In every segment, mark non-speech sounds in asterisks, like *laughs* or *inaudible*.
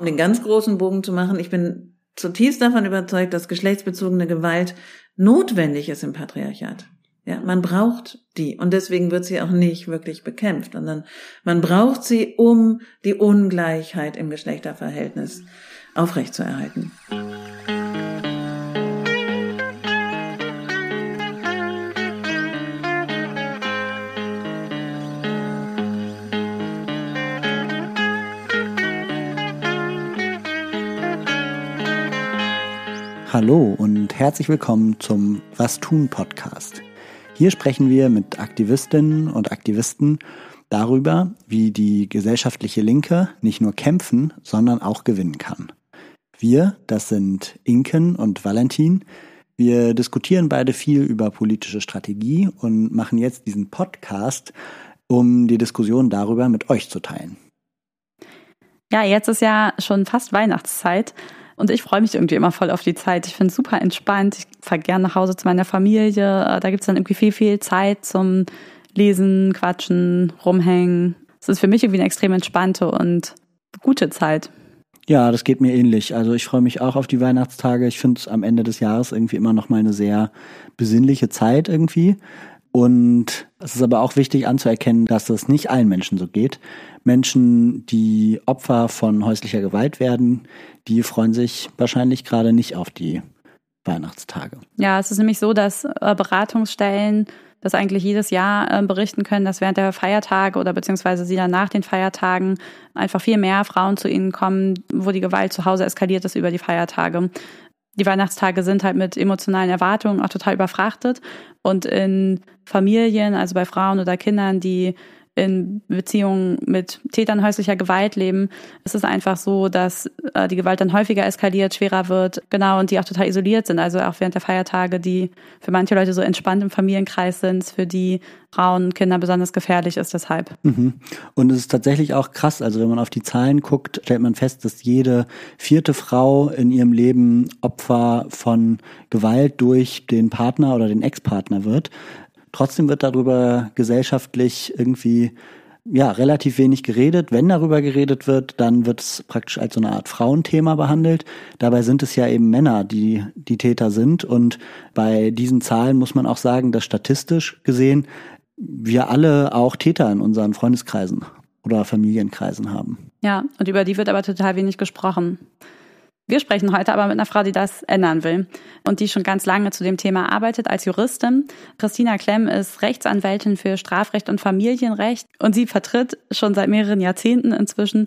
Um den ganz großen Bogen zu machen, ich bin zutiefst davon überzeugt, dass geschlechtsbezogene Gewalt notwendig ist im Patriarchat. Ja, man braucht die und deswegen wird sie auch nicht wirklich bekämpft, sondern man braucht sie, um die Ungleichheit im Geschlechterverhältnis aufrechtzuerhalten. Hallo und herzlich willkommen zum Was tun Podcast. Hier sprechen wir mit Aktivistinnen und Aktivisten darüber, wie die gesellschaftliche Linke nicht nur kämpfen, sondern auch gewinnen kann. Wir, das sind Inken und Valentin, wir diskutieren beide viel über politische Strategie und machen jetzt diesen Podcast, um die Diskussion darüber mit euch zu teilen. Ja, jetzt ist ja schon fast Weihnachtszeit und ich freue mich irgendwie immer voll auf die Zeit. Ich finde es super entspannt. Ich fahre gerne nach Hause zu meiner Familie. Äh, da gibt es dann irgendwie viel, viel Zeit zum Lesen, Quatschen, Rumhängen. Es ist für mich irgendwie eine extrem entspannte und gute Zeit. Ja, das geht mir ähnlich. Also ich freue mich auch auf die Weihnachtstage. Ich finde es am Ende des Jahres irgendwie immer noch mal eine sehr besinnliche Zeit irgendwie. Und es ist aber auch wichtig anzuerkennen, dass das nicht allen Menschen so geht. Menschen, die Opfer von häuslicher Gewalt werden, die freuen sich wahrscheinlich gerade nicht auf die Weihnachtstage. Ja, es ist nämlich so, dass äh, Beratungsstellen das eigentlich jedes Jahr äh, berichten können, dass während der Feiertage oder beziehungsweise sie dann nach den Feiertagen einfach viel mehr Frauen zu ihnen kommen, wo die Gewalt zu Hause eskaliert ist über die Feiertage. Die Weihnachtstage sind halt mit emotionalen Erwartungen auch total überfrachtet. Und in Familien, also bei Frauen oder Kindern, die in Beziehungen mit Tätern häuslicher Gewalt leben, ist es einfach so, dass äh, die Gewalt dann häufiger eskaliert, schwerer wird, genau, und die auch total isoliert sind. Also auch während der Feiertage, die für manche Leute so entspannt im Familienkreis sind, für die Frauen und Kinder besonders gefährlich ist deshalb. Mhm. Und es ist tatsächlich auch krass, also wenn man auf die Zahlen guckt, stellt man fest, dass jede vierte Frau in ihrem Leben Opfer von Gewalt durch den Partner oder den Ex-Partner wird. Trotzdem wird darüber gesellschaftlich irgendwie ja, relativ wenig geredet. Wenn darüber geredet wird, dann wird es praktisch als so eine Art Frauenthema behandelt. Dabei sind es ja eben Männer, die die Täter sind. Und bei diesen Zahlen muss man auch sagen, dass statistisch gesehen wir alle auch Täter in unseren Freundeskreisen oder Familienkreisen haben. Ja, und über die wird aber total wenig gesprochen. Wir sprechen heute aber mit einer Frau, die das ändern will und die schon ganz lange zu dem Thema arbeitet als Juristin. Christina Klemm ist Rechtsanwältin für Strafrecht und Familienrecht und sie vertritt schon seit mehreren Jahrzehnten inzwischen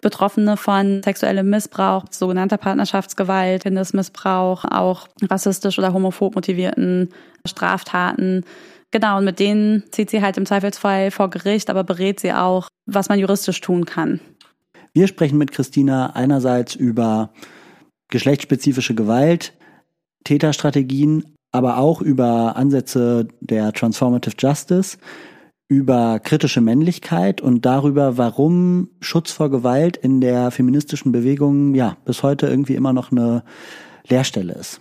Betroffene von sexuellem Missbrauch, sogenannter Partnerschaftsgewalt, Kindesmissbrauch, auch rassistisch oder homophob motivierten Straftaten. Genau, und mit denen zieht sie halt im Zweifelsfall vor Gericht, aber berät sie auch, was man juristisch tun kann. Wir sprechen mit Christina einerseits über geschlechtsspezifische Gewalt, Täterstrategien, aber auch über Ansätze der Transformative Justice, über kritische Männlichkeit und darüber, warum Schutz vor Gewalt in der feministischen Bewegung ja bis heute irgendwie immer noch eine Leerstelle ist.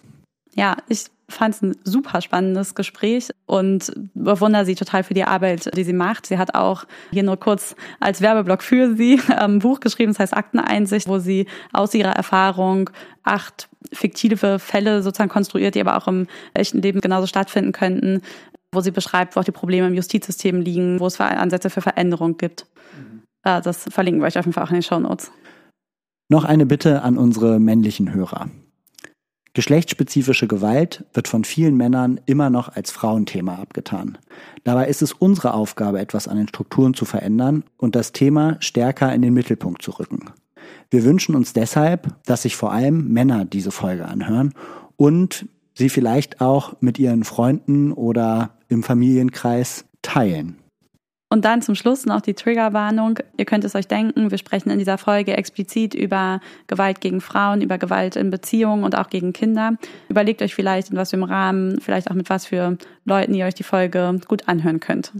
Ja, ich fand es ein super spannendes Gespräch und bewundere sie total für die Arbeit, die sie macht. Sie hat auch hier nur kurz als Werbeblock für sie *laughs* ein Buch geschrieben, das heißt Akteneinsicht, wo sie aus ihrer Erfahrung acht fiktive Fälle sozusagen konstruiert, die aber auch im echten Leben genauso stattfinden könnten, wo sie beschreibt, wo auch die Probleme im Justizsystem liegen, wo es Ansätze für Veränderung gibt. Mhm. Das verlinken wir euch auf jeden Fall auch in den Show Notes. Noch eine Bitte an unsere männlichen Hörer. Geschlechtsspezifische Gewalt wird von vielen Männern immer noch als Frauenthema abgetan. Dabei ist es unsere Aufgabe, etwas an den Strukturen zu verändern und das Thema stärker in den Mittelpunkt zu rücken. Wir wünschen uns deshalb, dass sich vor allem Männer diese Folge anhören und sie vielleicht auch mit ihren Freunden oder im Familienkreis teilen. Und dann zum Schluss noch die Triggerwarnung. Ihr könnt es euch denken, wir sprechen in dieser Folge explizit über Gewalt gegen Frauen, über Gewalt in Beziehungen und auch gegen Kinder. Überlegt euch vielleicht, in was für einem Rahmen, vielleicht auch mit was für Leuten ihr euch die Folge gut anhören könnt.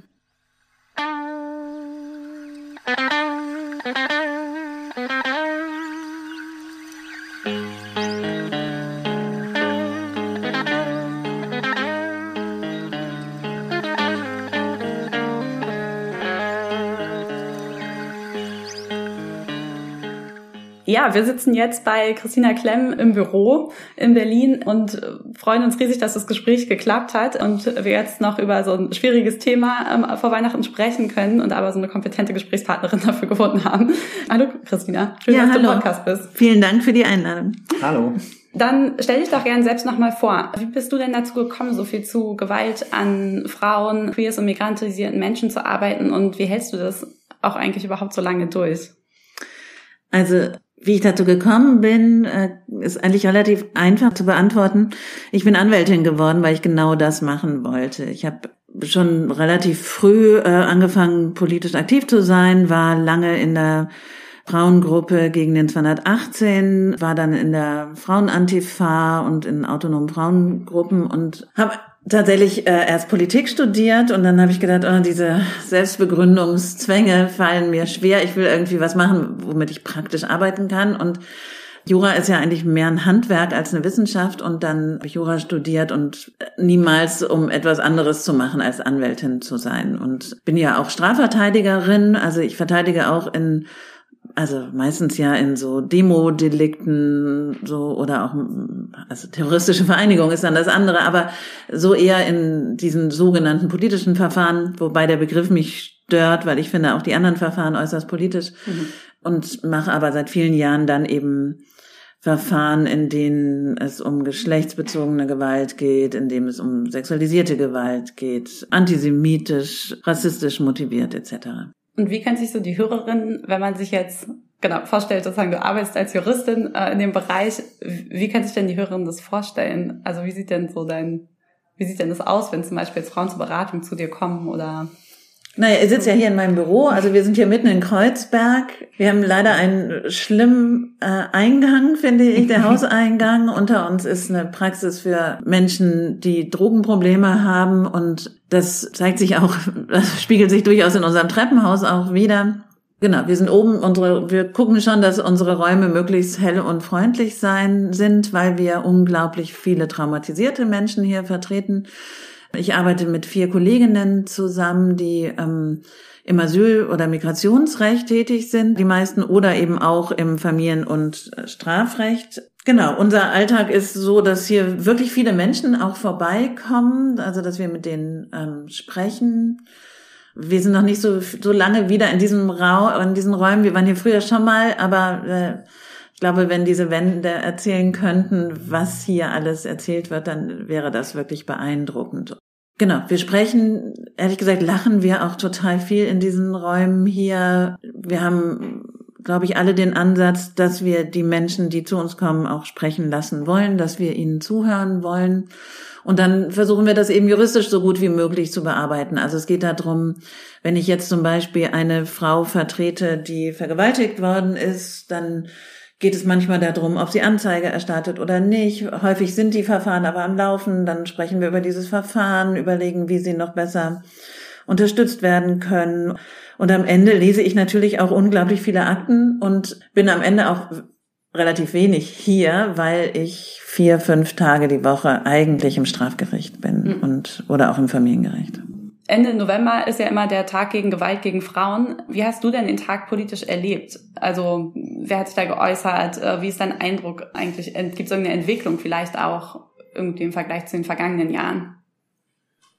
Ja, wir sitzen jetzt bei Christina Klemm im Büro in Berlin und äh, freuen uns riesig, dass das Gespräch geklappt hat und wir jetzt noch über so ein schwieriges Thema ähm, vor Weihnachten sprechen können und aber so eine kompetente Gesprächspartnerin *laughs* dafür gefunden haben. Hallo Christina, schön, ja, dass hallo. du im Podcast bist. Vielen Dank für die Einladung. Hallo. Dann stell dich doch gerne selbst nochmal vor. Wie bist du denn dazu gekommen, so viel zu Gewalt an Frauen, queers und migrantisierten Menschen zu arbeiten und wie hältst du das auch eigentlich überhaupt so lange durch? Also wie ich dazu gekommen bin, äh, ist eigentlich relativ einfach zu beantworten. Ich bin Anwältin geworden, weil ich genau das machen wollte. Ich habe schon relativ früh äh, angefangen, politisch aktiv zu sein, war lange in der Frauengruppe gegen den 218, war dann in der Frauenantifa und in autonomen Frauengruppen und habe tatsächlich äh, erst Politik studiert und dann habe ich gedacht, oh, diese Selbstbegründungszwänge fallen mir schwer. Ich will irgendwie was machen, womit ich praktisch arbeiten kann. Und Jura ist ja eigentlich mehr ein Handwerk als eine Wissenschaft. Und dann habe ich Jura studiert und niemals um etwas anderes zu machen als Anwältin zu sein. Und bin ja auch Strafverteidigerin, also ich verteidige auch in also meistens ja in so Demo-Delikten so oder auch also terroristische Vereinigung ist dann das andere, aber so eher in diesen sogenannten politischen Verfahren, wobei der Begriff mich stört, weil ich finde auch die anderen Verfahren äußerst politisch mhm. und mache aber seit vielen Jahren dann eben Verfahren, in denen es um geschlechtsbezogene Gewalt geht, in dem es um sexualisierte Gewalt geht, antisemitisch, rassistisch motiviert etc. Und wie kann sich so die Hörerin, wenn man sich jetzt genau vorstellt, sozusagen, du arbeitest als Juristin äh, in dem Bereich, wie kann sich denn die Hörerin das vorstellen? Also wie sieht denn so dein, wie sieht denn das aus, wenn zum Beispiel jetzt Frauen zur Beratung zu dir kommen oder naja, ihr sitzt ja hier in meinem Büro, also wir sind hier mitten in Kreuzberg. Wir haben leider einen schlimmen äh, Eingang, finde ich, der *laughs* Hauseingang. Unter uns ist eine Praxis für Menschen, die Drogenprobleme haben und das zeigt sich auch, *laughs* das spiegelt sich durchaus in unserem Treppenhaus auch wieder. Genau, wir sind oben, unsere, wir gucken schon, dass unsere Räume möglichst hell und freundlich sein sind, weil wir unglaublich viele traumatisierte Menschen hier vertreten. Ich arbeite mit vier Kolleginnen zusammen, die ähm, im Asyl- oder Migrationsrecht tätig sind, die meisten, oder eben auch im Familien- und äh, Strafrecht. Genau, unser Alltag ist so, dass hier wirklich viele Menschen auch vorbeikommen, also dass wir mit denen ähm, sprechen. Wir sind noch nicht so, so lange wieder in diesem Raum, in diesen Räumen. Wir waren hier früher schon mal, aber äh, ich glaube, wenn diese Wände erzählen könnten, was hier alles erzählt wird, dann wäre das wirklich beeindruckend. Genau, wir sprechen, ehrlich gesagt, lachen wir auch total viel in diesen Räumen hier. Wir haben, glaube ich, alle den Ansatz, dass wir die Menschen, die zu uns kommen, auch sprechen lassen wollen, dass wir ihnen zuhören wollen. Und dann versuchen wir das eben juristisch so gut wie möglich zu bearbeiten. Also es geht darum, wenn ich jetzt zum Beispiel eine Frau vertrete, die vergewaltigt worden ist, dann geht es manchmal darum, ob sie Anzeige erstattet oder nicht. Häufig sind die Verfahren aber am Laufen. Dann sprechen wir über dieses Verfahren, überlegen, wie sie noch besser unterstützt werden können. Und am Ende lese ich natürlich auch unglaublich viele Akten und bin am Ende auch relativ wenig hier, weil ich vier, fünf Tage die Woche eigentlich im Strafgericht bin mhm. und oder auch im Familiengericht. Ende November ist ja immer der Tag gegen Gewalt gegen Frauen. Wie hast du denn den Tag politisch erlebt? Also wer hat sich da geäußert? Äh, wie ist dein Eindruck eigentlich? Gibt es irgendeine Entwicklung vielleicht auch irgendwie im Vergleich zu den vergangenen Jahren?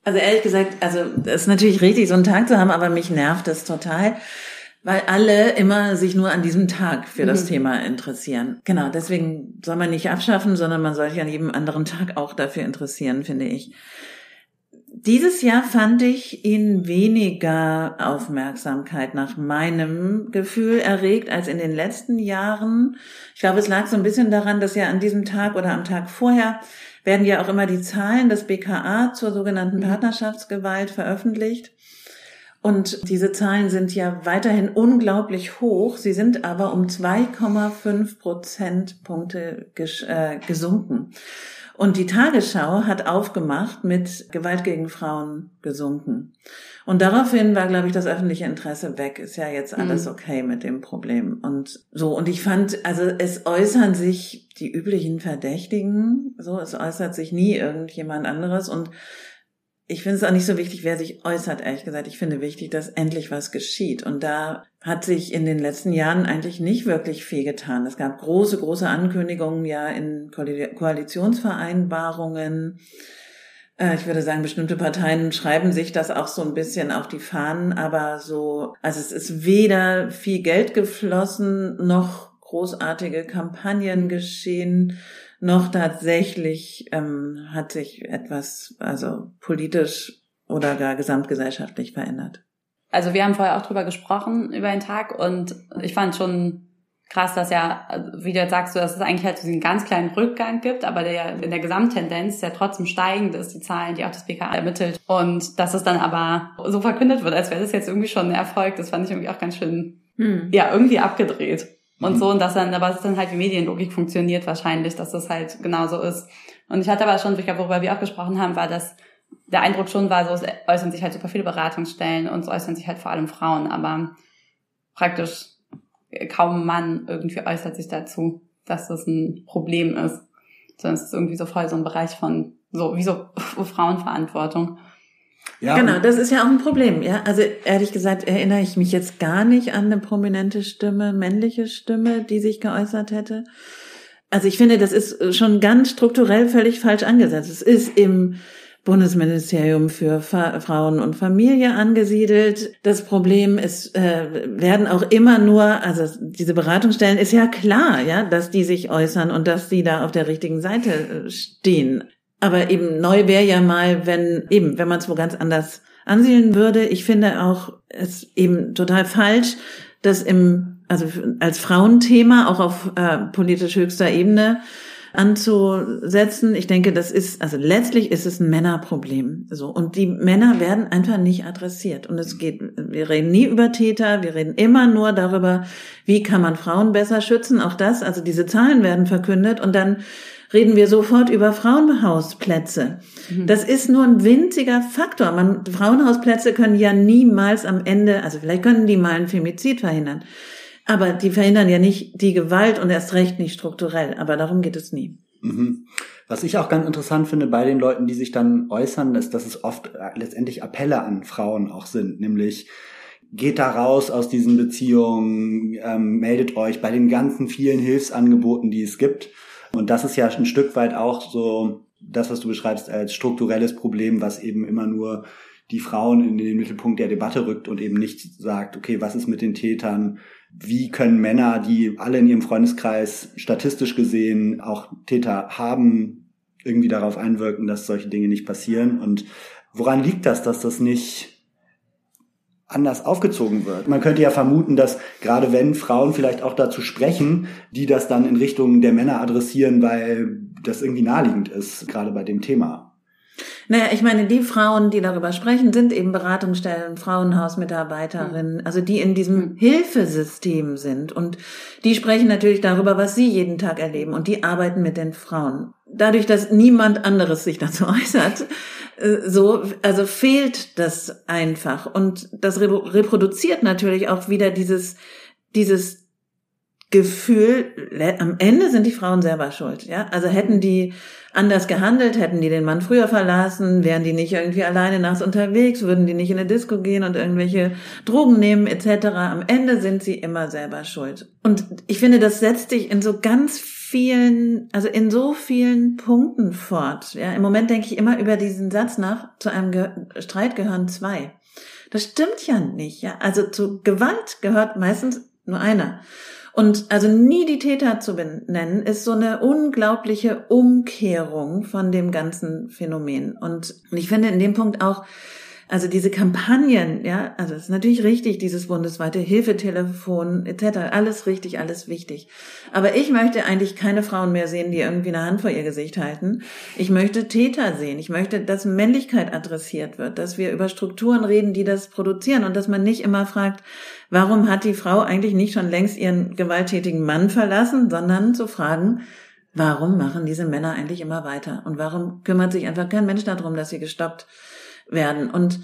Also ehrlich gesagt, also es ist natürlich richtig, so einen Tag zu haben, aber mich nervt das total, weil alle immer sich nur an diesem Tag für das mhm. Thema interessieren. Genau, deswegen soll man nicht abschaffen, sondern man soll sich an jedem anderen Tag auch dafür interessieren, finde ich. Dieses Jahr fand ich ihn weniger Aufmerksamkeit nach meinem Gefühl erregt als in den letzten Jahren. Ich glaube, es lag so ein bisschen daran, dass ja an diesem Tag oder am Tag vorher werden ja auch immer die Zahlen des BKA zur sogenannten mhm. Partnerschaftsgewalt veröffentlicht. Und diese Zahlen sind ja weiterhin unglaublich hoch. Sie sind aber um 2,5 Prozentpunkte äh, gesunken. Und die Tagesschau hat aufgemacht mit Gewalt gegen Frauen gesunken. Und daraufhin war, glaube ich, das öffentliche Interesse weg. Ist ja jetzt alles mhm. okay mit dem Problem. Und so, und ich fand, also es äußern sich die üblichen Verdächtigen, so, es äußert sich nie irgendjemand anderes. Und ich finde es auch nicht so wichtig, wer sich äußert, ehrlich gesagt. Ich finde wichtig, dass endlich was geschieht. Und da hat sich in den letzten Jahren eigentlich nicht wirklich viel getan. Es gab große, große Ankündigungen ja in Koalitionsvereinbarungen. Äh, ich würde sagen, bestimmte Parteien schreiben sich das auch so ein bisschen auf die Fahnen, aber so, also es ist weder viel Geld geflossen, noch großartige Kampagnen geschehen noch tatsächlich ähm, hat sich etwas, also politisch oder gar gesamtgesellschaftlich verändert. Also wir haben vorher auch drüber gesprochen über den Tag und ich fand schon krass, dass ja, wie du jetzt sagst, dass es eigentlich halt so einen ganz kleinen Rückgang gibt, aber der in der Gesamttendenz ja trotzdem steigend ist, die Zahlen, die auch das BKA ermittelt. Und dass es dann aber so verkündet wird, als wäre das jetzt irgendwie schon ein Erfolg, das fand ich irgendwie auch ganz schön, hm. ja, irgendwie abgedreht und so und das dann, aber es ist dann halt wie Medienlogik funktioniert wahrscheinlich, dass das halt genauso ist. Und ich hatte aber schon, worüber wir auch gesprochen haben, war, dass der Eindruck schon war, so es äußern sich halt super viele Beratungsstellen und so äußern sich halt vor allem Frauen, aber praktisch kaum Mann irgendwie äußert sich dazu, dass das ein Problem ist. Sondern es ist irgendwie so voll so ein Bereich von so, wie so *laughs* Frauenverantwortung. Ja, genau, das ist ja auch ein Problem, ja. Also ehrlich gesagt erinnere ich mich jetzt gar nicht an eine prominente Stimme, männliche Stimme, die sich geäußert hätte. Also ich finde, das ist schon ganz strukturell völlig falsch angesetzt. Es ist im Bundesministerium für Frauen und Familie angesiedelt. Das Problem ist, äh, werden auch immer nur, also diese Beratungsstellen ist ja klar, ja, dass die sich äußern und dass sie da auf der richtigen Seite äh, stehen. Aber eben neu wäre ja mal, wenn eben, wenn man es wo ganz anders ansiedeln würde. Ich finde auch es eben total falsch, dass im, also als Frauenthema auch auf äh, politisch höchster Ebene anzusetzen. Ich denke, das ist, also letztlich ist es ein Männerproblem. So. Und die Männer werden einfach nicht adressiert. Und es geht, wir reden nie über Täter, wir reden immer nur darüber, wie kann man Frauen besser schützen. Auch das, also diese Zahlen werden verkündet und dann reden wir sofort über Frauenhausplätze. Mhm. Das ist nur ein winziger Faktor. Man, Frauenhausplätze können ja niemals am Ende, also vielleicht können die mal ein Femizid verhindern. Aber die verhindern ja nicht die Gewalt und erst recht nicht strukturell. Aber darum geht es nie. Mhm. Was ich auch ganz interessant finde bei den Leuten, die sich dann äußern, ist, dass es oft äh, letztendlich Appelle an Frauen auch sind, nämlich geht da raus aus diesen Beziehungen, ähm, meldet euch bei den ganzen vielen Hilfsangeboten, die es gibt. Und das ist ja ein Stück weit auch so das, was du beschreibst als strukturelles Problem, was eben immer nur die Frauen in den Mittelpunkt der Debatte rückt und eben nicht sagt, okay, was ist mit den Tätern? Wie können Männer, die alle in ihrem Freundeskreis statistisch gesehen auch Täter haben, irgendwie darauf einwirken, dass solche Dinge nicht passieren? Und woran liegt das, dass das nicht anders aufgezogen wird. Man könnte ja vermuten, dass gerade wenn Frauen vielleicht auch dazu sprechen, die das dann in Richtung der Männer adressieren, weil das irgendwie naheliegend ist, gerade bei dem Thema. Naja, ich meine, die Frauen, die darüber sprechen, sind eben Beratungsstellen, Frauenhausmitarbeiterinnen, mhm. also die in diesem Hilfesystem sind. Und die sprechen natürlich darüber, was sie jeden Tag erleben. Und die arbeiten mit den Frauen. Dadurch, dass niemand anderes sich dazu äußert, so, also fehlt das einfach. Und das reproduziert natürlich auch wieder dieses, dieses Gefühl, am Ende sind die Frauen selber schuld, ja. Also hätten die anders gehandelt, hätten die den Mann früher verlassen, wären die nicht irgendwie alleine nachts unterwegs, würden die nicht in eine Disco gehen und irgendwelche Drogen nehmen etc. Am Ende sind sie immer selber schuld. Und ich finde, das setzt sich in so ganz vielen, also in so vielen Punkten fort. Ja, im Moment denke ich immer über diesen Satz nach, zu einem Ge Streit gehören zwei. Das stimmt ja nicht, ja. Also zu Gewalt gehört meistens nur einer. Und also nie die Täter zu benennen, ist so eine unglaubliche Umkehrung von dem ganzen Phänomen. Und ich finde in dem Punkt auch, also diese Kampagnen, ja, also es ist natürlich richtig, dieses bundesweite Hilfetelefon etc., alles richtig, alles wichtig. Aber ich möchte eigentlich keine Frauen mehr sehen, die irgendwie eine Hand vor ihr Gesicht halten. Ich möchte Täter sehen. Ich möchte, dass Männlichkeit adressiert wird, dass wir über Strukturen reden, die das produzieren und dass man nicht immer fragt, warum hat die Frau eigentlich nicht schon längst ihren gewalttätigen Mann verlassen, sondern zu fragen, warum machen diese Männer eigentlich immer weiter? Und warum kümmert sich einfach kein Mensch darum, dass sie gestoppt werden. Und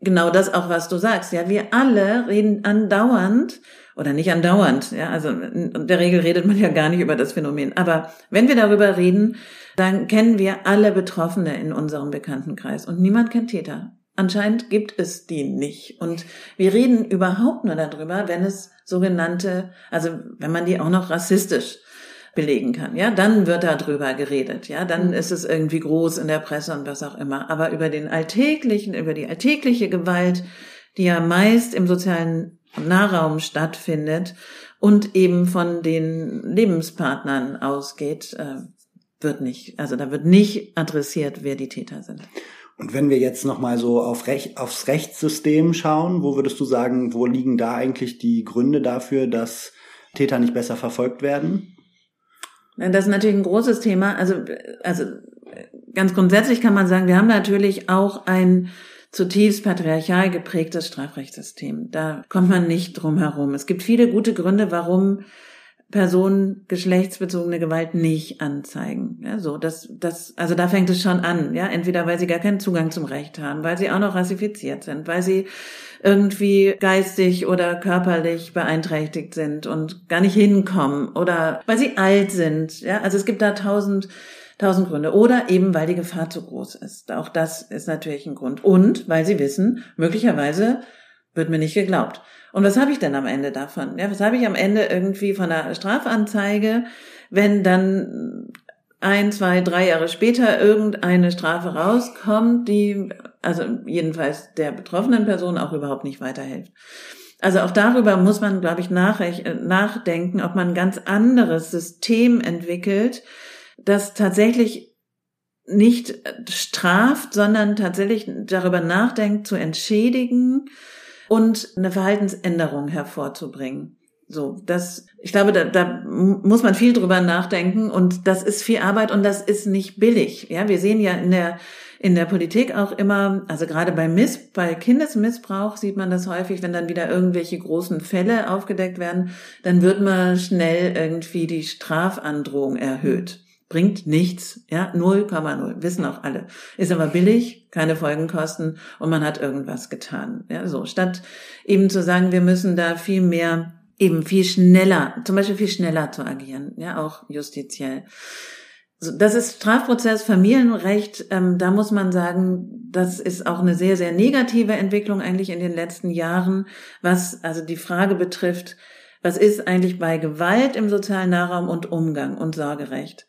genau das auch, was du sagst. Ja, wir alle reden andauernd oder nicht andauernd. Ja, also in der Regel redet man ja gar nicht über das Phänomen. Aber wenn wir darüber reden, dann kennen wir alle Betroffene in unserem Bekanntenkreis und niemand kennt Täter. Anscheinend gibt es die nicht. Und wir reden überhaupt nur darüber, wenn es sogenannte, also wenn man die auch noch rassistisch belegen kann, ja, dann wird darüber geredet, ja, dann mhm. ist es irgendwie groß in der Presse und was auch immer. Aber über den alltäglichen, über die alltägliche Gewalt, die ja meist im sozialen Nahraum stattfindet und eben von den Lebenspartnern ausgeht, äh, wird nicht, also da wird nicht adressiert, wer die Täter sind. Und wenn wir jetzt nochmal so auf Rech aufs Rechtssystem schauen, wo würdest du sagen, wo liegen da eigentlich die Gründe dafür, dass Täter nicht besser verfolgt werden? Das ist natürlich ein großes Thema. Also, also ganz grundsätzlich kann man sagen, wir haben natürlich auch ein zutiefst patriarchal geprägtes Strafrechtssystem. Da kommt man nicht drum herum. Es gibt viele gute Gründe, warum Personen geschlechtsbezogene Gewalt nicht anzeigen. Ja, so, das, das, also da fängt es schon an, ja. Entweder weil sie gar keinen Zugang zum Recht haben, weil sie auch noch rassifiziert sind, weil sie irgendwie geistig oder körperlich beeinträchtigt sind und gar nicht hinkommen oder weil sie alt sind, ja. Also es gibt da tausend, tausend Gründe. Oder eben, weil die Gefahr zu groß ist. Auch das ist natürlich ein Grund. Und weil sie wissen, möglicherweise wird mir nicht geglaubt. Und was habe ich denn am Ende davon? Ja, was habe ich am Ende irgendwie von einer Strafanzeige, wenn dann ein, zwei, drei Jahre später irgendeine Strafe rauskommt, die also jedenfalls der betroffenen Person auch überhaupt nicht weiterhilft. Also auch darüber muss man, glaube ich, nachdenken, ob man ein ganz anderes System entwickelt, das tatsächlich nicht straft, sondern tatsächlich darüber nachdenkt, zu entschädigen, und eine Verhaltensänderung hervorzubringen. So, das, ich glaube, da, da muss man viel drüber nachdenken und das ist viel Arbeit und das ist nicht billig. Ja, wir sehen ja in der in der Politik auch immer, also gerade bei Miss, bei Kindesmissbrauch sieht man das häufig, wenn dann wieder irgendwelche großen Fälle aufgedeckt werden, dann wird mal schnell irgendwie die Strafandrohung erhöht bringt nichts, ja, 0,0, wissen auch alle. Ist aber billig, keine Folgenkosten und man hat irgendwas getan, ja, so. Statt eben zu sagen, wir müssen da viel mehr, eben viel schneller, zum Beispiel viel schneller zu agieren, ja, auch justiziell. Das ist Strafprozess, Familienrecht. Ähm, da muss man sagen, das ist auch eine sehr, sehr negative Entwicklung eigentlich in den letzten Jahren, was also die Frage betrifft, was ist eigentlich bei Gewalt im sozialen Nahraum und Umgang und Sorgerecht?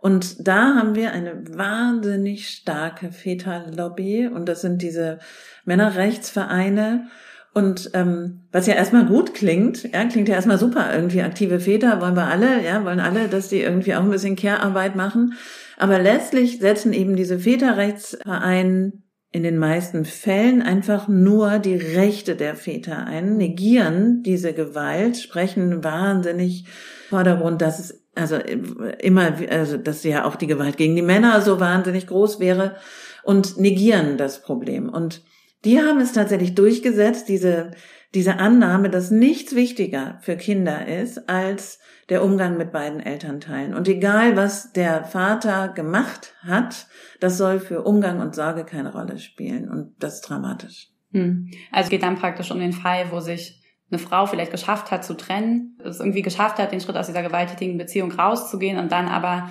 Und da haben wir eine wahnsinnig starke Väterlobby und das sind diese Männerrechtsvereine. Und ähm, was ja erstmal gut klingt, ja, klingt ja erstmal super. Irgendwie aktive Väter wollen wir alle, ja, wollen alle, dass die irgendwie auch ein bisschen Care-Arbeit machen. Aber letztlich setzen eben diese Väterrechtsvereine in den meisten Fällen einfach nur die Rechte der Väter ein, negieren diese Gewalt, sprechen wahnsinnig Vordergrund, dass es also immer, also dass ja auch die Gewalt gegen die Männer so wahnsinnig groß wäre und negieren das Problem. Und die haben es tatsächlich durchgesetzt, diese, diese Annahme, dass nichts wichtiger für Kinder ist als der Umgang mit beiden Elternteilen. Und egal, was der Vater gemacht hat, das soll für Umgang und Sorge keine Rolle spielen. Und das ist dramatisch. Hm. Also geht dann praktisch um den Fall, wo sich eine Frau vielleicht geschafft hat zu trennen, es irgendwie geschafft hat, den Schritt aus dieser gewalttätigen Beziehung rauszugehen und dann aber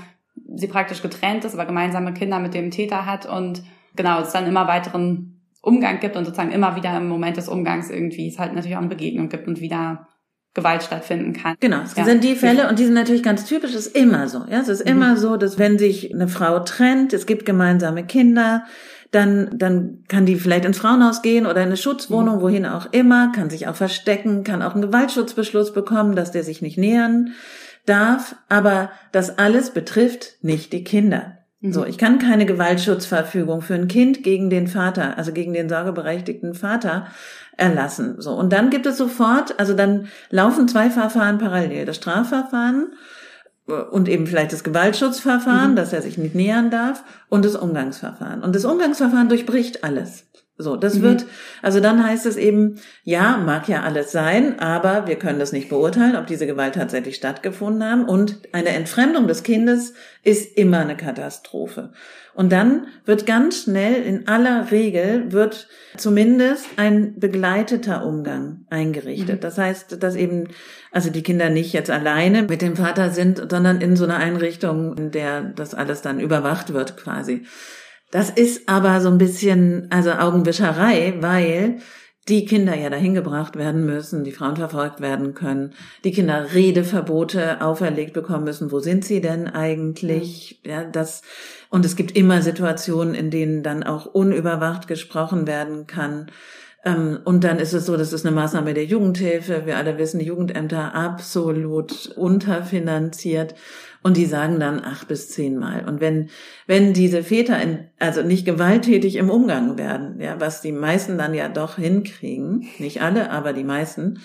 sie praktisch getrennt ist, aber gemeinsame Kinder mit dem Täter hat und genau, es dann immer weiteren Umgang gibt und sozusagen immer wieder im Moment des Umgangs irgendwie es halt natürlich auch eine Begegnung gibt und wieder Gewalt stattfinden kann. Genau, es ja. sind die Fälle und die sind natürlich ganz typisch, es ist immer so. Ja, es ist mhm. immer so, dass wenn sich eine Frau trennt, es gibt gemeinsame Kinder, dann, dann kann die vielleicht ins Frauenhaus gehen oder in eine Schutzwohnung, mhm. wohin auch immer, kann sich auch verstecken, kann auch einen Gewaltschutzbeschluss bekommen, dass der sich nicht nähern darf. Aber das alles betrifft nicht die Kinder. Mhm. So, ich kann keine Gewaltschutzverfügung für ein Kind gegen den Vater, also gegen den sorgeberechtigten Vater erlassen. So. Und dann gibt es sofort, also dann laufen zwei Verfahren parallel. Das Strafverfahren und eben vielleicht das Gewaltschutzverfahren, mhm. dass er sich nicht nähern darf und das Umgangsverfahren. Und das Umgangsverfahren durchbricht alles. So, das mhm. wird, also dann heißt es eben, ja, mag ja alles sein, aber wir können das nicht beurteilen, ob diese Gewalt tatsächlich stattgefunden haben. Und eine Entfremdung des Kindes ist immer eine Katastrophe. Und dann wird ganz schnell, in aller Regel, wird zumindest ein begleiteter Umgang eingerichtet. Mhm. Das heißt, dass eben, also die Kinder nicht jetzt alleine mit dem Vater sind, sondern in so einer Einrichtung, in der das alles dann überwacht wird quasi. Das ist aber so ein bisschen, also Augenwischerei, weil die Kinder ja dahin gebracht werden müssen, die Frauen verfolgt werden können, die Kinder Redeverbote auferlegt bekommen müssen. Wo sind sie denn eigentlich? Ja, das, und es gibt immer Situationen, in denen dann auch unüberwacht gesprochen werden kann. Ähm, und dann ist es so, das ist eine Maßnahme der Jugendhilfe. Wir alle wissen, die Jugendämter absolut unterfinanziert. Und die sagen dann acht bis zehnmal. Und wenn, wenn diese Väter in, also nicht gewalttätig im Umgang werden, ja, was die meisten dann ja doch hinkriegen, nicht alle, aber die meisten,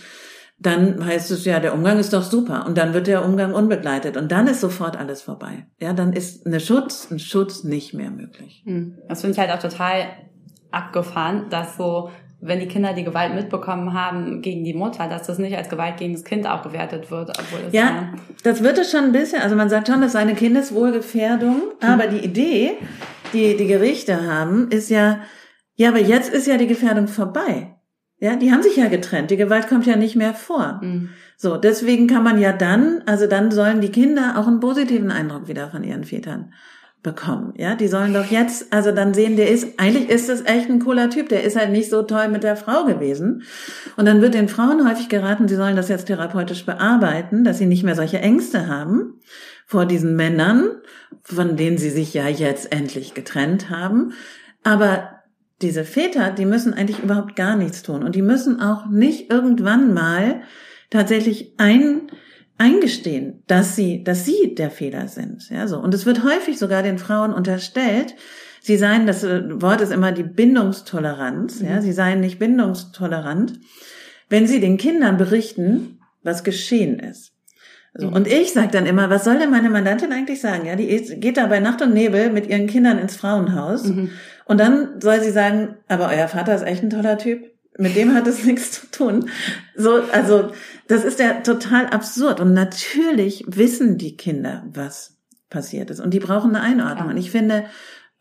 dann heißt es ja, der Umgang ist doch super. Und dann wird der Umgang unbegleitet. Und dann ist sofort alles vorbei. Ja, dann ist eine Schutz, ein Schutz nicht mehr möglich. Hm. Das finde ich halt auch total abgefahren, dass so wenn die Kinder die Gewalt mitbekommen haben gegen die Mutter, dass das nicht als Gewalt gegen das Kind auch gewertet wird. Obwohl es ja, das wird es schon ein bisschen, also man sagt schon, das ist eine Kindeswohlgefährdung, mhm. aber die Idee, die die Gerichte haben, ist ja, ja, aber jetzt ist ja die Gefährdung vorbei. Ja, die haben sich ja getrennt, die Gewalt kommt ja nicht mehr vor. Mhm. So, deswegen kann man ja dann, also dann sollen die Kinder auch einen positiven Eindruck wieder von ihren Vätern bekommen. Ja, die sollen doch jetzt, also dann sehen, der ist, eigentlich ist das echt ein cooler Typ, der ist halt nicht so toll mit der Frau gewesen. Und dann wird den Frauen häufig geraten, sie sollen das jetzt therapeutisch bearbeiten, dass sie nicht mehr solche Ängste haben vor diesen Männern, von denen sie sich ja jetzt endlich getrennt haben. Aber diese Väter, die müssen eigentlich überhaupt gar nichts tun. Und die müssen auch nicht irgendwann mal tatsächlich ein eingestehen, dass sie, dass sie der Fehler sind. Ja, so. Und es wird häufig sogar den Frauen unterstellt, sie seien, das Wort ist immer die Bindungstoleranz, mhm. ja, sie seien nicht bindungstolerant, wenn sie den Kindern berichten, was geschehen ist. So, mhm. Und ich sage dann immer, was soll denn meine Mandantin eigentlich sagen? Ja, die geht da bei Nacht und Nebel mit ihren Kindern ins Frauenhaus mhm. und dann soll sie sagen, aber euer Vater ist echt ein toller Typ. Mit dem hat es *laughs* nichts zu tun. So, also das ist ja total absurd. Und natürlich wissen die Kinder, was passiert ist. Und die brauchen eine Einordnung. Und ich finde,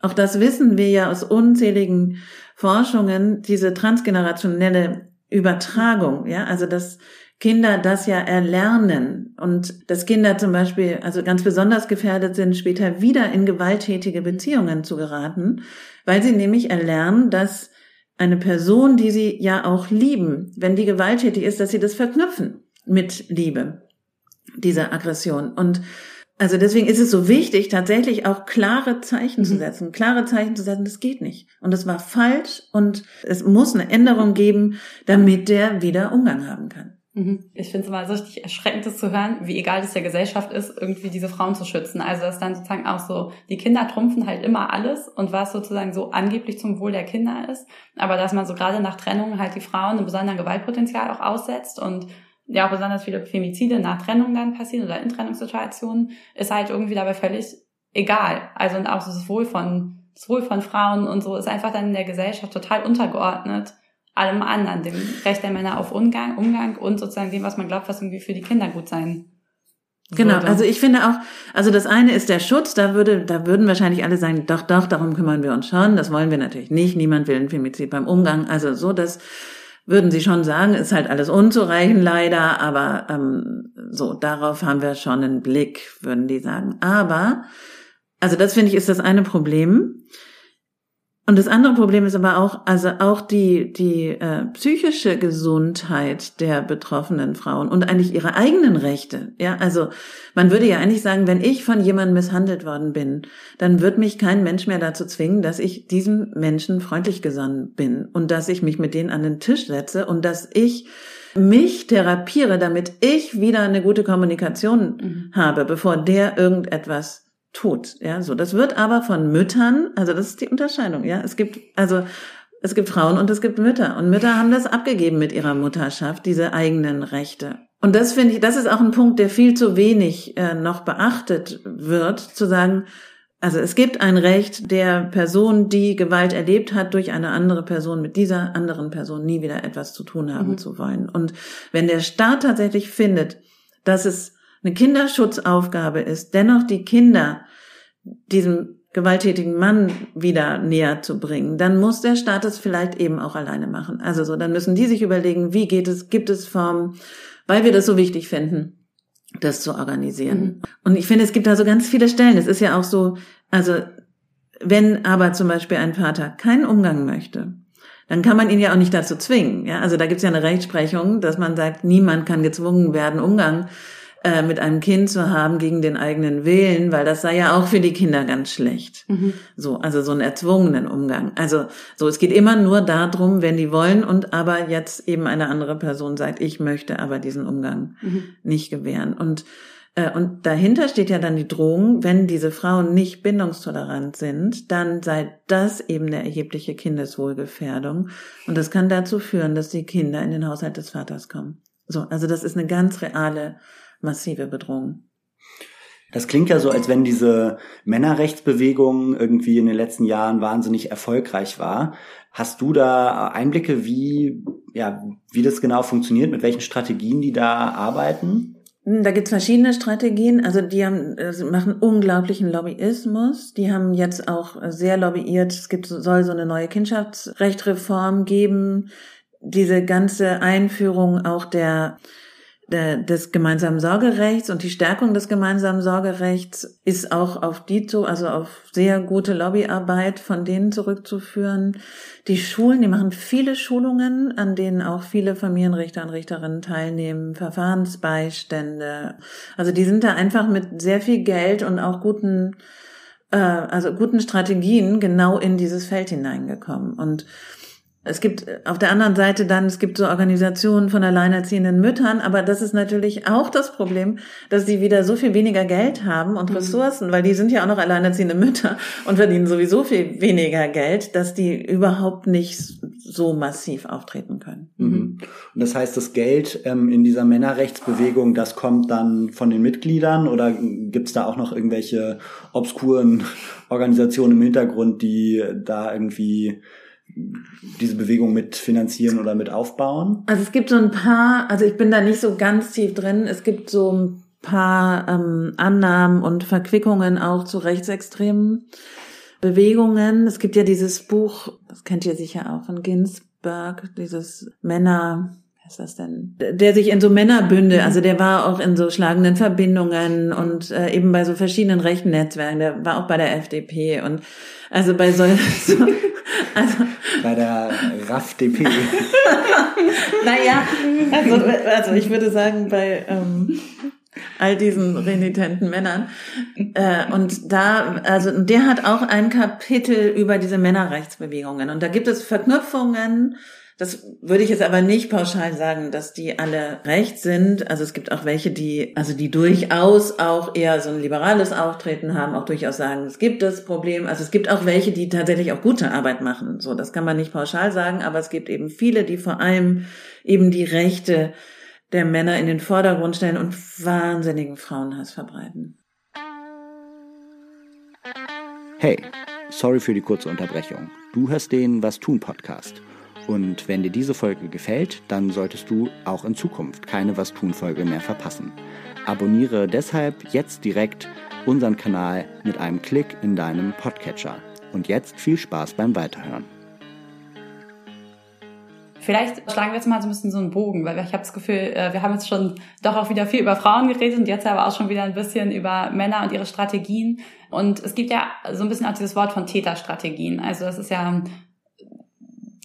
auch das wissen wir ja aus unzähligen Forschungen, diese transgenerationelle Übertragung, ja, also dass Kinder das ja erlernen und dass Kinder zum Beispiel, also ganz besonders gefährdet sind, später wieder in gewalttätige Beziehungen zu geraten, weil sie nämlich erlernen, dass eine Person, die sie ja auch lieben, wenn die gewalttätig ist, dass sie das verknüpfen mit Liebe, diese Aggression. Und also deswegen ist es so wichtig, tatsächlich auch klare Zeichen mhm. zu setzen. Klare Zeichen zu setzen, das geht nicht. Und das war falsch und es muss eine Änderung geben, damit der wieder Umgang haben kann. Mhm. Ich finde es immer so richtig erschreckend, das zu hören, wie egal es der Gesellschaft ist, irgendwie diese Frauen zu schützen. Also dass dann sozusagen auch so, die Kinder trumpfen halt immer alles und was sozusagen so angeblich zum Wohl der Kinder ist, aber dass man so gerade nach Trennung halt die Frauen einem besonderen Gewaltpotenzial auch aussetzt und ja auch besonders viele Femizide nach Trennung dann passieren oder in Trennungssituationen, ist halt irgendwie dabei völlig egal. Also und auch das Wohl von, das Wohl von Frauen und so ist einfach dann in der Gesellschaft total untergeordnet allem anderen, dem Recht der Männer auf Umgang, Umgang und sozusagen dem, was man glaubt, was irgendwie für die Kinder gut sein Genau, also ich finde auch, also das eine ist der Schutz, da würde, da würden wahrscheinlich alle sagen, doch, doch, darum kümmern wir uns schon, das wollen wir natürlich nicht, niemand will ein Femizid beim Umgang, also so, das würden sie schon sagen, ist halt alles unzureichend leider, aber ähm, so, darauf haben wir schon einen Blick, würden die sagen. Aber, also das finde ich ist das eine Problem. Und das andere Problem ist aber auch, also auch die, die äh, psychische Gesundheit der betroffenen Frauen und eigentlich ihre eigenen Rechte. Ja, also man würde ja eigentlich sagen, wenn ich von jemandem misshandelt worden bin, dann wird mich kein Mensch mehr dazu zwingen, dass ich diesem Menschen freundlich gesonnen bin und dass ich mich mit denen an den Tisch setze und dass ich mich therapiere, damit ich wieder eine gute Kommunikation mhm. habe, bevor der irgendetwas tut. Ja, so. Das wird aber von Müttern, also das ist die Unterscheidung, ja. Es gibt, also, es gibt Frauen und es gibt Mütter. Und Mütter haben das abgegeben mit ihrer Mutterschaft, diese eigenen Rechte. Und das finde ich, das ist auch ein Punkt, der viel zu wenig äh, noch beachtet wird, zu sagen, Also es gibt ein Recht der Person, die Gewalt erlebt hat, durch eine andere Person mit dieser anderen Person nie wieder etwas zu tun haben mhm. zu wollen. Und wenn der Staat tatsächlich findet, dass es eine Kinderschutzaufgabe ist, dennoch die Kinder diesem gewalttätigen Mann wieder näher zu bringen, dann muss der Staat es vielleicht eben auch alleine machen. Also so, dann müssen die sich überlegen, wie geht es, gibt es Formen, weil wir das so wichtig finden, das zu organisieren. Mhm. Und ich finde, es gibt da so ganz viele Stellen. Es ist ja auch so, also wenn aber zum Beispiel ein Vater keinen Umgang möchte, dann kann man ihn ja auch nicht dazu zwingen. Ja, also da gibt es ja eine Rechtsprechung, dass man sagt, niemand kann gezwungen werden, Umgang äh, mit einem Kind zu haben gegen den eigenen Willen, weil das sei ja auch für die Kinder ganz schlecht. Mhm. So, also so einen erzwungenen Umgang. Also so, es geht immer nur darum, wenn die wollen und aber jetzt eben eine andere Person sagt, ich möchte aber diesen Umgang mhm. nicht gewähren. Und äh, und dahinter steht ja dann die Drohung, wenn diese Frauen nicht bindungstolerant sind, dann sei das eben eine erhebliche Kindeswohlgefährdung. Und das kann dazu führen, dass die Kinder in den Haushalt des Vaters kommen. So, also das ist eine ganz reale massive Bedrohung. Das klingt ja so, als wenn diese Männerrechtsbewegung irgendwie in den letzten Jahren wahnsinnig erfolgreich war. Hast du da Einblicke, wie, ja, wie das genau funktioniert, mit welchen Strategien die da arbeiten? Da gibt's verschiedene Strategien. Also die haben, also machen unglaublichen Lobbyismus. Die haben jetzt auch sehr lobbyiert. Es gibt, soll so eine neue Kindschaftsrechtreform geben. Diese ganze Einführung auch der des gemeinsamen Sorgerechts und die Stärkung des gemeinsamen Sorgerechts ist auch auf die zu, also auf sehr gute Lobbyarbeit von denen zurückzuführen. Die Schulen, die machen viele Schulungen, an denen auch viele Familienrichter und Richterinnen teilnehmen, Verfahrensbeistände. Also die sind da einfach mit sehr viel Geld und auch guten, äh, also guten Strategien genau in dieses Feld hineingekommen und es gibt auf der anderen Seite dann, es gibt so Organisationen von alleinerziehenden Müttern, aber das ist natürlich auch das Problem, dass sie wieder so viel weniger Geld haben und mhm. Ressourcen, weil die sind ja auch noch alleinerziehende Mütter und verdienen sowieso viel weniger Geld, dass die überhaupt nicht so massiv auftreten können. Mhm. Und das heißt, das Geld ähm, in dieser Männerrechtsbewegung, das kommt dann von den Mitgliedern oder gibt es da auch noch irgendwelche obskuren *laughs* Organisationen im Hintergrund, die da irgendwie diese Bewegung mit finanzieren oder mit aufbauen? Also es gibt so ein paar, also ich bin da nicht so ganz tief drin. Es gibt so ein paar ähm, Annahmen und Verquickungen auch zu rechtsextremen Bewegungen. Es gibt ja dieses Buch, das kennt ihr sicher auch von Ginsberg, dieses Männer, ist das denn? Der sich in so Männerbünde, also der war auch in so schlagenden Verbindungen und äh, eben bei so verschiedenen rechten Netzwerken, der war auch bei der FDP und also bei so, *laughs* so also bei der RAF-DP. *laughs* naja, also, also ich würde sagen, bei ähm, all diesen renitenten Männern. Äh, und da, also der hat auch ein Kapitel über diese Männerrechtsbewegungen. Und da gibt es Verknüpfungen das würde ich jetzt aber nicht pauschal sagen, dass die alle recht sind. Also es gibt auch welche, die, also die durchaus auch eher so ein liberales Auftreten haben, auch durchaus sagen, es gibt das Problem. Also es gibt auch welche, die tatsächlich auch gute Arbeit machen. So, das kann man nicht pauschal sagen, aber es gibt eben viele, die vor allem eben die Rechte der Männer in den Vordergrund stellen und wahnsinnigen Frauenhass verbreiten. Hey, sorry für die kurze Unterbrechung. Du hörst den Was tun Podcast. Und wenn dir diese Folge gefällt, dann solltest du auch in Zukunft keine Was tun Folge mehr verpassen. Abonniere deshalb jetzt direkt unseren Kanal mit einem Klick in deinem Podcatcher. Und jetzt viel Spaß beim Weiterhören. Vielleicht schlagen wir jetzt mal so ein bisschen so einen Bogen, weil ich habe das Gefühl, äh, wir haben jetzt schon doch auch wieder viel über Frauen geredet und jetzt aber auch schon wieder ein bisschen über Männer und ihre Strategien. Und es gibt ja so ein bisschen auch dieses Wort von Täterstrategien. Also das ist ja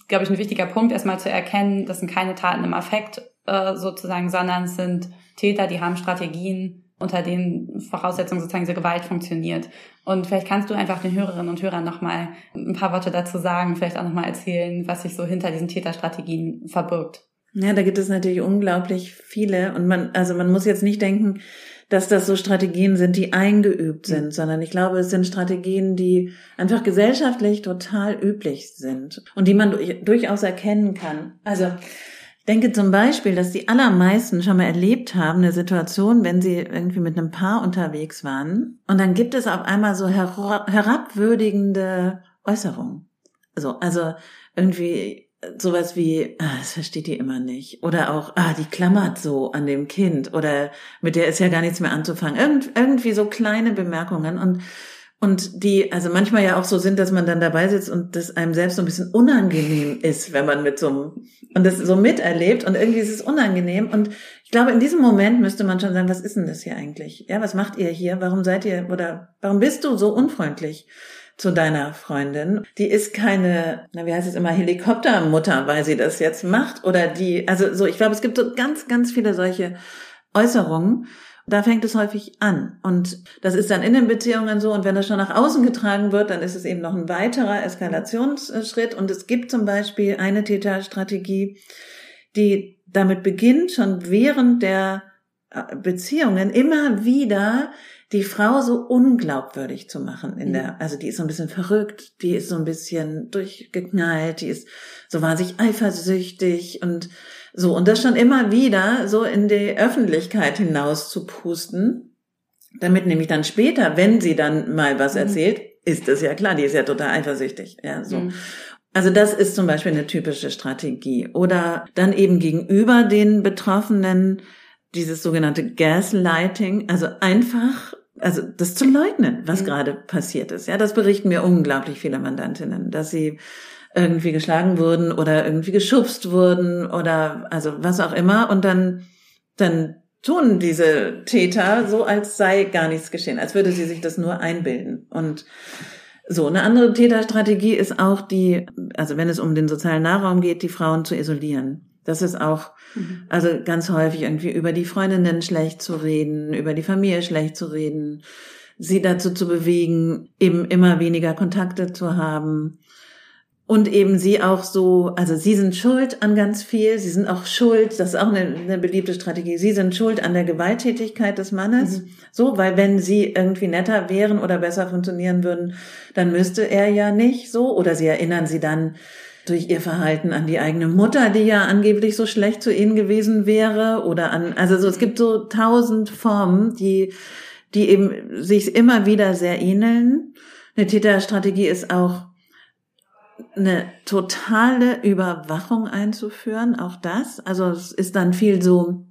glaube ich, ein wichtiger Punkt, erstmal zu erkennen, das sind keine Taten im Affekt äh, sozusagen, sondern es sind Täter, die haben Strategien, unter denen Voraussetzungen sozusagen diese Gewalt funktioniert. Und vielleicht kannst du einfach den Hörerinnen und Hörern nochmal ein paar Worte dazu sagen, vielleicht auch nochmal erzählen, was sich so hinter diesen Täterstrategien verbirgt. Ja, da gibt es natürlich unglaublich viele und man, also man muss jetzt nicht denken, dass das so Strategien sind, die eingeübt sind, sondern ich glaube, es sind Strategien, die einfach gesellschaftlich total üblich sind und die man durchaus erkennen kann. Also denke zum Beispiel, dass die allermeisten schon mal erlebt haben, eine Situation, wenn sie irgendwie mit einem Paar unterwegs waren und dann gibt es auf einmal so herabwürdigende Äußerungen. Also, also irgendwie sowas wie, ah, das versteht die immer nicht. Oder auch, ah, die klammert so an dem Kind oder mit der ist ja gar nichts mehr anzufangen. Irgend, irgendwie so kleine Bemerkungen und und die also manchmal ja auch so sind, dass man dann dabei sitzt und das einem selbst so ein bisschen unangenehm ist, wenn man mit so einem und das so miterlebt und irgendwie ist es unangenehm und ich glaube, in diesem Moment müsste man schon sagen, was ist denn das hier eigentlich? Ja, was macht ihr hier? Warum seid ihr oder warum bist du so unfreundlich? Zu deiner Freundin. Die ist keine, na wie heißt es immer, Helikoptermutter, weil sie das jetzt macht oder die, also so, ich glaube, es gibt so ganz, ganz viele solche Äußerungen. Da fängt es häufig an. Und das ist dann in den Beziehungen so. Und wenn das schon nach außen getragen wird, dann ist es eben noch ein weiterer Eskalationsschritt. Und es gibt zum Beispiel eine Täterstrategie, die damit beginnt, schon während der äh, Beziehungen immer wieder die Frau so unglaubwürdig zu machen in der, mhm. also die ist so ein bisschen verrückt, die ist so ein bisschen durchgeknallt, die ist so wahnsinnig eifersüchtig und so, und das schon immer wieder so in die Öffentlichkeit hinaus zu pusten, damit nämlich dann später, wenn sie dann mal was mhm. erzählt, ist das ja klar, die ist ja total eifersüchtig, ja, so. Mhm. Also das ist zum Beispiel eine typische Strategie. Oder dann eben gegenüber den Betroffenen dieses sogenannte Gaslighting, also einfach also das zu leugnen, was mhm. gerade passiert ist. Ja, das berichten mir unglaublich viele Mandantinnen, dass sie irgendwie geschlagen wurden oder irgendwie geschubst wurden oder also was auch immer und dann dann tun diese Täter so, als sei gar nichts geschehen, als würde sie sich das nur einbilden und so, eine andere Täterstrategie ist auch die, also wenn es um den sozialen Nahraum geht, die Frauen zu isolieren. Das ist auch, mhm. also ganz häufig irgendwie über die Freundinnen schlecht zu reden, über die Familie schlecht zu reden, sie dazu zu bewegen, eben immer weniger Kontakte zu haben. Und eben sie auch so, also sie sind schuld an ganz viel, sie sind auch schuld, das ist auch eine, eine beliebte Strategie, sie sind schuld an der Gewalttätigkeit des Mannes, mhm. so, weil wenn sie irgendwie netter wären oder besser funktionieren würden, dann müsste er ja nicht so, oder sie erinnern sie dann, durch ihr Verhalten an die eigene Mutter, die ja angeblich so schlecht zu ihnen gewesen wäre, oder an, also so, es gibt so tausend Formen, die, die eben sich immer wieder sehr ähneln. Eine Täterstrategie ist auch eine totale Überwachung einzuführen, auch das. Also es ist dann viel so,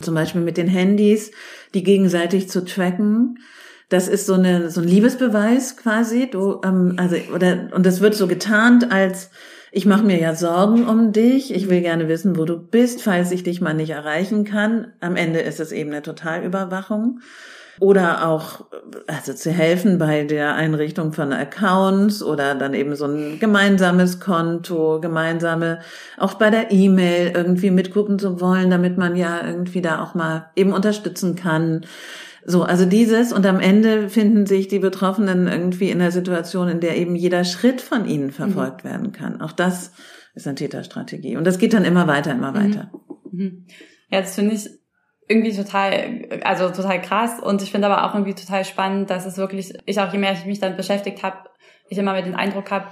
zum Beispiel mit den Handys, die gegenseitig zu tracken. Das ist so eine so ein Liebesbeweis quasi. Du, ähm, also oder und das wird so getarnt als ich mache mir ja Sorgen um dich, ich will gerne wissen, wo du bist, falls ich dich mal nicht erreichen kann. Am Ende ist es eben eine Totalüberwachung. Oder auch, also zu helfen bei der Einrichtung von Accounts oder dann eben so ein gemeinsames Konto, gemeinsame, auch bei der E-Mail irgendwie mitgucken zu wollen, damit man ja irgendwie da auch mal eben unterstützen kann. So, also dieses und am Ende finden sich die Betroffenen irgendwie in der Situation, in der eben jeder Schritt von ihnen verfolgt mhm. werden kann. Auch das ist eine Täterstrategie. Und das geht dann immer weiter, immer mhm. weiter. Mhm. Ja, das finde ich irgendwie total, also total krass. Und ich finde aber auch irgendwie total spannend, dass es wirklich, ich auch je mehr ich mich dann beschäftigt habe, ich immer mit den Eindruck habe,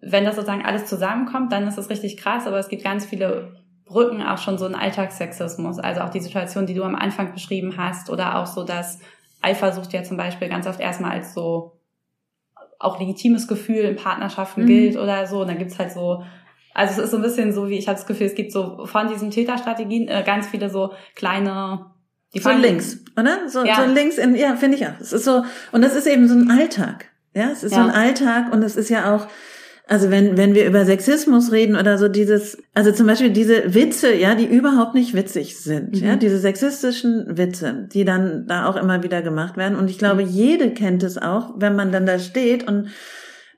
wenn das sozusagen alles zusammenkommt, dann ist es richtig krass, aber es gibt ganz viele Brücken auch schon so ein Alltagssexismus. Also auch die Situation, die du am Anfang beschrieben hast oder auch so, dass Eifersucht ja zum Beispiel ganz oft erstmal als so auch legitimes Gefühl in Partnerschaften mhm. gilt oder so. Und dann gibt's halt so, also es ist so ein bisschen so, wie ich habe das Gefühl, es gibt so von diesen Täterstrategien äh, ganz viele so kleine die so links, oder? So, ja. so links in, ja, finde ich auch. Es ist so, und das ist eben so ein Alltag. Ja, es ist ja. so ein Alltag und es ist ja auch, also wenn, wenn wir über Sexismus reden oder so dieses, also zum Beispiel diese Witze, ja, die überhaupt nicht witzig sind, mhm. ja, diese sexistischen Witze, die dann da auch immer wieder gemacht werden. Und ich glaube, mhm. jede kennt es auch, wenn man dann da steht und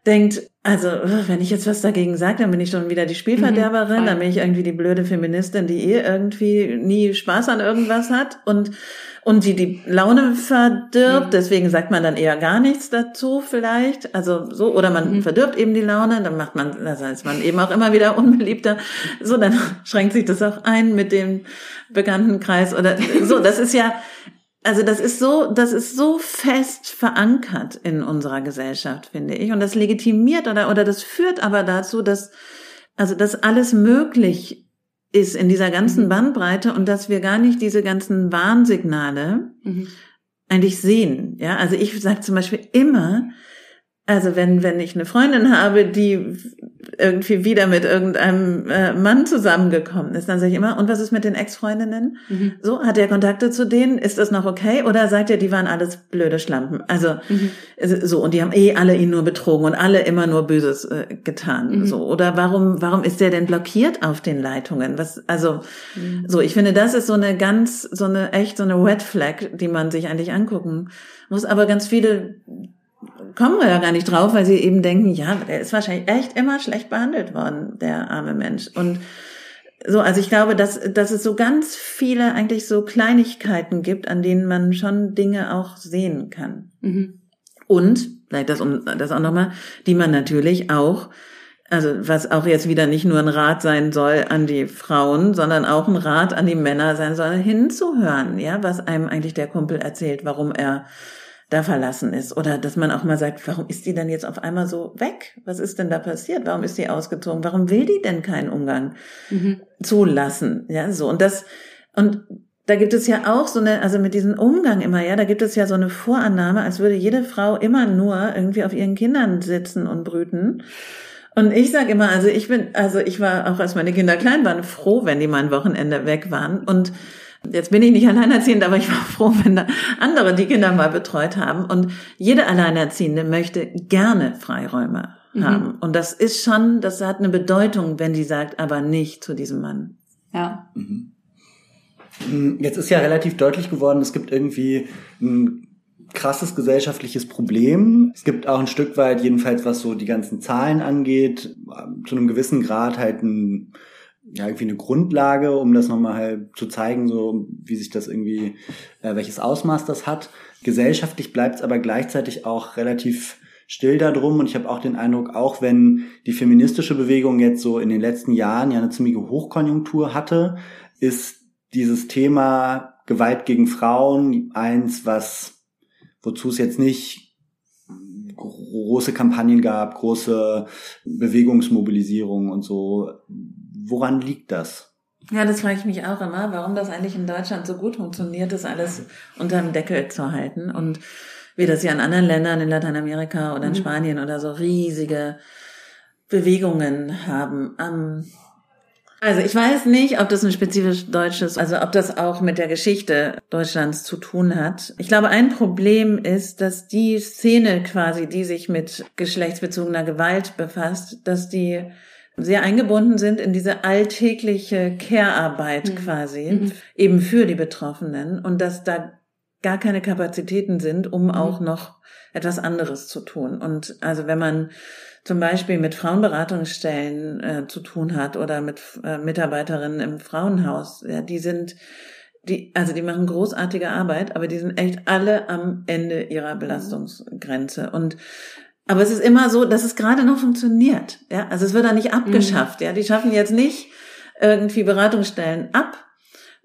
denkt, also wenn ich jetzt was dagegen sage, dann bin ich schon wieder die Spielverderberin, mhm, dann bin ich irgendwie die blöde Feministin, die eh irgendwie nie Spaß an irgendwas hat und und die die Laune verdirbt. Mhm. Deswegen sagt man dann eher gar nichts dazu vielleicht. Also so oder man mhm. verdirbt eben die Laune, dann macht man, das heißt man eben auch immer wieder *laughs* unbeliebter. So dann schränkt sich das auch ein mit dem Bekanntenkreis oder so. Das ist ja also das ist so, das ist so fest verankert in unserer Gesellschaft, finde ich. Und das legitimiert oder, oder das führt aber dazu, dass, also, dass alles möglich ist in dieser ganzen mhm. Bandbreite und dass wir gar nicht diese ganzen Warnsignale mhm. eigentlich sehen. Ja, also ich sage zum Beispiel immer, also wenn, wenn ich eine Freundin habe, die irgendwie wieder mit irgendeinem äh, Mann zusammengekommen ist, dann sage ich immer, und was ist mit den Ex-Freundinnen? Mhm. So, hat er Kontakte zu denen? Ist das noch okay? Oder sagt er, die waren alles blöde Schlampen? Also mhm. so, und die haben eh alle ihn nur betrogen und alle immer nur Böses äh, getan. Mhm. So, oder warum, warum ist der denn blockiert auf den Leitungen? Was, also, mhm. so, ich finde, das ist so eine ganz, so eine echt so eine Red Flag, die man sich eigentlich angucken muss. Aber ganz viele kommen wir ja gar nicht drauf, weil sie eben denken, ja, der ist wahrscheinlich echt immer schlecht behandelt worden, der arme Mensch. Und so, also ich glaube, dass, dass es so ganz viele eigentlich so Kleinigkeiten gibt, an denen man schon Dinge auch sehen kann. Mhm. Und, vielleicht das, um das auch nochmal, die man natürlich auch, also was auch jetzt wieder nicht nur ein Rat sein soll an die Frauen, sondern auch ein Rat an die Männer sein soll, hinzuhören, ja, was einem eigentlich der Kumpel erzählt, warum er da verlassen ist. Oder dass man auch mal sagt, warum ist die denn jetzt auf einmal so weg? Was ist denn da passiert? Warum ist die ausgezogen? Warum will die denn keinen Umgang mhm. zulassen? Ja, so. Und das, und da gibt es ja auch so eine, also mit diesem Umgang immer, ja, da gibt es ja so eine Vorannahme, als würde jede Frau immer nur irgendwie auf ihren Kindern sitzen und brüten. Und ich sage immer, also ich bin, also ich war auch, als meine Kinder klein waren, froh, wenn die mal ein Wochenende weg waren. Und Jetzt bin ich nicht *laughs* alleinerziehend, aber ich war froh, wenn da andere die Kinder mal betreut haben. Und jede Alleinerziehende möchte gerne Freiräume mhm. haben. Und das ist schon, das hat eine Bedeutung, wenn die sagt, aber nicht zu diesem Mann. Ja. Mhm. Jetzt ist ja relativ deutlich geworden, es gibt irgendwie ein krasses gesellschaftliches Problem. Es gibt auch ein Stück weit, jedenfalls was so die ganzen Zahlen angeht, zu einem gewissen Grad halt ein ja, irgendwie eine Grundlage, um das nochmal halt zu zeigen, so wie sich das irgendwie, äh, welches Ausmaß das hat. Gesellschaftlich bleibt es aber gleichzeitig auch relativ still darum und ich habe auch den Eindruck, auch wenn die feministische Bewegung jetzt so in den letzten Jahren ja eine ziemliche Hochkonjunktur hatte, ist dieses Thema Gewalt gegen Frauen eins, was wozu es jetzt nicht große Kampagnen gab, große Bewegungsmobilisierung und so Woran liegt das? Ja, das frage ich mich auch immer, warum das eigentlich in Deutschland so gut funktioniert, das alles unter dem Deckel zu halten und wie das ja in anderen Ländern, in Lateinamerika oder in mhm. Spanien oder so riesige Bewegungen haben. also ich weiß nicht, ob das ein spezifisch deutsches, also ob das auch mit der Geschichte Deutschlands zu tun hat. Ich glaube, ein Problem ist, dass die Szene quasi, die sich mit geschlechtsbezogener Gewalt befasst, dass die sehr eingebunden sind in diese alltägliche Care-Arbeit mhm. quasi, mhm. eben für die Betroffenen und dass da gar keine Kapazitäten sind, um mhm. auch noch etwas anderes zu tun. Und also wenn man zum Beispiel mit Frauenberatungsstellen äh, zu tun hat oder mit äh, Mitarbeiterinnen im Frauenhaus, ja, die sind die, also die machen großartige Arbeit, aber die sind echt alle am Ende ihrer Belastungsgrenze. Und aber es ist immer so, dass es gerade noch funktioniert. Ja, also es wird da nicht abgeschafft. Mhm. Ja, die schaffen jetzt nicht irgendwie Beratungsstellen ab,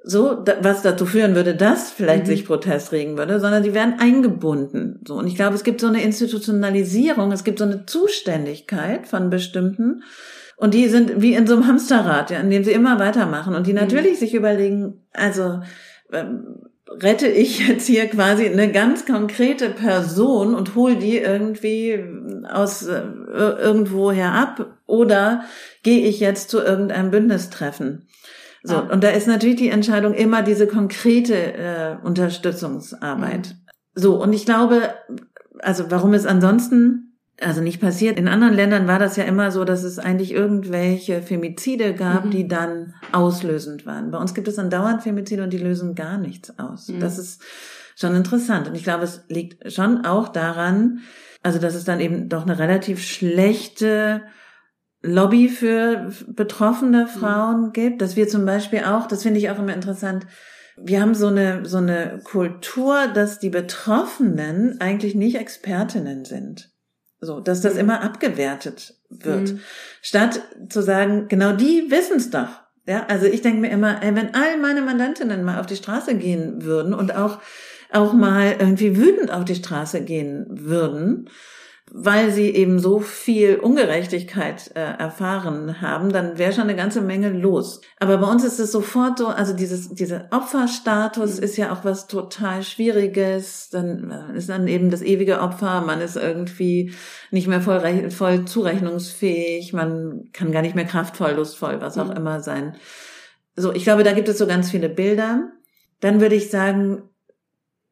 so was dazu führen würde, dass vielleicht mhm. sich Protest regen würde, sondern die werden eingebunden. So und ich glaube, es gibt so eine Institutionalisierung, es gibt so eine Zuständigkeit von bestimmten und die sind wie in so einem Hamsterrad, ja, in dem sie immer weitermachen und die mhm. natürlich mhm. sich überlegen, also ähm, rette ich jetzt hier quasi eine ganz konkrete Person und hol die irgendwie aus äh, irgendwoher ab oder gehe ich jetzt zu irgendeinem Bündnistreffen? So, ah. und da ist natürlich die Entscheidung immer diese konkrete äh, Unterstützungsarbeit. Mhm. So, und ich glaube, also warum es ansonsten also nicht passiert. In anderen Ländern war das ja immer so, dass es eigentlich irgendwelche Femizide gab, mhm. die dann auslösend waren. Bei uns gibt es dann dauernd Femizide und die lösen gar nichts aus. Mhm. Das ist schon interessant. Und ich glaube, es liegt schon auch daran, also dass es dann eben doch eine relativ schlechte Lobby für betroffene mhm. Frauen mhm. gibt, dass wir zum Beispiel auch, das finde ich auch immer interessant, wir haben so eine, so eine Kultur, dass die Betroffenen eigentlich nicht Expertinnen sind. So, dass das mhm. immer abgewertet wird. Mhm. Statt zu sagen, genau die wissen es doch. Ja, also ich denke mir immer, ey, wenn all meine Mandantinnen mal auf die Straße gehen würden und auch, auch mal irgendwie wütend auf die Straße gehen würden, weil sie eben so viel Ungerechtigkeit äh, erfahren haben, dann wäre schon eine ganze Menge los. Aber bei uns ist es sofort so, also dieses, dieser Opferstatus ist ja auch was total Schwieriges. Dann ist dann eben das ewige Opfer, man ist irgendwie nicht mehr voll, voll zurechnungsfähig, man kann gar nicht mehr kraftvoll, lustvoll, was auch mhm. immer sein. So, ich glaube, da gibt es so ganz viele Bilder. Dann würde ich sagen,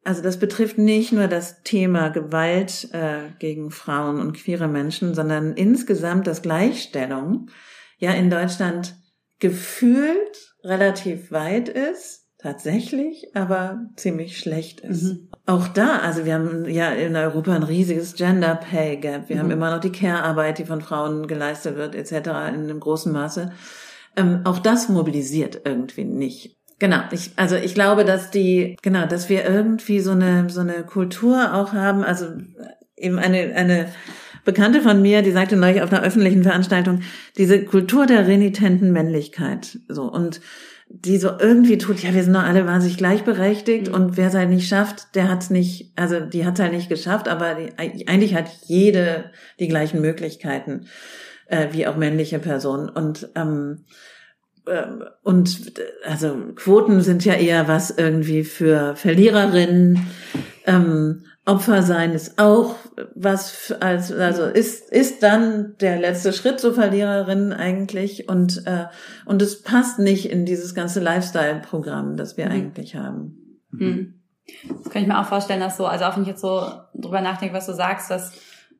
also das betrifft nicht nur das Thema Gewalt äh, gegen Frauen und queere Menschen, sondern insgesamt das Gleichstellung ja in Deutschland gefühlt relativ weit ist, tatsächlich, aber ziemlich schlecht ist. Mhm. Auch da, also wir haben ja in Europa ein riesiges Gender Pay Gap. Wir mhm. haben immer noch die Care-Arbeit, die von Frauen geleistet wird, etc. in einem großen Maße. Ähm, auch das mobilisiert irgendwie nicht. Genau, ich, also ich glaube, dass die, genau, dass wir irgendwie so eine, so eine Kultur auch haben, also eben eine, eine Bekannte von mir, die sagte neulich auf einer öffentlichen Veranstaltung, diese Kultur der renitenten Männlichkeit, so, und die so irgendwie tut, ja, wir sind doch alle wahnsinnig gleichberechtigt mhm. und wer es halt nicht schafft, der hat's nicht, also die hat's halt nicht geschafft, aber die, eigentlich hat jede die gleichen Möglichkeiten, äh, wie auch männliche Personen und, ähm, ähm, und also Quoten sind ja eher was irgendwie für Verliererinnen. Ähm, Opfer sein ist auch was als also ist ist dann der letzte Schritt zur Verliererin eigentlich und äh, und es passt nicht in dieses ganze Lifestyle-Programm, das wir mhm. eigentlich haben. Mhm. Das kann ich mir auch vorstellen, dass so also auch wenn ich jetzt so drüber nachdenke, was du sagst, dass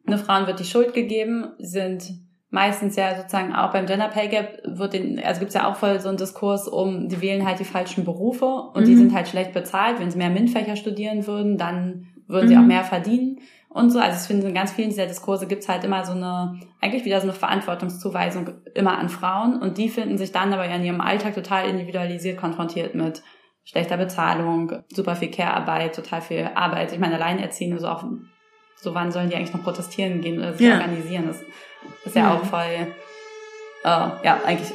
eine Frauen wird die Schuld gegeben, sind meistens ja sozusagen auch beim Gender Pay Gap wird den, also gibt's ja auch voll so einen Diskurs um, die wählen halt die falschen Berufe und mhm. die sind halt schlecht bezahlt. Wenn sie mehr MINT-Fächer studieren würden, dann würden mhm. sie auch mehr verdienen und so. Also ich finde, in ganz vielen dieser Diskurse gibt's halt immer so eine, eigentlich wieder so eine Verantwortungszuweisung immer an Frauen und die finden sich dann aber ja in ihrem Alltag total individualisiert konfrontiert mit schlechter Bezahlung, super viel Care-Arbeit, total viel Arbeit. Ich meine, Alleinerziehende so auch, so wann sollen die eigentlich noch protestieren gehen oder sich ja. organisieren? Das ist ja, ja. auch voll, äh, ja, eigentlich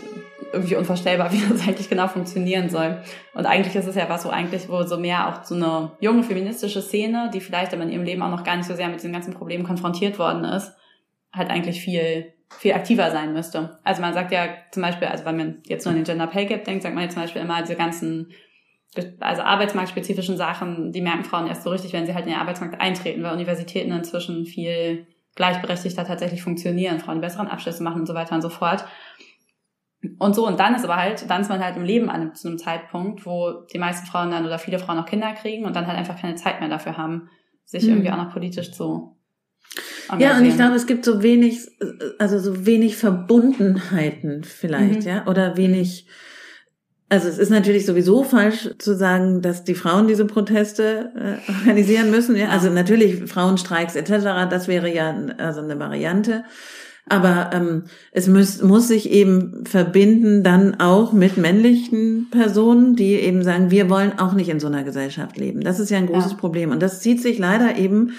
irgendwie unvorstellbar, *laughs* wie das eigentlich genau funktionieren soll. Und eigentlich ist es ja was, so eigentlich, wo so mehr auch so eine junge feministische Szene, die vielleicht aber in ihrem Leben auch noch gar nicht so sehr mit diesen ganzen Problemen konfrontiert worden ist, halt eigentlich viel viel aktiver sein müsste. Also man sagt ja zum Beispiel, also wenn man jetzt nur an den Gender Pay Gap denkt, sagt man jetzt zum Beispiel immer diese ganzen also arbeitsmarktspezifischen Sachen, die merken Frauen erst so richtig, wenn sie halt in den Arbeitsmarkt eintreten, weil Universitäten inzwischen viel gleichberechtigter tatsächlich funktionieren, Frauen besseren Abschlüsse machen und so weiter und so fort. Und so, und dann ist aber halt, dann ist man halt im Leben an einem, zu einem Zeitpunkt, wo die meisten Frauen dann oder viele Frauen noch Kinder kriegen und dann halt einfach keine Zeit mehr dafür haben, sich mhm. irgendwie auch noch politisch zu ja, und ich glaube, es gibt so wenig, also so wenig Verbundenheiten vielleicht, mhm. ja, oder wenig, also es ist natürlich sowieso falsch zu sagen, dass die Frauen diese Proteste äh, organisieren müssen. Ja? Also natürlich Frauenstreiks etc. Das wäre ja also eine Variante. Aber ähm, es muss, muss sich eben verbinden dann auch mit männlichen Personen, die eben sagen, wir wollen auch nicht in so einer Gesellschaft leben. Das ist ja ein großes ja. Problem. Und das zieht sich leider eben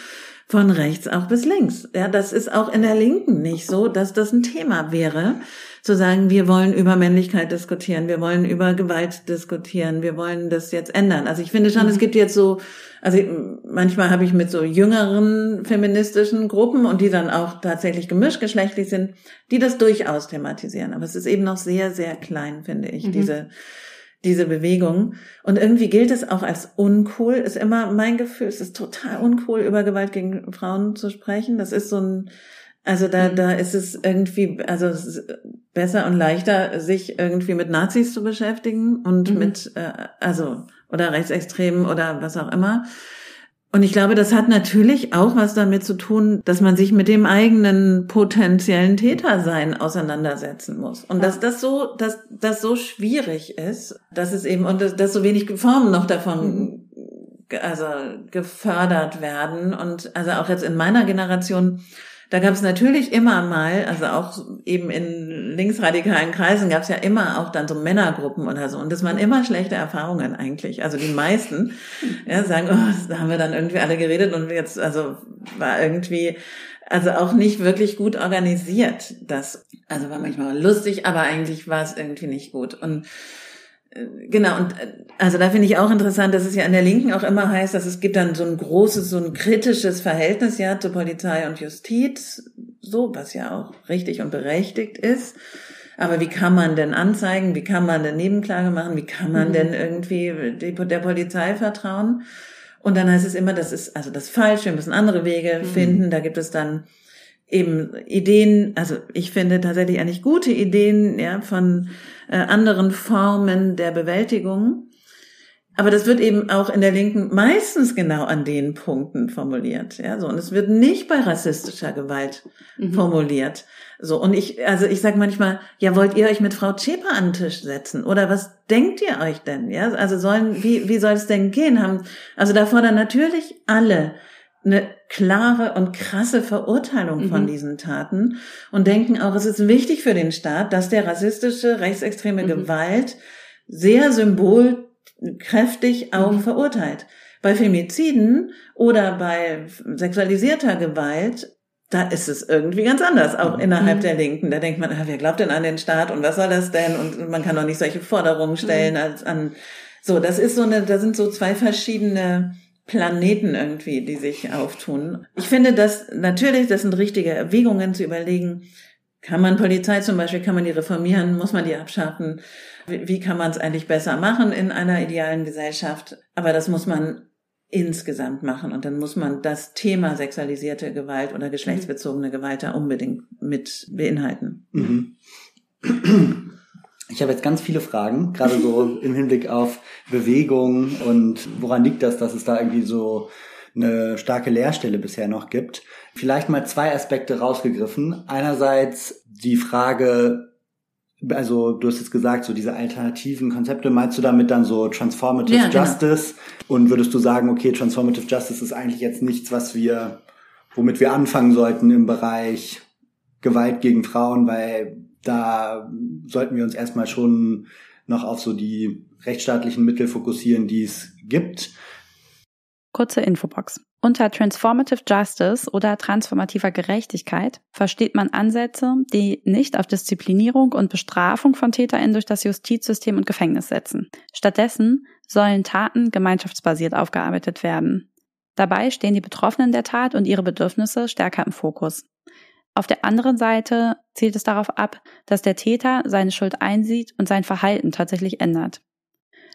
von rechts auch bis links. Ja, das ist auch in der Linken nicht so, dass das ein Thema wäre zu sagen, wir wollen über Männlichkeit diskutieren, wir wollen über Gewalt diskutieren, wir wollen das jetzt ändern. Also ich finde schon, mhm. es gibt jetzt so, also manchmal habe ich mit so jüngeren feministischen Gruppen und die dann auch tatsächlich gemischgeschlechtlich sind, die das durchaus thematisieren. Aber es ist eben noch sehr, sehr klein, finde ich, mhm. diese diese Bewegung. Und irgendwie gilt es auch als uncool, ist immer mein Gefühl, es ist total uncool, über Gewalt gegen Frauen zu sprechen. Das ist so ein, also da, mhm. da ist es irgendwie, also es besser und leichter, sich irgendwie mit Nazis zu beschäftigen und mhm. mit, äh, also, oder Rechtsextremen oder was auch immer. Und ich glaube, das hat natürlich auch was damit zu tun, dass man sich mit dem eigenen potenziellen Tätersein auseinandersetzen muss. Und dass das so, dass das so schwierig ist, dass es eben, und dass, dass so wenig Formen noch davon mhm also gefördert werden und also auch jetzt in meiner Generation da gab es natürlich immer mal, also auch eben in linksradikalen Kreisen gab es ja immer auch dann so Männergruppen oder so. Und das waren immer schlechte Erfahrungen eigentlich. Also die meisten *laughs* ja, sagen, oh, da haben wir dann irgendwie alle geredet und jetzt, also war irgendwie, also auch nicht wirklich gut organisiert. Das, also war manchmal lustig, aber eigentlich war es irgendwie nicht gut. Und Genau, und äh, also da finde ich auch interessant, dass es ja an der Linken auch immer heißt, dass es gibt dann so ein großes, so ein kritisches Verhältnis ja zu Polizei und Justiz, so, was ja auch richtig und berechtigt ist. Aber wie kann man denn anzeigen? Wie kann man denn Nebenklage machen? Wie kann man mhm. denn irgendwie die, der Polizei vertrauen? Und dann heißt es immer, das ist also das falsch, wir müssen andere Wege mhm. finden. Da gibt es dann eben Ideen, also ich finde tatsächlich eigentlich gute Ideen, ja, von äh, anderen Formen der Bewältigung. Aber das wird eben auch in der Linken meistens genau an den Punkten formuliert, ja, so. Und es wird nicht bei rassistischer Gewalt mhm. formuliert. So. Und ich, also ich sage manchmal, ja, wollt ihr euch mit Frau Zschäper an den Tisch setzen? Oder was denkt ihr euch denn? Ja, also sollen, wie, wie soll es denn gehen? Haben, also da fordern natürlich alle eine klare und krasse Verurteilung von mhm. diesen Taten und denken auch, es ist wichtig für den Staat, dass der rassistische, rechtsextreme mhm. Gewalt sehr symbolkräftig auch mhm. verurteilt. Bei Femiziden oder bei sexualisierter Gewalt da ist es irgendwie ganz anders, auch mhm. innerhalb mhm. der Linken. Da denkt man, ah, wer glaubt denn an den Staat und was soll das denn? Und man kann doch nicht solche Forderungen stellen mhm. als an, so, das ist so eine, da sind so zwei verschiedene Planeten irgendwie, die sich auftun. Ich finde das natürlich, das sind richtige Erwägungen zu überlegen, kann man Polizei zum Beispiel, kann man die reformieren, muss man die abschaffen? Wie, wie kann man es eigentlich besser machen in einer idealen Gesellschaft? Aber das muss man insgesamt machen und dann muss man das Thema sexualisierte Gewalt oder geschlechtsbezogene Gewalt da unbedingt mit beinhalten. Mhm. Ich habe jetzt ganz viele Fragen, gerade so *laughs* im Hinblick auf Bewegung und woran liegt das, dass es da irgendwie so eine starke Leerstelle bisher noch gibt. Vielleicht mal zwei Aspekte rausgegriffen. Einerseits die Frage, also du hast jetzt gesagt, so diese alternativen Konzepte, meinst du damit dann so Transformative ja, genau. Justice? Und würdest du sagen, okay, Transformative Justice ist eigentlich jetzt nichts, was wir, womit wir anfangen sollten im Bereich Gewalt gegen Frauen, weil da sollten wir uns erstmal schon noch auf so die rechtsstaatlichen Mittel fokussieren, die es gibt. Kurze Infobox. Unter Transformative Justice oder transformativer Gerechtigkeit versteht man Ansätze, die nicht auf Disziplinierung und Bestrafung von TäterInnen durch das Justizsystem und Gefängnis setzen. Stattdessen sollen Taten gemeinschaftsbasiert aufgearbeitet werden. Dabei stehen die Betroffenen der Tat und ihre Bedürfnisse stärker im Fokus. Auf der anderen Seite zielt es darauf ab, dass der Täter seine Schuld einsieht und sein Verhalten tatsächlich ändert.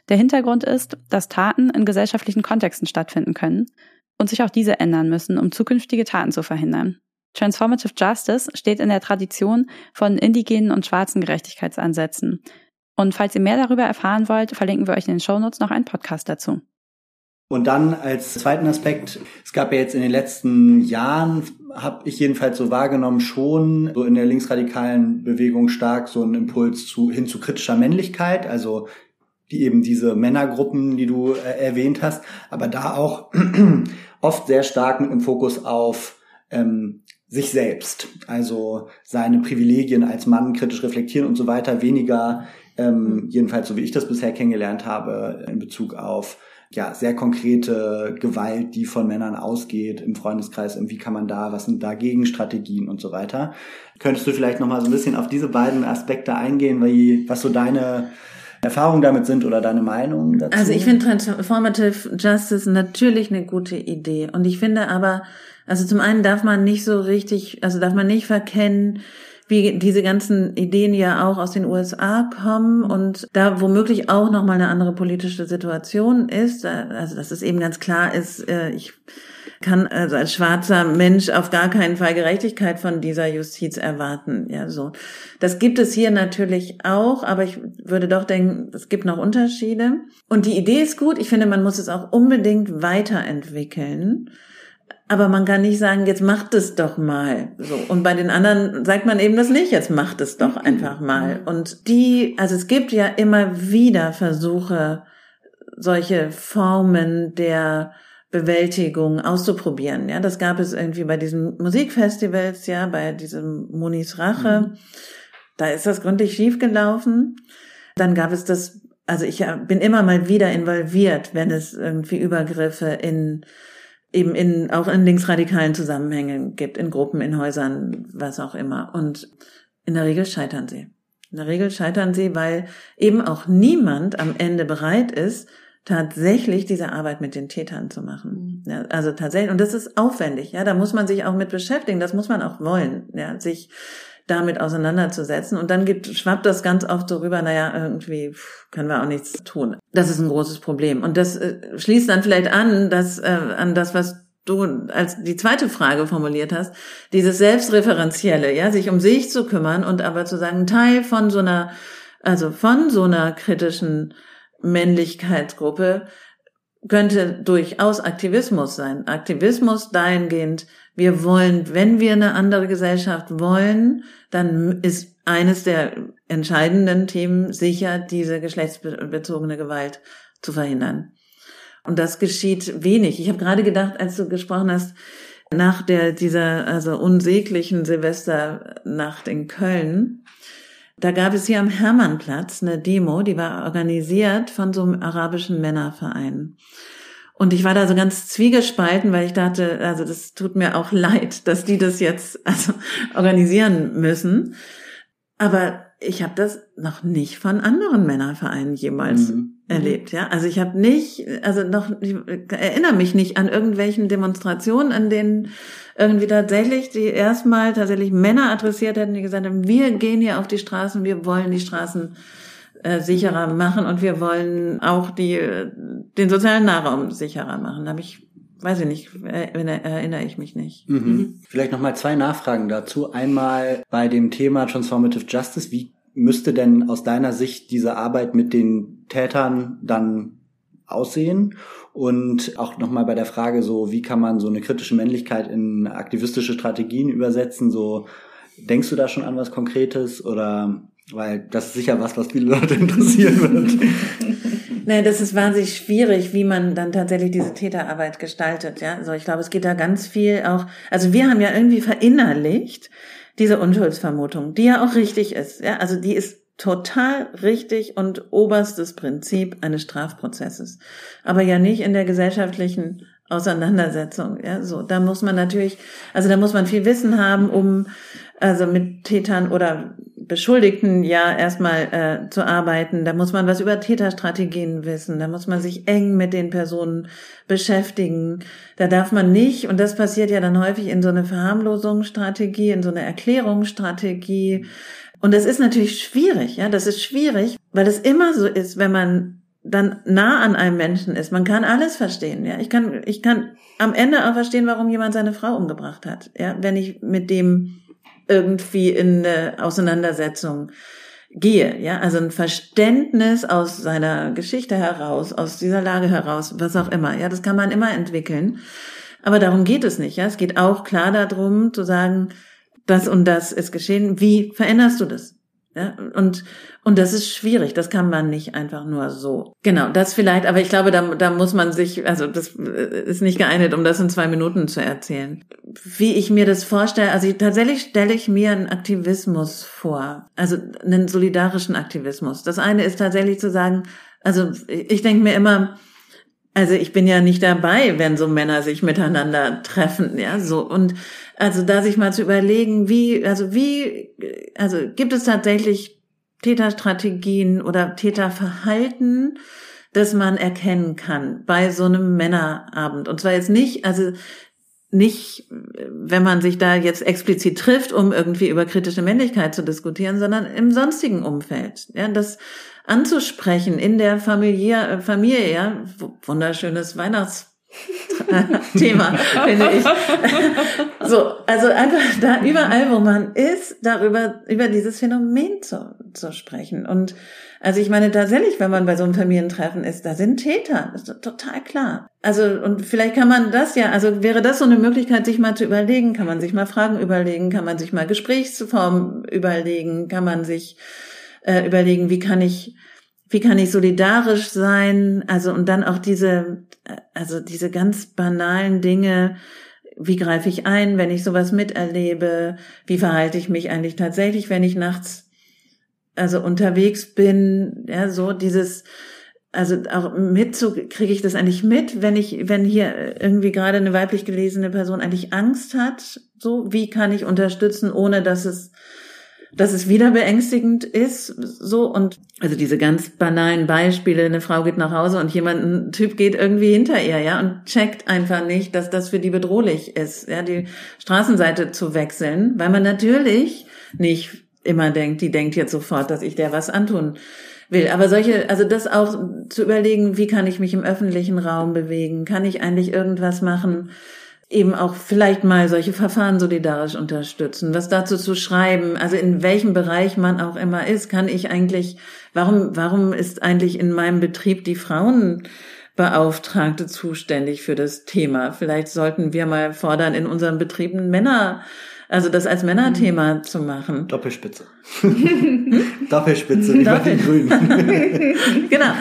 Der Hintergrund ist, dass Taten in gesellschaftlichen Kontexten stattfinden können und sich auch diese ändern müssen, um zukünftige Taten zu verhindern. Transformative Justice steht in der Tradition von indigenen und schwarzen Gerechtigkeitsansätzen. Und falls ihr mehr darüber erfahren wollt, verlinken wir euch in den Shownotes noch einen Podcast dazu. Und dann als zweiten Aspekt, es gab ja jetzt in den letzten Jahren, habe ich jedenfalls so wahrgenommen, schon so in der linksradikalen Bewegung stark so einen Impuls zu, hin zu kritischer Männlichkeit, also die eben diese Männergruppen, die du äh, erwähnt hast, aber da auch *clears throat* oft sehr stark mit einem Fokus auf ähm, sich selbst, also seine Privilegien als Mann kritisch reflektieren und so weiter, weniger, ähm, jedenfalls so wie ich das bisher kennengelernt habe, in Bezug auf ja, sehr konkrete Gewalt, die von Männern ausgeht im Freundeskreis. Und wie kann man da, was sind da Gegenstrategien und so weiter. Könntest du vielleicht nochmal so ein bisschen auf diese beiden Aspekte eingehen, weil, was so deine Erfahrungen damit sind oder deine Meinung dazu? Also ich finde Transformative Justice natürlich eine gute Idee. Und ich finde aber, also zum einen darf man nicht so richtig, also darf man nicht verkennen, wie diese ganzen Ideen ja auch aus den USA kommen und da womöglich auch nochmal eine andere politische Situation ist. Also dass es eben ganz klar ist, äh, ich kann also als schwarzer Mensch auf gar keinen Fall Gerechtigkeit von dieser Justiz erwarten. Ja, so. Das gibt es hier natürlich auch, aber ich würde doch denken, es gibt noch Unterschiede. Und die Idee ist gut. Ich finde, man muss es auch unbedingt weiterentwickeln. Aber man kann nicht sagen, jetzt macht es doch mal. So. Und bei den anderen sagt man eben das nicht, jetzt macht es doch einfach mal. Und die, also es gibt ja immer wieder Versuche, solche Formen der Bewältigung auszuprobieren. Ja, das gab es irgendwie bei diesen Musikfestivals, ja, bei diesem Monis Rache. Mhm. Da ist das gründlich schiefgelaufen. Dann gab es das, also ich bin immer mal wieder involviert, wenn es irgendwie Übergriffe in eben in, auch in linksradikalen Zusammenhängen gibt, in Gruppen, in Häusern, was auch immer. Und in der Regel scheitern sie. In der Regel scheitern sie, weil eben auch niemand am Ende bereit ist, tatsächlich diese Arbeit mit den Tätern zu machen. Ja, also tatsächlich, und das ist aufwendig, ja, da muss man sich auch mit beschäftigen, das muss man auch wollen, ja, sich damit auseinanderzusetzen. Und dann gibt, schwappt das ganz oft so rüber, naja, irgendwie können wir auch nichts tun. Das ist ein großes Problem. Und das äh, schließt dann vielleicht an, dass, äh, an das, was du als die zweite Frage formuliert hast, dieses Selbstreferenzielle, ja, sich um sich zu kümmern und aber zu sagen, Teil von so einer, also von so einer kritischen Männlichkeitsgruppe könnte durchaus Aktivismus sein. Aktivismus dahingehend, wir wollen, wenn wir eine andere Gesellschaft wollen, dann ist eines der entscheidenden Themen sicher, diese geschlechtsbezogene Gewalt zu verhindern. Und das geschieht wenig. Ich habe gerade gedacht, als du gesprochen hast, nach der dieser also unsäglichen Silvesternacht in Köln, da gab es hier am Hermannplatz eine Demo, die war organisiert von so einem arabischen Männerverein. Und ich war da so ganz zwiegespalten, weil ich dachte, also das tut mir auch leid, dass die das jetzt also organisieren müssen. Aber ich habe das noch nicht von anderen Männervereinen jemals mhm. erlebt, ja. Also ich habe nicht, also noch, ich erinnere mich nicht an irgendwelchen Demonstrationen, an denen irgendwie tatsächlich die erstmal tatsächlich Männer adressiert hätten, die gesagt haben, wir gehen hier auf die Straßen, wir wollen die Straßen äh, sicherer machen und wir wollen auch die, den sozialen Nahraum sicherer machen. Da habe ich weiß ich nicht, erinnere ich mich nicht. Mhm. Mhm. Vielleicht nochmal zwei Nachfragen dazu. Einmal bei dem Thema Transformative Justice. Wie müsste denn aus deiner Sicht diese Arbeit mit den Tätern dann aussehen? Und auch nochmal bei der Frage so, wie kann man so eine kritische Männlichkeit in aktivistische Strategien übersetzen? So, denkst du da schon an was Konkretes oder weil das ist sicher was, was viele Leute *laughs* interessieren wird. *laughs* Nein, das ist wahnsinnig schwierig, wie man dann tatsächlich diese Täterarbeit gestaltet. Ja, also ich glaube, es geht da ganz viel auch. Also wir haben ja irgendwie verinnerlicht diese Unschuldsvermutung, die ja auch richtig ist. Ja, also die ist total richtig und oberstes Prinzip eines Strafprozesses, aber ja nicht in der gesellschaftlichen Auseinandersetzung. Ja, so da muss man natürlich, also da muss man viel Wissen haben, um also mit Tätern oder Beschuldigten ja erstmal äh, zu arbeiten. Da muss man was über Täterstrategien wissen. Da muss man sich eng mit den Personen beschäftigen. Da darf man nicht, und das passiert ja dann häufig in so eine Verharmlosungsstrategie, in so eine Erklärungsstrategie. Und das ist natürlich schwierig, ja, das ist schwierig, weil es immer so ist, wenn man dann nah an einem Menschen ist. Man kann alles verstehen, ja. Ich kann, ich kann am Ende auch verstehen, warum jemand seine Frau umgebracht hat, ja, wenn ich mit dem irgendwie in eine Auseinandersetzung gehe, ja, also ein Verständnis aus seiner Geschichte heraus, aus dieser Lage heraus, was auch immer, ja, das kann man immer entwickeln. Aber darum geht es nicht, ja. Es geht auch klar darum, zu sagen, das und das ist geschehen. Wie veränderst du das? Ja, und, und das ist schwierig, das kann man nicht einfach nur so. Genau, das vielleicht, aber ich glaube, da, da muss man sich, also das äh, ist nicht geeignet, um das in zwei Minuten zu erzählen. Wie ich mir das vorstelle, also tatsächlich stelle ich mir einen Aktivismus vor, also einen solidarischen Aktivismus. Das eine ist tatsächlich zu sagen, also ich denke mir immer, also ich bin ja nicht dabei, wenn so Männer sich miteinander treffen, ja, so und also da sich mal zu überlegen, wie, also wie, also gibt es tatsächlich Täterstrategien oder Täterverhalten, das man erkennen kann bei so einem Männerabend. Und zwar jetzt nicht, also nicht, wenn man sich da jetzt explizit trifft, um irgendwie über kritische Männlichkeit zu diskutieren, sondern im sonstigen Umfeld. Ja, das anzusprechen in der Familie, Familie, ja, wunderschönes Weihnachts *laughs* Thema, finde ich. *laughs* so, also einfach da überall, wo man ist, darüber, über dieses Phänomen zu, zu sprechen. Und also ich meine tatsächlich, wenn man bei so einem Familientreffen ist, da sind Täter, das ist total klar. Also und vielleicht kann man das ja, also wäre das so eine Möglichkeit, sich mal zu überlegen, kann man sich mal Fragen überlegen, kann man sich mal Gesprächsformen überlegen, kann man sich äh, überlegen, wie kann ich wie kann ich solidarisch sein? Also und dann auch diese, also diese ganz banalen Dinge, wie greife ich ein, wenn ich sowas miterlebe? Wie verhalte ich mich eigentlich tatsächlich, wenn ich nachts also unterwegs bin? Ja, so dieses, also auch mit kriege ich das eigentlich mit, wenn ich, wenn hier irgendwie gerade eine weiblich gelesene Person eigentlich Angst hat. So, wie kann ich unterstützen, ohne dass es dass es wieder beängstigend ist, so und also diese ganz banalen Beispiele, eine Frau geht nach Hause und jemand, ein Typ geht irgendwie hinter ihr, ja, und checkt einfach nicht, dass das für die bedrohlich ist, ja, die Straßenseite zu wechseln, weil man natürlich nicht immer denkt, die denkt jetzt sofort, dass ich der was antun will. Aber solche, also das auch zu überlegen, wie kann ich mich im öffentlichen Raum bewegen? Kann ich eigentlich irgendwas machen? Eben auch vielleicht mal solche Verfahren solidarisch unterstützen, was dazu zu schreiben, also in welchem Bereich man auch immer ist, kann ich eigentlich, warum, warum ist eigentlich in meinem Betrieb die Frauenbeauftragte zuständig für das Thema? Vielleicht sollten wir mal fordern, in unseren Betrieben Männer also das als Männerthema mhm. zu machen. Doppelspitze. *laughs* Doppelspitze, wie bei den Grünen. *laughs* *laughs* genau.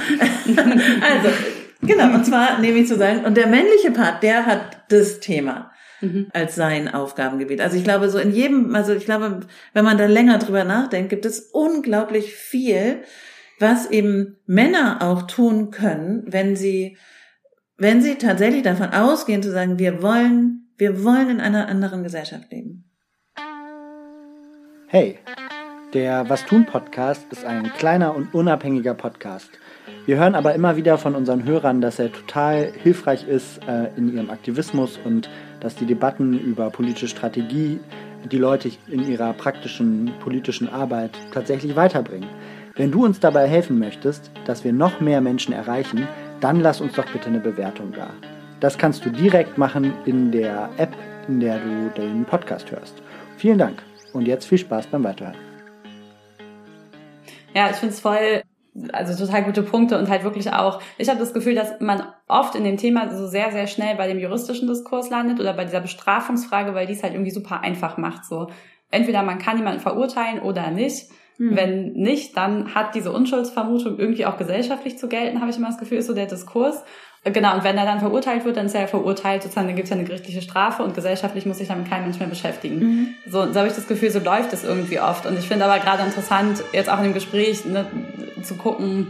Also Genau, und zwar nehme ich zu sagen, und der männliche Part, der hat das Thema mhm. als sein Aufgabengebiet. Also ich glaube, so in jedem, also ich glaube, wenn man da länger drüber nachdenkt, gibt es unglaublich viel, was eben Männer auch tun können, wenn sie, wenn sie tatsächlich davon ausgehen zu sagen, wir wollen, wir wollen in einer anderen Gesellschaft leben. Hey, der Was tun Podcast ist ein kleiner und unabhängiger Podcast. Wir hören aber immer wieder von unseren Hörern, dass er total hilfreich ist äh, in ihrem Aktivismus und dass die Debatten über politische Strategie die Leute in ihrer praktischen politischen Arbeit tatsächlich weiterbringen. Wenn du uns dabei helfen möchtest, dass wir noch mehr Menschen erreichen, dann lass uns doch bitte eine Bewertung da. Das kannst du direkt machen in der App, in der du den Podcast hörst. Vielen Dank und jetzt viel Spaß beim Weiterhören. Ja, ich finde es voll also total gute Punkte und halt wirklich auch, ich habe das Gefühl, dass man oft in dem Thema so sehr, sehr schnell bei dem juristischen Diskurs landet oder bei dieser Bestrafungsfrage, weil die es halt irgendwie super einfach macht. So entweder man kann jemanden verurteilen oder nicht. Mhm. Wenn nicht, dann hat diese Unschuldsvermutung irgendwie auch gesellschaftlich zu gelten, habe ich immer das Gefühl, ist so der Diskurs. Genau, und wenn er dann verurteilt wird, dann ist er verurteilt, sozusagen, dann gibt es ja eine gerichtliche Strafe und gesellschaftlich muss sich damit kein Mensch mehr beschäftigen. Mhm. So, so habe ich das Gefühl, so läuft es irgendwie oft. Und ich finde aber gerade interessant, jetzt auch in dem Gespräch ne, zu gucken,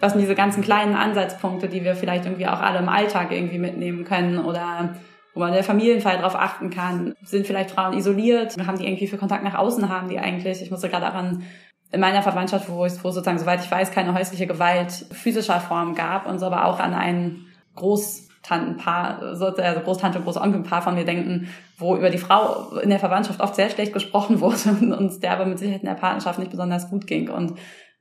was sind diese ganzen kleinen Ansatzpunkte, die wir vielleicht irgendwie auch alle im Alltag irgendwie mitnehmen können oder wo man in der Familienfall drauf achten kann. Sind vielleicht Frauen isoliert? Haben die irgendwie für Kontakt nach außen haben die eigentlich? Ich musste gerade daran in meiner Verwandtschaft, wo es wo sozusagen, soweit ich weiß, keine häusliche Gewalt physischer Form gab und so aber auch an ein Großtantenpaar, also Großtante und Großonkelpaar von mir denken, wo über die Frau in der Verwandtschaft oft sehr schlecht gesprochen *laughs* wurde und der aber mit Sicherheit in der Partnerschaft nicht besonders gut ging. Und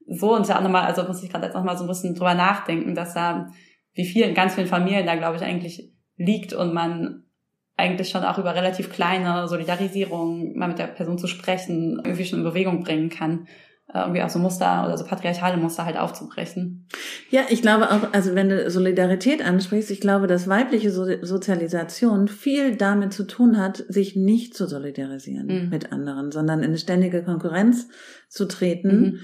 so und ja auch nochmal, also muss ich gerade jetzt nochmal so ein bisschen drüber nachdenken, dass da, wie viel in ganz vielen Familien da, glaube ich, eigentlich liegt und man eigentlich schon auch über relativ kleine Solidarisierung mal mit der Person zu sprechen, irgendwie schon in Bewegung bringen kann. Äh, irgendwie auch so Muster oder so patriarchale Muster halt aufzubrechen. Ja, ich glaube auch, also wenn du Solidarität ansprichst, ich glaube, dass weibliche so Sozialisation viel damit zu tun hat, sich nicht zu solidarisieren mhm. mit anderen, sondern in eine ständige Konkurrenz zu treten mhm.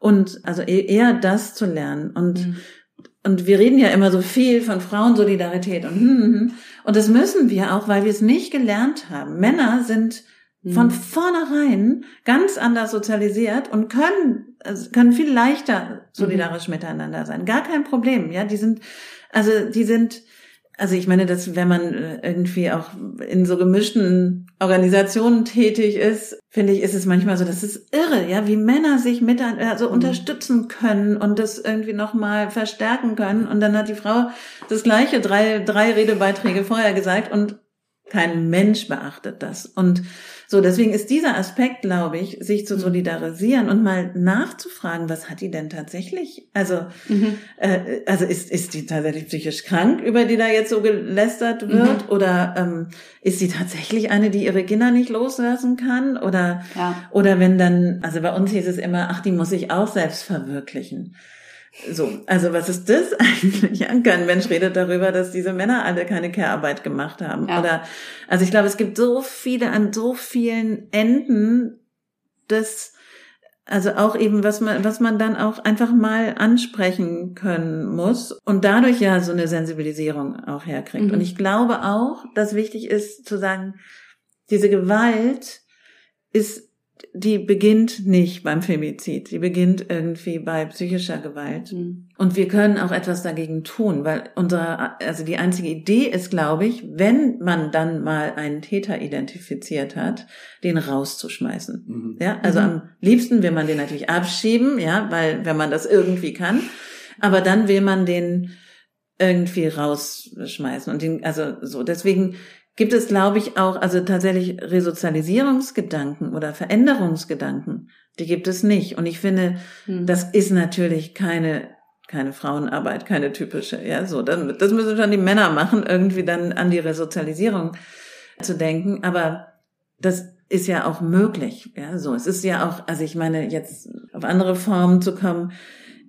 Und also e-, eher das zu lernen und mhm. Und wir reden ja immer so viel von Frauensolidarität und, hm, hm, hm. und das müssen wir auch, weil wir es nicht gelernt haben. Männer sind von mhm. vornherein ganz anders sozialisiert und können, also können viel leichter solidarisch mhm. miteinander sein. Gar kein Problem, ja. Die sind, also die sind, also ich meine, dass wenn man äh, irgendwie auch in so gemischten Organisationen tätig ist, finde ich, ist es manchmal so, das ist irre, ja, wie Männer sich miteinander also mhm. unterstützen können und das irgendwie nochmal verstärken können. Und dann hat die Frau das gleiche drei, drei Redebeiträge vorher gesagt und kein Mensch beachtet das. Und so, deswegen ist dieser Aspekt, glaube ich, sich zu mhm. solidarisieren und mal nachzufragen, was hat die denn tatsächlich? Also, mhm. äh, also ist, ist die tatsächlich psychisch krank, über die da jetzt so gelästert wird? Mhm. Oder ähm, ist sie tatsächlich eine, die ihre Kinder nicht loslassen kann? Oder, ja. oder wenn dann, also bei uns hieß es immer, ach, die muss sich auch selbst verwirklichen. So, also was ist das *laughs* eigentlich? Ja, kein Mensch redet darüber, dass diese Männer alle keine Care-Arbeit gemacht haben. Ja. Oder, also ich glaube, es gibt so viele an so vielen Enden, dass, also auch eben, was man, was man dann auch einfach mal ansprechen können muss und dadurch ja so eine Sensibilisierung auch herkriegt. Mhm. Und ich glaube auch, dass wichtig ist zu sagen, diese Gewalt ist die beginnt nicht beim Femizid, die beginnt irgendwie bei psychischer Gewalt. Mhm. Und wir können auch etwas dagegen tun, weil unsere, also die einzige Idee ist, glaube ich, wenn man dann mal einen Täter identifiziert hat, den rauszuschmeißen. Mhm. Ja, also mhm. am liebsten will man den natürlich abschieben, ja, weil, wenn man das irgendwie kann. Aber dann will man den irgendwie rausschmeißen und den, also so, deswegen gibt es, glaube ich, auch, also tatsächlich Resozialisierungsgedanken oder Veränderungsgedanken, die gibt es nicht. Und ich finde, mhm. das ist natürlich keine, keine Frauenarbeit, keine typische, ja, so, dann, das müssen schon die Männer machen, irgendwie dann an die Resozialisierung zu denken, aber das ist ja auch möglich, ja, so. Es ist ja auch, also ich meine, jetzt auf andere Formen zu kommen,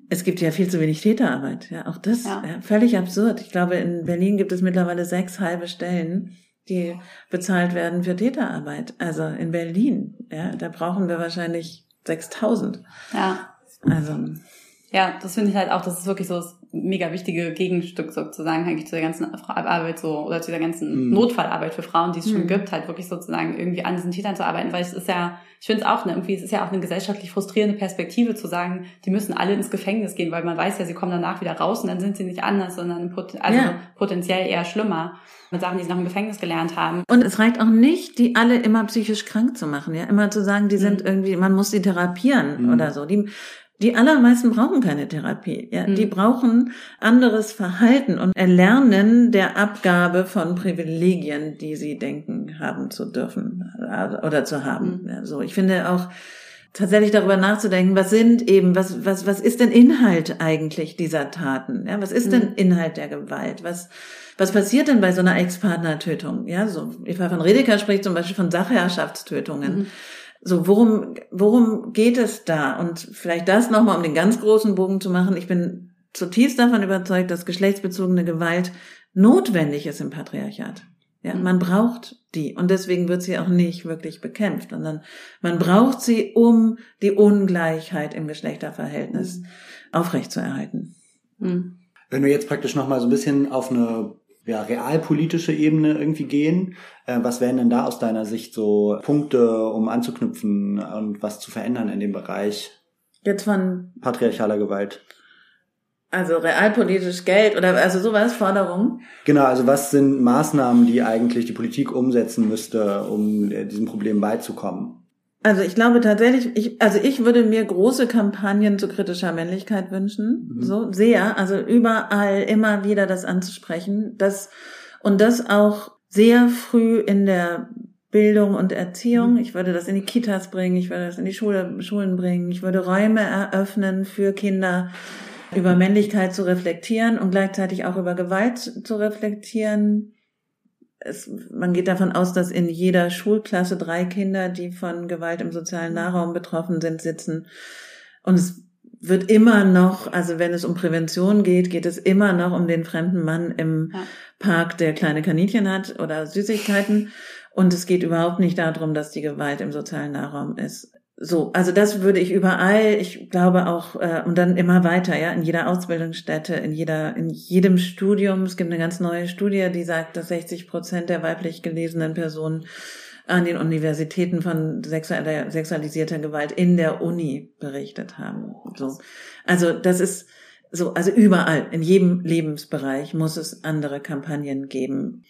es gibt ja viel zu wenig Täterarbeit, ja, auch das, ja. Ja, völlig absurd. Ich glaube, in Berlin gibt es mittlerweile sechs halbe Stellen die bezahlt werden für Täterarbeit. Also in Berlin, ja, da brauchen wir wahrscheinlich 6000. Ja. Also. Ja, das finde ich halt auch, das ist wirklich so das mega wichtige Gegenstück sozusagen eigentlich zu der ganzen Arbeit so oder zu der ganzen mhm. Notfallarbeit für Frauen, die es schon mhm. gibt, halt wirklich sozusagen irgendwie an diesen Tätern zu arbeiten, weil es ist ja, ich finde es auch, ne, irgendwie, es ist ja auch eine gesellschaftlich frustrierende Perspektive zu sagen, die müssen alle ins Gefängnis gehen, weil man weiß ja, sie kommen danach wieder raus und dann sind sie nicht anders, sondern also ja. potenziell eher schlimmer mit Sachen, die sie noch im Gefängnis gelernt haben. Und es reicht auch nicht, die alle immer psychisch krank zu machen, ja, immer zu sagen, die sind mhm. irgendwie, man muss sie therapieren mhm. oder so. Die, die allermeisten brauchen keine Therapie. Ja? Mhm. Die brauchen anderes Verhalten und Erlernen der Abgabe von Privilegien, die sie denken haben zu dürfen äh, oder zu haben. Mhm. Ja, so, ich finde auch tatsächlich darüber nachzudenken, was sind eben, was, was, was ist denn Inhalt eigentlich dieser Taten? Ja, was ist mhm. denn Inhalt der Gewalt? Was, was passiert denn bei so einer Ex-Partner-Tötung? Ja, so Eva von Redeker spricht zum Beispiel von Sachherrschaftstötungen. Mhm. So, worum, worum geht es da? Und vielleicht das nochmal, um den ganz großen Bogen zu machen. Ich bin zutiefst davon überzeugt, dass geschlechtsbezogene Gewalt notwendig ist im Patriarchat. Ja, mhm. man braucht die und deswegen wird sie auch nicht wirklich bekämpft, sondern man braucht sie, um die Ungleichheit im Geschlechterverhältnis mhm. aufrechtzuerhalten. Mhm. Wenn wir jetzt praktisch nochmal so ein bisschen auf eine ja, realpolitische Ebene irgendwie gehen. Äh, was wären denn da aus deiner Sicht so Punkte, um anzuknüpfen und was zu verändern in dem Bereich? Jetzt von patriarchaler Gewalt. Also realpolitisch Geld oder also sowas, Forderungen? Genau, also was sind Maßnahmen, die eigentlich die Politik umsetzen müsste, um äh, diesem Problem beizukommen? Also ich glaube tatsächlich, ich, also ich würde mir große Kampagnen zu kritischer Männlichkeit wünschen, mhm. so sehr, also überall immer wieder das anzusprechen, das und das auch sehr früh in der Bildung und Erziehung. Mhm. Ich würde das in die Kitas bringen, ich würde das in die Schule, Schulen bringen, ich würde Räume eröffnen für Kinder, über Männlichkeit zu reflektieren und gleichzeitig auch über Gewalt zu reflektieren es, man geht davon aus, dass in jeder Schulklasse drei Kinder, die von Gewalt im sozialen Nahraum betroffen sind, sitzen. Und es wird immer noch, also wenn es um Prävention geht, geht es immer noch um den fremden Mann im ja. Park, der kleine Kaninchen hat oder Süßigkeiten. Und es geht überhaupt nicht darum, dass die Gewalt im sozialen Nahraum ist. So, also das würde ich überall, ich glaube auch, äh, und dann immer weiter, ja, in jeder Ausbildungsstätte, in jeder, in jedem Studium. Es gibt eine ganz neue Studie, die sagt, dass 60 Prozent der weiblich gelesenen Personen an den Universitäten von sexueller, sexualisierter Gewalt in der Uni berichtet haben. So. Also das ist so, also überall, in jedem Lebensbereich muss es andere Kampagnen geben.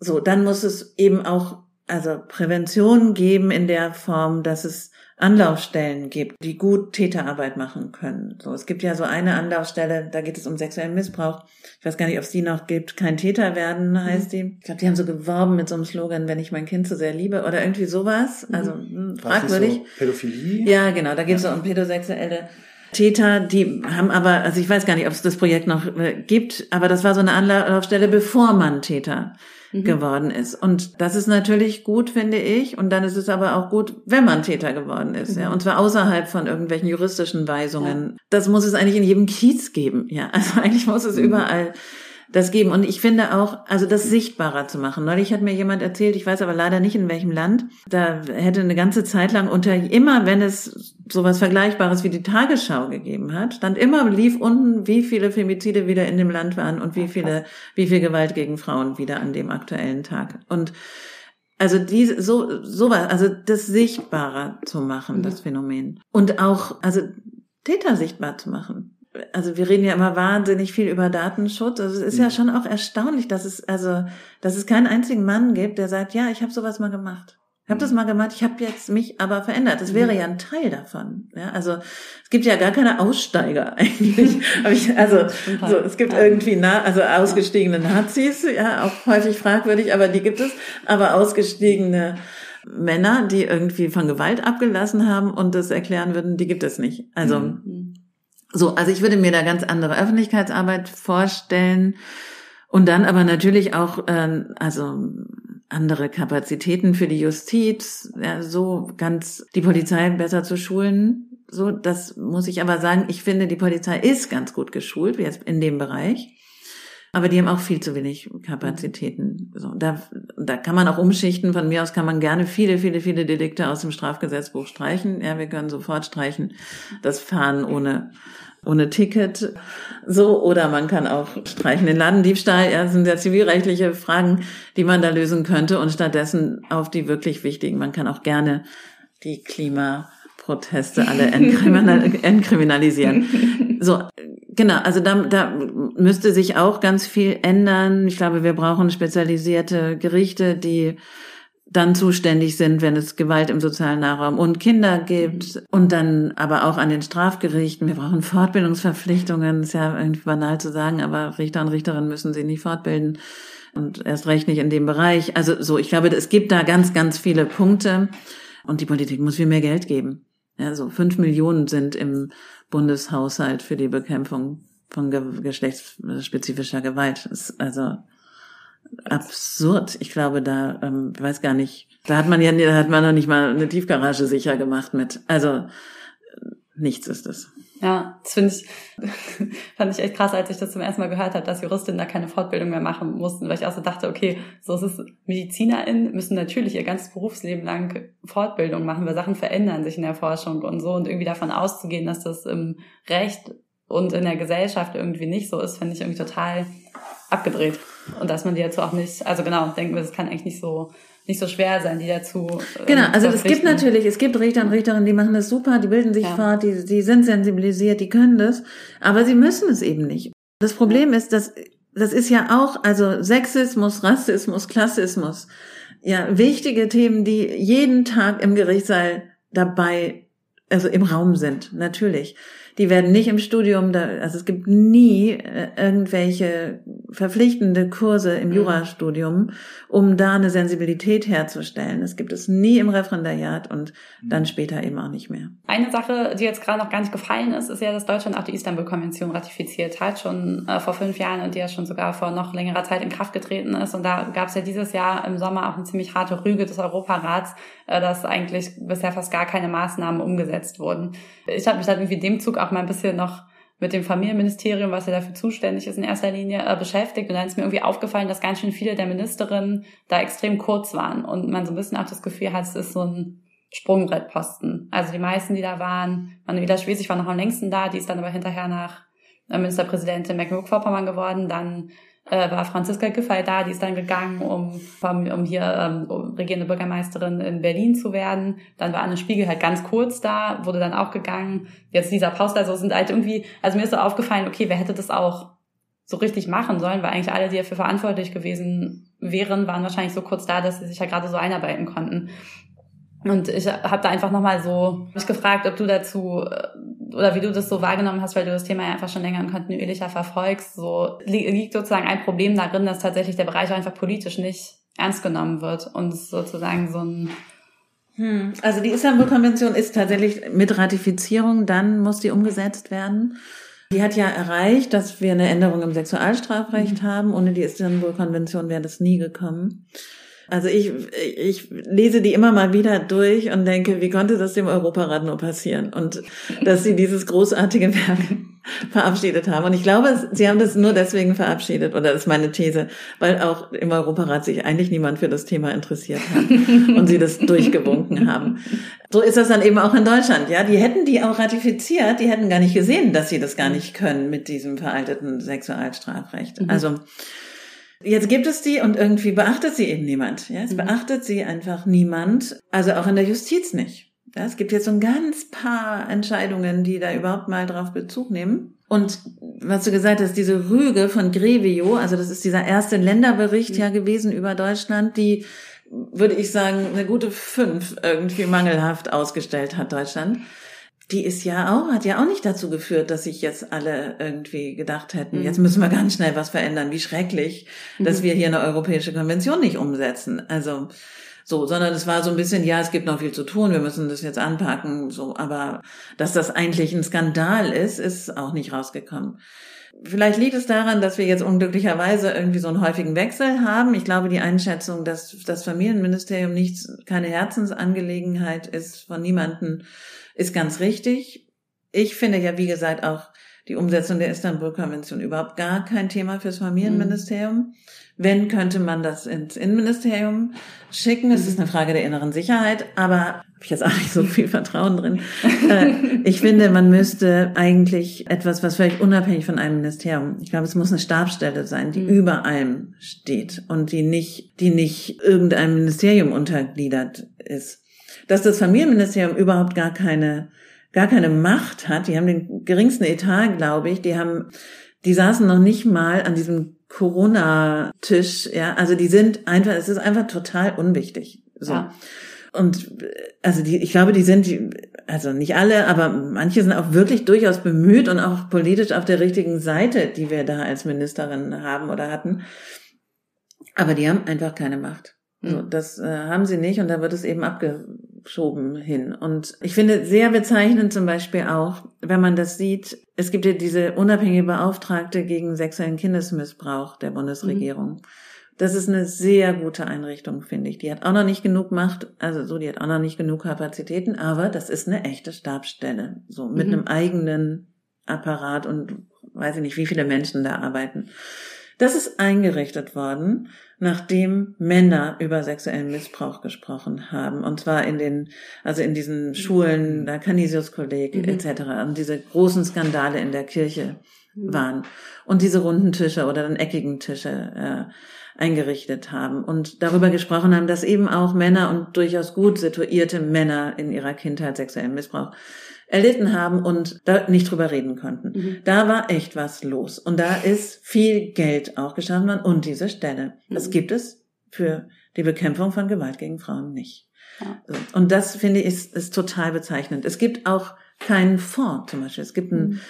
So, dann muss es eben auch, also Prävention geben in der Form, dass es Anlaufstellen gibt, die gut Täterarbeit machen können. So, es gibt ja so eine Anlaufstelle, da geht es um sexuellen Missbrauch. Ich weiß gar nicht, ob es die noch gibt. Kein Täter werden heißt mhm. die. Ich glaube, die haben so geworben mit so einem Slogan, wenn ich mein Kind so sehr liebe oder irgendwie sowas. Mhm. Also mhm. fragwürdig. So Pädophilie? Ja, genau. Da geht es ja. um pädosexuelle Täter, die haben aber, also ich weiß gar nicht, ob es das Projekt noch äh, gibt, aber das war so eine Anlaufstelle, bevor man Täter mhm. geworden ist. Und das ist natürlich gut, finde ich. Und dann ist es aber auch gut, wenn man Täter geworden ist, mhm. ja. Und zwar außerhalb von irgendwelchen juristischen Weisungen. Ja. Das muss es eigentlich in jedem Kiez geben, ja. Also *laughs* eigentlich muss es mhm. überall das geben. Und ich finde auch, also das sichtbarer zu machen. Neulich hat mir jemand erzählt, ich weiß aber leider nicht in welchem Land, da hätte eine ganze Zeit lang unter, immer wenn es sowas Vergleichbares wie die Tagesschau gegeben hat, stand immer, lief unten, wie viele Femizide wieder in dem Land waren und wie viele, wie viel Gewalt gegen Frauen wieder an dem aktuellen Tag. Und Also die, so, sowas, also das sichtbarer zu machen, mhm. das Phänomen. Und auch, also Täter sichtbar zu machen. Also wir reden ja immer wahnsinnig viel über Datenschutz. Also es ist ja mhm. schon auch erstaunlich, dass es, also, dass es keinen einzigen Mann gibt, der sagt, ja, ich habe sowas mal gemacht. Ich habe das mhm. mal gemacht, ich habe jetzt mich aber verändert. Das wäre mhm. ja ein Teil davon. Ja, also es gibt ja gar keine Aussteiger *laughs* eigentlich. ich, also so, es gibt irgendwie na, also ausgestiegene Nazis, ja, auch häufig fragwürdig, aber die gibt es. Aber ausgestiegene Männer, die irgendwie von Gewalt abgelassen haben und das erklären würden, die gibt es nicht. Also mhm. So, also ich würde mir da ganz andere Öffentlichkeitsarbeit vorstellen und dann aber natürlich auch, äh, also andere Kapazitäten für die Justiz, ja, so ganz die Polizei besser zu schulen. So, das muss ich aber sagen. Ich finde, die Polizei ist ganz gut geschult, jetzt in dem Bereich. Aber die haben auch viel zu wenig Kapazitäten. So, da, da kann man auch umschichten. Von mir aus kann man gerne viele, viele, viele Delikte aus dem Strafgesetzbuch streichen. Ja, wir können sofort streichen. Das Fahren ohne ohne Ticket so oder man kann auch streichen den Ladendiebstahl. Ja, das sind ja zivilrechtliche Fragen, die man da lösen könnte und stattdessen auf die wirklich wichtigen. Man kann auch gerne die Klimaproteste alle *laughs* entkriminalisieren. So, genau, also da, da müsste sich auch ganz viel ändern. Ich glaube, wir brauchen spezialisierte Gerichte, die dann zuständig sind, wenn es Gewalt im sozialen Nahraum und Kinder gibt mhm. und dann aber auch an den Strafgerichten. Wir brauchen Fortbildungsverpflichtungen, ist ja irgendwie banal zu sagen, aber Richter und Richterinnen müssen sie nicht fortbilden und erst recht nicht in dem Bereich. Also so, ich glaube, es gibt da ganz, ganz viele Punkte und die Politik muss viel mehr Geld geben. Ja, so fünf Millionen sind im Bundeshaushalt für die Bekämpfung von geschlechtsspezifischer Gewalt. Also absurd. Ich glaube, da ähm, weiß gar nicht, da hat man ja, da hat man noch nicht mal eine Tiefgarage sicher gemacht mit. Also nichts ist es. Ja, das finde ich, *laughs* fand ich echt krass, als ich das zum ersten Mal gehört habe, dass Juristinnen da keine Fortbildung mehr machen mussten, weil ich auch so dachte, okay, so ist es, MedizinerInnen müssen natürlich ihr ganzes Berufsleben lang Fortbildung machen, weil Sachen verändern sich in der Forschung und so und irgendwie davon auszugehen, dass das im Recht und in der Gesellschaft irgendwie nicht so ist, finde ich irgendwie total abgedreht. Und dass man die dazu auch nicht, also genau, denken wir, das kann eigentlich nicht so nicht so schwer sein, die dazu. Ähm, genau, also es gibt natürlich, es gibt Richter und Richterinnen, die machen das super, die bilden sich ja. fort, die, die sind sensibilisiert, die können das, aber sie müssen es eben nicht. Das Problem ist, dass das ist ja auch, also Sexismus, Rassismus, Klassismus, ja, wichtige Themen, die jeden Tag im Gerichtssaal dabei, also im Raum sind, natürlich die werden nicht im Studium, da, also es gibt nie äh, irgendwelche verpflichtende Kurse im mhm. Jurastudium, um da eine Sensibilität herzustellen. Das gibt es nie im Referendariat und dann mhm. später eben auch nicht mehr. Eine Sache, die jetzt gerade noch gar nicht gefallen ist, ist ja, dass Deutschland auch die Istanbul-Konvention ratifiziert hat, schon äh, vor fünf Jahren und die ja schon sogar vor noch längerer Zeit in Kraft getreten ist. Und da gab es ja dieses Jahr im Sommer auch eine ziemlich harte Rüge des Europarats, äh, dass eigentlich bisher fast gar keine Maßnahmen umgesetzt wurden. Ich habe mich dann irgendwie dem Zug auch mal ein bisschen noch mit dem Familienministerium, was ja dafür zuständig ist, in erster Linie äh, beschäftigt. Und dann ist mir irgendwie aufgefallen, dass ganz schön viele der Ministerinnen da extrem kurz waren und man so ein bisschen auch das Gefühl hat, es ist so ein Sprungbrettposten. Also die meisten, die da waren, Manuela Schwesig war noch am längsten da, die ist dann aber hinterher nach äh, Ministerpräsidentin Mecklenburg-Vorpommern geworden, dann äh, war Franziska Giffey da, die ist dann gegangen, um, um hier ähm, um regierende Bürgermeisterin in Berlin zu werden. Dann war Anne Spiegel halt ganz kurz da, wurde dann auch gegangen. Jetzt dieser Pauster, so sind halt irgendwie, also mir ist so aufgefallen, okay, wer hätte das auch so richtig machen sollen, weil eigentlich alle, die dafür verantwortlich gewesen wären, waren wahrscheinlich so kurz da, dass sie sich ja gerade so einarbeiten konnten. Und ich habe da einfach nochmal so mich gefragt, ob du dazu äh, oder wie du das so wahrgenommen hast, weil du das Thema ja einfach schon länger und kontinuierlicher verfolgst. So liegt sozusagen ein Problem darin, dass tatsächlich der Bereich einfach politisch nicht ernst genommen wird und sozusagen so ein hm. Also die Istanbul-Konvention ist tatsächlich mit Ratifizierung, dann muss die umgesetzt werden. Die hat ja erreicht, dass wir eine Änderung im Sexualstrafrecht mhm. haben. Ohne die Istanbul-Konvention wäre das nie gekommen. Also ich, ich lese die immer mal wieder durch und denke, wie konnte das dem Europarat nur passieren? Und dass sie dieses großartige Werk *laughs* verabschiedet haben. Und ich glaube, sie haben das nur deswegen verabschiedet, oder das ist meine These, weil auch im Europarat sich eigentlich niemand für das Thema interessiert hat *laughs* und sie das durchgewunken haben. So ist das dann eben auch in Deutschland, ja. Die hätten die auch ratifiziert, die hätten gar nicht gesehen, dass sie das gar nicht können mit diesem veralteten Sexualstrafrecht. Mhm. Also, Jetzt gibt es die und irgendwie beachtet sie eben niemand. Ja, es mhm. beachtet sie einfach niemand. Also auch in der Justiz nicht. Ja, es gibt jetzt so ein ganz paar Entscheidungen, die da überhaupt mal drauf Bezug nehmen. Und was du gesagt hast, diese Rüge von Grevio, also das ist dieser erste Länderbericht mhm. ja gewesen über Deutschland, die, würde ich sagen, eine gute fünf irgendwie mangelhaft ausgestellt hat Deutschland die ist ja auch, hat ja auch nicht dazu geführt, dass sich jetzt alle irgendwie gedacht hätten, mhm. jetzt müssen wir ganz schnell was verändern. Wie schrecklich, mhm. dass wir hier eine europäische Konvention nicht umsetzen. Also, so, sondern es war so ein bisschen, ja, es gibt noch viel zu tun, wir müssen das jetzt anpacken, so, aber dass das eigentlich ein Skandal ist, ist auch nicht rausgekommen. Vielleicht liegt es daran, dass wir jetzt unglücklicherweise irgendwie so einen häufigen Wechsel haben. Ich glaube, die Einschätzung, dass das Familienministerium nicht keine Herzensangelegenheit ist von niemanden, ist ganz richtig. Ich finde ja, wie gesagt, auch die Umsetzung der Istanbul-Konvention überhaupt gar kein Thema fürs Familienministerium. Mhm. Wenn, könnte man das ins Innenministerium schicken. Es ist eine Frage der inneren Sicherheit, aber habe ich jetzt auch nicht so viel Vertrauen drin. Äh, ich finde, man müsste eigentlich etwas, was völlig unabhängig von einem Ministerium, ich glaube, es muss eine Stabsstelle sein, die mhm. über allem steht und die nicht, die nicht irgendeinem Ministerium untergliedert ist dass das Familienministerium überhaupt gar keine, gar keine Macht hat. Die haben den geringsten Etat, glaube ich. Die haben, die saßen noch nicht mal an diesem Corona-Tisch, ja. Also die sind einfach, es ist einfach total unwichtig. So. Ja. Und also die, ich glaube, die sind, also nicht alle, aber manche sind auch wirklich durchaus bemüht und auch politisch auf der richtigen Seite, die wir da als Ministerin haben oder hatten. Aber die haben einfach keine Macht. So, hm. das äh, haben sie nicht und da wird es eben abgeschoben hin. Und ich finde sehr bezeichnend zum Beispiel auch, wenn man das sieht, es gibt ja diese unabhängige Beauftragte gegen sexuellen Kindesmissbrauch der Bundesregierung. Mhm. Das ist eine sehr gute Einrichtung, finde ich. Die hat auch noch nicht genug Macht, also so, die hat auch noch nicht genug Kapazitäten, aber das ist eine echte Stabsstelle, so mit mhm. einem eigenen Apparat und weiß ich nicht, wie viele Menschen da arbeiten. Das ist eingerichtet worden, nachdem Männer über sexuellen Missbrauch gesprochen haben. Und zwar in den, also in diesen Schulen, der Canisius-Kolleg mhm. etc. Und diese großen Skandale in der Kirche mhm. waren. Und diese runden Tische oder dann eckigen Tische äh, eingerichtet haben und darüber gesprochen haben, dass eben auch Männer und durchaus gut situierte Männer in ihrer Kindheit sexuellen Missbrauch erlitten haben und da nicht drüber reden konnten. Mhm. Da war echt was los. Und da ist viel Geld auch geschaffen worden und diese Stelle. Das mhm. gibt es für die Bekämpfung von Gewalt gegen Frauen nicht. Ja. Und das finde ich ist, ist total bezeichnend. Es gibt auch keinen Fonds zum Beispiel. Es gibt einen mhm.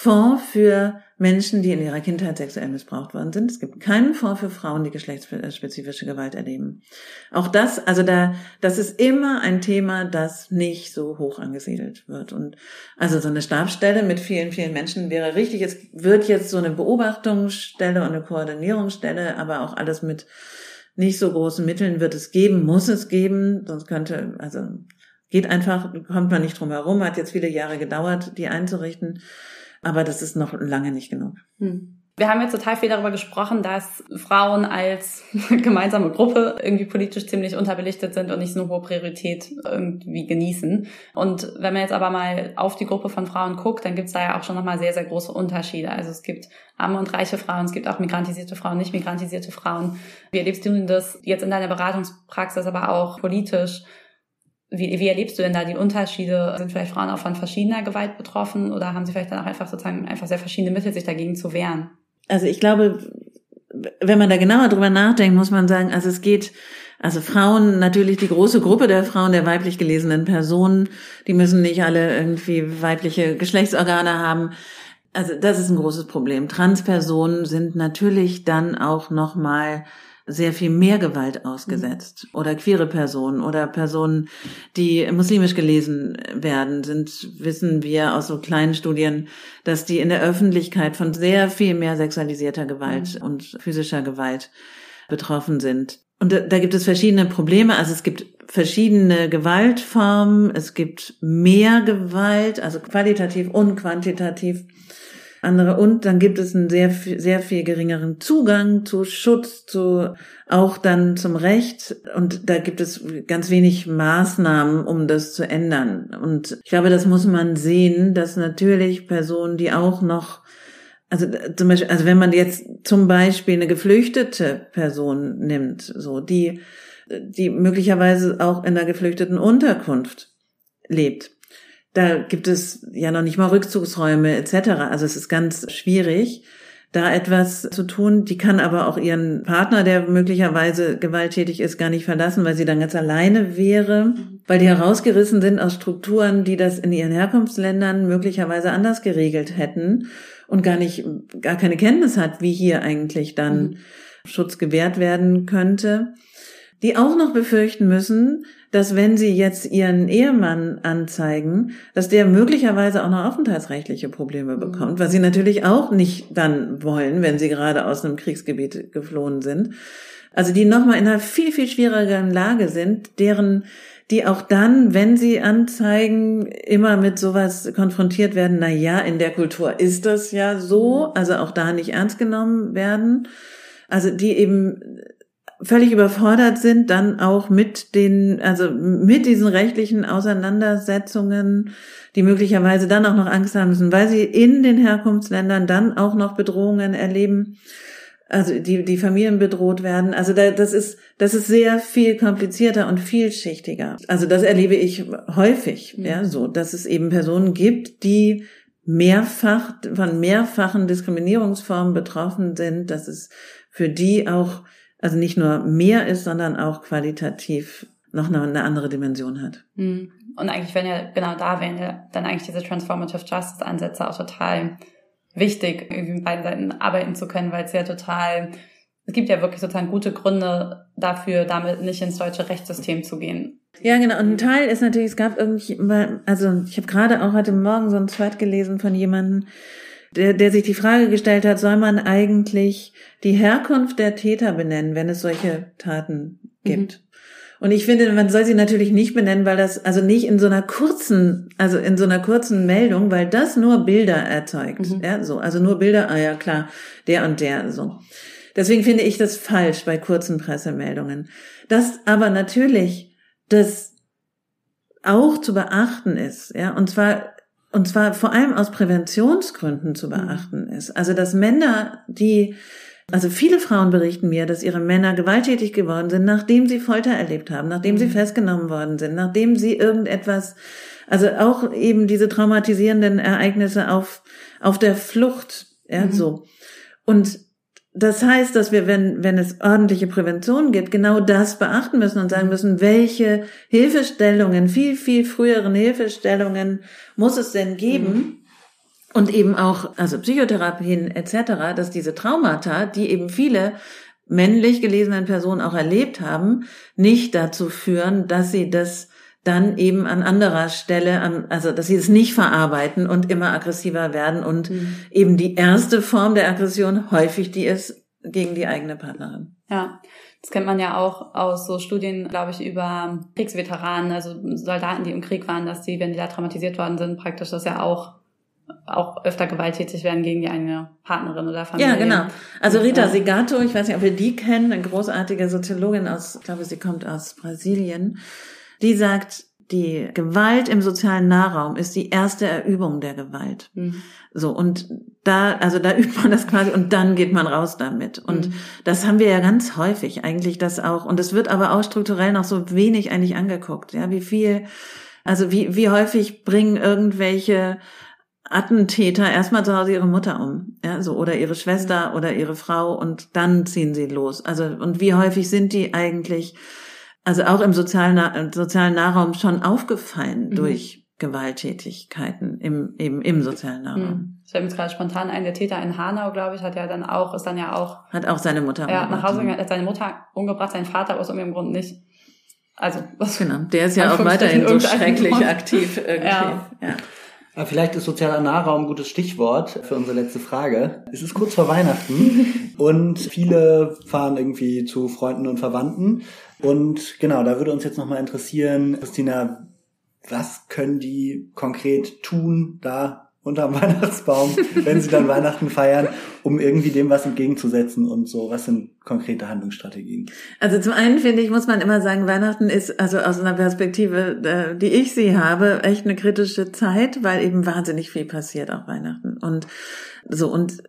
Fonds für Menschen, die in ihrer Kindheit sexuell missbraucht worden sind. Es gibt keinen Fonds für Frauen, die geschlechtsspezifische Gewalt erleben. Auch das, also da, das ist immer ein Thema, das nicht so hoch angesiedelt wird. Und also so eine Stabsstelle mit vielen, vielen Menschen wäre richtig. Es wird jetzt so eine Beobachtungsstelle und eine Koordinierungsstelle, aber auch alles mit nicht so großen Mitteln wird es geben, muss es geben, sonst könnte, also geht einfach, kommt man nicht drum herum, hat jetzt viele Jahre gedauert, die einzurichten. Aber das ist noch lange nicht genug. Hm. Wir haben jetzt total viel darüber gesprochen, dass Frauen als *laughs* gemeinsame Gruppe irgendwie politisch ziemlich unterbelichtet sind und nicht so eine hohe Priorität irgendwie genießen. Und wenn man jetzt aber mal auf die Gruppe von Frauen guckt, dann gibt es da ja auch schon nochmal sehr, sehr große Unterschiede. Also es gibt arme und reiche Frauen, es gibt auch migrantisierte Frauen, nicht migrantisierte Frauen. Wie erlebst du denn das jetzt in deiner Beratungspraxis, aber auch politisch? Wie, wie erlebst du denn da die Unterschiede? Sind vielleicht Frauen auch von verschiedener Gewalt betroffen oder haben sie vielleicht dann auch einfach sozusagen einfach sehr verschiedene Mittel, sich dagegen zu wehren? Also ich glaube, wenn man da genauer drüber nachdenkt, muss man sagen, also es geht, also Frauen, natürlich die große Gruppe der Frauen, der weiblich gelesenen Personen, die müssen nicht alle irgendwie weibliche Geschlechtsorgane haben. Also das ist ein großes Problem. Transpersonen sind natürlich dann auch nochmal sehr viel mehr Gewalt ausgesetzt. Mhm. Oder queere Personen oder Personen, die muslimisch gelesen werden, sind, wissen wir aus so kleinen Studien, dass die in der Öffentlichkeit von sehr viel mehr sexualisierter Gewalt mhm. und physischer Gewalt betroffen sind. Und da, da gibt es verschiedene Probleme. Also es gibt verschiedene Gewaltformen, es gibt mehr Gewalt, also qualitativ und quantitativ andere. Und dann gibt es einen sehr, sehr viel geringeren Zugang zu Schutz, zu, auch dann zum Recht. Und da gibt es ganz wenig Maßnahmen, um das zu ändern. Und ich glaube, das muss man sehen, dass natürlich Personen, die auch noch also zum Beispiel, also wenn man jetzt zum Beispiel eine geflüchtete Person nimmt, so die, die möglicherweise auch in einer geflüchteten Unterkunft lebt, da gibt es ja noch nicht mal Rückzugsräume etc. Also es ist ganz schwierig, da etwas zu tun. Die kann aber auch ihren Partner, der möglicherweise gewalttätig ist, gar nicht verlassen, weil sie dann ganz alleine wäre, weil die herausgerissen sind aus Strukturen, die das in ihren Herkunftsländern möglicherweise anders geregelt hätten und gar nicht, gar keine Kenntnis hat, wie hier eigentlich dann mhm. Schutz gewährt werden könnte, die auch noch befürchten müssen, dass wenn sie jetzt ihren Ehemann anzeigen, dass der möglicherweise auch noch aufenthaltsrechtliche Probleme mhm. bekommt, was sie natürlich auch nicht dann wollen, wenn sie gerade aus einem Kriegsgebiet geflohen sind. Also die nochmal in einer viel, viel schwierigeren Lage sind, deren die auch dann, wenn sie anzeigen, immer mit sowas konfrontiert werden, na ja, in der Kultur ist das ja so, also auch da nicht ernst genommen werden. Also die eben völlig überfordert sind, dann auch mit den, also mit diesen rechtlichen Auseinandersetzungen, die möglicherweise dann auch noch Angst haben müssen, weil sie in den Herkunftsländern dann auch noch Bedrohungen erleben also die, die Familien bedroht werden. Also da, das ist, das ist sehr viel komplizierter und vielschichtiger. Also das erlebe ich häufig, ja, so, dass es eben Personen gibt, die mehrfach, von mehrfachen Diskriminierungsformen betroffen sind, dass es für die auch, also nicht nur mehr ist, sondern auch qualitativ noch eine, eine andere Dimension hat. Mhm. Und eigentlich, wenn ja, genau da wären ja dann eigentlich diese Transformative Justice Ansätze auch total wichtig, irgendwie mit beiden Seiten arbeiten zu können, weil es ja total, es gibt ja wirklich sozusagen gute Gründe dafür, damit nicht ins deutsche Rechtssystem zu gehen. Ja, genau. Und ein Teil ist natürlich, es gab irgendwie, also ich habe gerade auch heute Morgen so ein Thread gelesen von jemandem, der, der sich die Frage gestellt hat, soll man eigentlich die Herkunft der Täter benennen, wenn es solche Taten gibt? Mhm. Und ich finde, man soll sie natürlich nicht benennen, weil das, also nicht in so einer kurzen, also in so einer kurzen Meldung, weil das nur Bilder erzeugt. Mhm. Ja, so, also nur Bilder, ah ja, klar, der und der, so. Deswegen finde ich das falsch bei kurzen Pressemeldungen. Das aber natürlich, das auch zu beachten ist, ja, und zwar, und zwar vor allem aus Präventionsgründen zu mhm. beachten ist. Also, dass Männer, die also viele Frauen berichten mir, dass ihre Männer gewalttätig geworden sind, nachdem sie Folter erlebt haben, nachdem mhm. sie festgenommen worden sind, nachdem sie irgendetwas, also auch eben diese traumatisierenden Ereignisse auf, auf der Flucht, ja, mhm. so. Und das heißt, dass wir, wenn, wenn es ordentliche Prävention gibt, genau das beachten müssen und sagen mhm. müssen, welche Hilfestellungen, viel, viel früheren Hilfestellungen muss es denn geben, mhm und eben auch, also Psychotherapien etc., dass diese Traumata, die eben viele männlich gelesenen Personen auch erlebt haben, nicht dazu führen, dass sie das dann eben an anderer Stelle, an, also dass sie es nicht verarbeiten und immer aggressiver werden und mhm. eben die erste Form der Aggression häufig die ist gegen die eigene Partnerin. Ja, das kennt man ja auch aus so Studien, glaube ich, über Kriegsveteranen, also Soldaten, die im Krieg waren, dass die, wenn die da traumatisiert worden sind, praktisch das ja auch auch öfter gewalttätig werden gegen die eigene Partnerin oder Familie. Ja, genau. Also Rita. Segato, ich weiß nicht, ob ihr die kennen, eine großartige Soziologin aus, ich glaube, sie kommt aus Brasilien, die sagt, die Gewalt im sozialen Nahraum ist die erste Erübung der Gewalt. Mhm. So, und da, also da *laughs* übt man das quasi und dann geht man raus damit. Und mhm. das haben wir ja ganz häufig eigentlich das auch. Und es wird aber auch strukturell noch so wenig eigentlich angeguckt. Ja, wie viel, also wie, wie häufig bringen irgendwelche Attentäter erstmal zu Hause ihre Mutter um, ja, so oder ihre Schwester oder ihre Frau und dann ziehen sie los. Also und wie häufig sind die eigentlich, also auch im sozialen sozialen Nahraum schon aufgefallen mhm. durch Gewalttätigkeiten im eben im sozialen Nahraum. Mhm. Ich habe jetzt gerade spontan ein der Täter in Hanau, glaube ich, hat ja dann auch ist dann ja auch hat auch seine Mutter ja nach Hause gegangen, hat seine Mutter umgebracht, sein Vater aus irgendeinem Grund nicht. Also was genau, der ist ja auch weiterhin so schrecklich aktiv irgendwie. Ja. ja. Vielleicht ist sozialer Nahraum ein gutes Stichwort für unsere letzte Frage. Es ist kurz vor Weihnachten *laughs* und viele fahren irgendwie zu Freunden und Verwandten. Und genau, da würde uns jetzt nochmal interessieren, Christina, was können die konkret tun, da unterm *laughs* Weihnachtsbaum, wenn sie dann *laughs* Weihnachten feiern, um irgendwie dem was entgegenzusetzen und so? Was sind konkrete Handlungsstrategien? Also zum einen finde ich, muss man immer sagen, Weihnachten ist also aus einer Perspektive, äh, die ich sie habe, echt eine kritische Zeit, weil eben wahnsinnig viel passiert auf Weihnachten und so und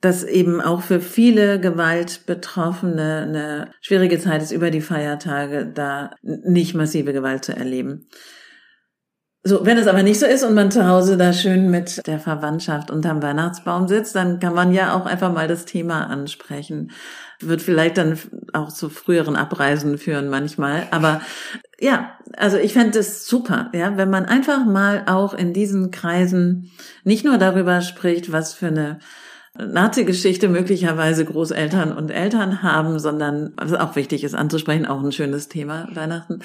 dass eben auch für viele Gewaltbetroffene eine schwierige Zeit ist, über die Feiertage da nicht massive Gewalt zu erleben. So, wenn es aber nicht so ist und man zu Hause da schön mit der Verwandtschaft unterm Weihnachtsbaum sitzt, dann kann man ja auch einfach mal das Thema ansprechen. Wird vielleicht dann auch zu früheren Abreisen führen manchmal. Aber ja, also ich fände es super, ja, wenn man einfach mal auch in diesen Kreisen nicht nur darüber spricht, was für eine Nazi-Geschichte möglicherweise Großeltern und Eltern haben, sondern, was auch wichtig ist anzusprechen, auch ein schönes Thema, Weihnachten,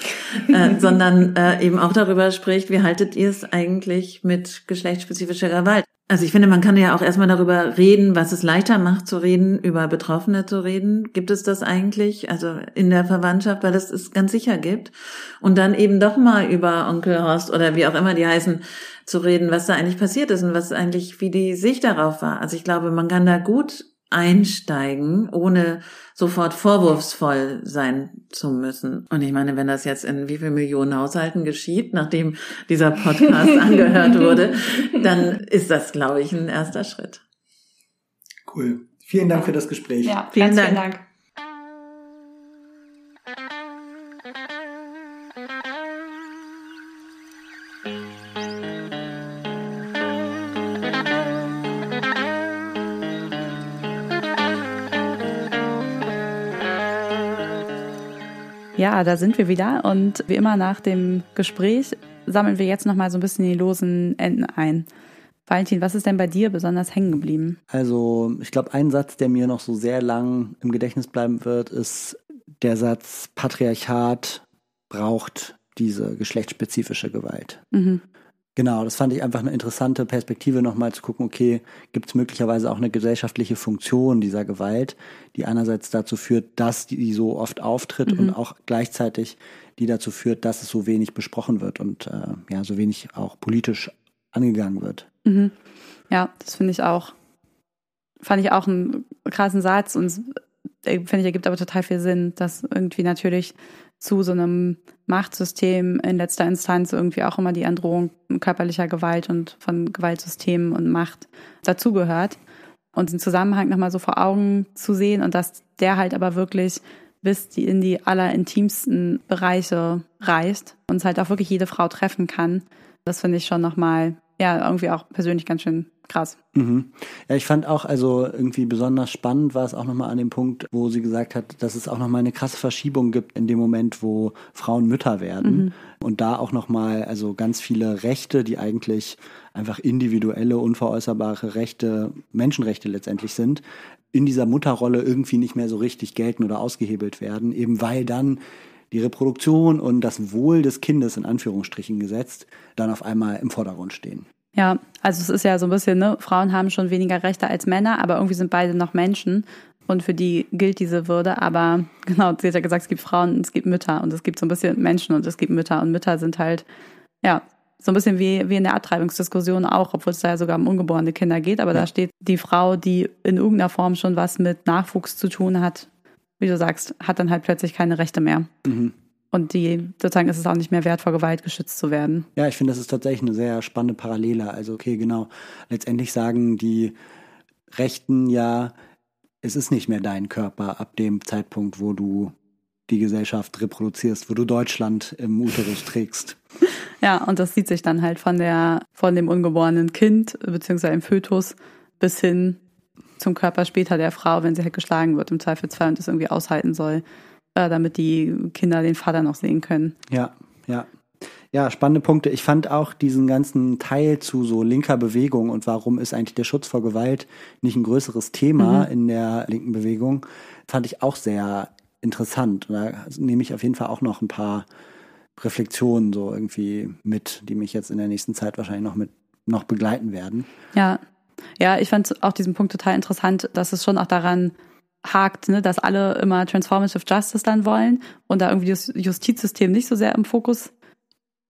äh, *laughs* sondern äh, eben auch darüber spricht, wie haltet ihr es eigentlich mit geschlechtsspezifischer Gewalt? Also ich finde, man kann ja auch erstmal darüber reden, was es leichter macht zu reden, über Betroffene zu reden. Gibt es das eigentlich? Also in der Verwandtschaft, weil das es ganz sicher gibt. Und dann eben doch mal über Onkel Horst oder wie auch immer die heißen, zu reden, was da eigentlich passiert ist und was eigentlich, wie die Sicht darauf war. Also ich glaube, man kann da gut einsteigen, ohne sofort vorwurfsvoll sein zu müssen. Und ich meine, wenn das jetzt in wie viel Millionen Haushalten geschieht, nachdem dieser Podcast *laughs* angehört wurde, dann ist das, glaube ich, ein erster Schritt. Cool. Vielen Dank für das Gespräch. Ja, vielen, Dank. vielen Dank. Ja, da sind wir wieder und wie immer nach dem Gespräch sammeln wir jetzt nochmal so ein bisschen die losen Enden ein. Valentin, was ist denn bei dir besonders hängen geblieben? Also, ich glaube, ein Satz, der mir noch so sehr lang im Gedächtnis bleiben wird, ist der Satz, Patriarchat braucht diese geschlechtsspezifische Gewalt. Mhm. Genau, das fand ich einfach eine interessante Perspektive, nochmal zu gucken, okay, gibt es möglicherweise auch eine gesellschaftliche Funktion dieser Gewalt, die einerseits dazu führt, dass die so oft auftritt mhm. und auch gleichzeitig die dazu führt, dass es so wenig besprochen wird und äh, ja, so wenig auch politisch angegangen wird. Mhm. Ja, das finde ich auch, fand ich auch einen krassen Satz und äh, finde ich, ergibt aber total viel Sinn, dass irgendwie natürlich zu so einem Machtsystem in letzter Instanz irgendwie auch immer die Androhung körperlicher Gewalt und von Gewaltsystemen und Macht dazugehört. Und den Zusammenhang nochmal so vor Augen zu sehen und dass der halt aber wirklich bis in die allerintimsten Bereiche reicht und es halt auch wirklich jede Frau treffen kann. Das finde ich schon nochmal, ja, irgendwie auch persönlich ganz schön krass. Mhm. Ja, ich fand auch, also irgendwie besonders spannend war es auch nochmal an dem Punkt, wo sie gesagt hat, dass es auch nochmal eine krasse Verschiebung gibt in dem Moment, wo Frauen Mütter werden. Mhm. Und da auch nochmal, also ganz viele Rechte, die eigentlich einfach individuelle, unveräußerbare Rechte, Menschenrechte letztendlich sind, in dieser Mutterrolle irgendwie nicht mehr so richtig gelten oder ausgehebelt werden, eben weil dann die Reproduktion und das Wohl des Kindes in Anführungsstrichen gesetzt dann auf einmal im Vordergrund stehen. Ja, also es ist ja so ein bisschen, ne, Frauen haben schon weniger Rechte als Männer, aber irgendwie sind beide noch Menschen und für die gilt diese Würde. Aber *laughs* genau, sie hat ja gesagt, es gibt Frauen und es gibt Mütter und es gibt so ein bisschen Menschen und es gibt Mütter und Mütter sind halt, ja, so ein bisschen wie, wie in der Abtreibungsdiskussion auch, obwohl es da ja sogar um ungeborene Kinder geht, aber ja. da steht die Frau, die in irgendeiner Form schon was mit Nachwuchs zu tun hat, wie du sagst, hat dann halt plötzlich keine Rechte mehr. Mhm. Und die, sozusagen ist es auch nicht mehr wert, vor Gewalt geschützt zu werden. Ja, ich finde, das ist tatsächlich eine sehr spannende Parallele. Also, okay, genau. Letztendlich sagen die Rechten ja, es ist nicht mehr dein Körper ab dem Zeitpunkt, wo du die Gesellschaft reproduzierst, wo du Deutschland im Uterus trägst. *laughs* Ja, und das sieht sich dann halt von der, von dem ungeborenen Kind, beziehungsweise im Fötus, bis hin zum Körper später der Frau, wenn sie halt geschlagen wird im Zweifelsfall und das irgendwie aushalten soll äh, damit die Kinder den Vater noch sehen können. Ja, ja. Ja, spannende Punkte. Ich fand auch diesen ganzen Teil zu so linker Bewegung und warum ist eigentlich der Schutz vor Gewalt nicht ein größeres Thema mhm. in der linken Bewegung, fand ich auch sehr interessant. Und da nehme ich auf jeden Fall auch noch ein paar Reflexionen so irgendwie mit, die mich jetzt in der nächsten Zeit wahrscheinlich noch mit noch begleiten werden. Ja, ja, ich fand auch diesen Punkt total interessant, dass es schon auch daran hakt, ne, dass alle immer Transformative Justice dann wollen und da irgendwie das Justizsystem nicht so sehr im Fokus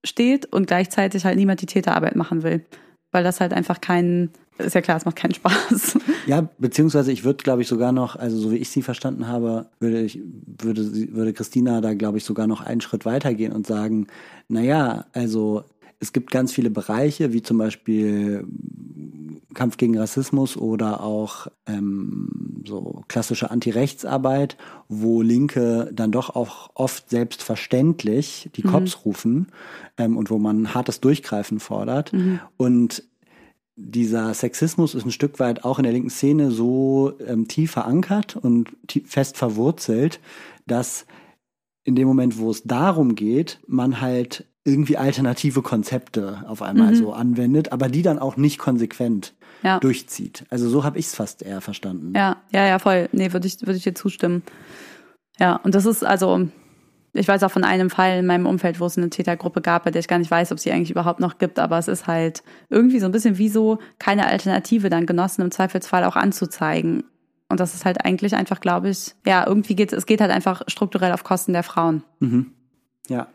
steht und gleichzeitig halt niemand die Täterarbeit machen will. weil das halt einfach kein, ist ja klar, es macht keinen *laughs* Spaß. Ja, beziehungsweise ich würde, glaube ich, sogar noch, also so wie ich sie verstanden habe, würde ich, würde, würde Christina da, glaube ich, sogar noch einen Schritt weitergehen und sagen, naja, also es gibt ganz viele Bereiche, wie zum Beispiel Kampf gegen Rassismus oder auch ähm, so klassische Antirechtsarbeit, wo Linke dann doch auch oft selbstverständlich die Cops mhm. rufen ähm, und wo man hartes Durchgreifen fordert. Mhm. Und dieser Sexismus ist ein Stück weit auch in der linken Szene so ähm, tief verankert und tief, fest verwurzelt, dass in dem Moment, wo es darum geht, man halt irgendwie alternative Konzepte auf einmal mhm. so anwendet, aber die dann auch nicht konsequent ja. durchzieht. Also so habe ich es fast eher verstanden. Ja, ja, ja, voll. Nee, würde ich, würde ich dir zustimmen. Ja, und das ist also, ich weiß auch von einem Fall in meinem Umfeld, wo es eine Tätergruppe gab, bei der ich gar nicht weiß, ob sie eigentlich überhaupt noch gibt, aber es ist halt irgendwie so ein bisschen wie so keine Alternative dann Genossen im Zweifelsfall auch anzuzeigen. Und das ist halt eigentlich einfach, glaube ich, ja, irgendwie geht es geht halt einfach strukturell auf Kosten der Frauen. Mhm. Ja,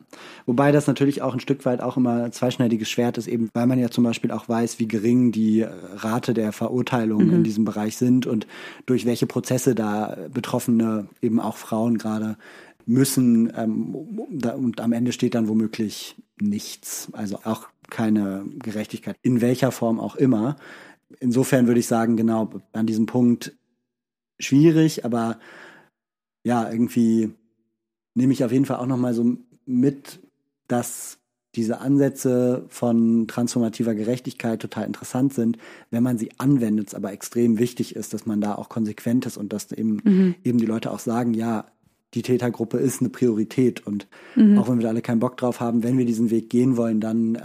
wobei das natürlich auch ein Stück weit auch immer ein zweischneidiges Schwert ist, eben weil man ja zum Beispiel auch weiß, wie gering die Rate der Verurteilungen mhm. in diesem Bereich sind und durch welche Prozesse da Betroffene, eben auch Frauen gerade, müssen. Ähm, und am Ende steht dann womöglich nichts, also auch keine Gerechtigkeit, in welcher Form auch immer. Insofern würde ich sagen, genau an diesem Punkt schwierig, aber ja, irgendwie nehme ich auf jeden Fall auch nochmal so mit, dass diese Ansätze von transformativer Gerechtigkeit total interessant sind, wenn man sie anwendet, es aber extrem wichtig ist, dass man da auch konsequent ist und dass eben, mhm. eben die Leute auch sagen, ja, die Tätergruppe ist eine Priorität und mhm. auch wenn wir da alle keinen Bock drauf haben, wenn wir diesen Weg gehen wollen, dann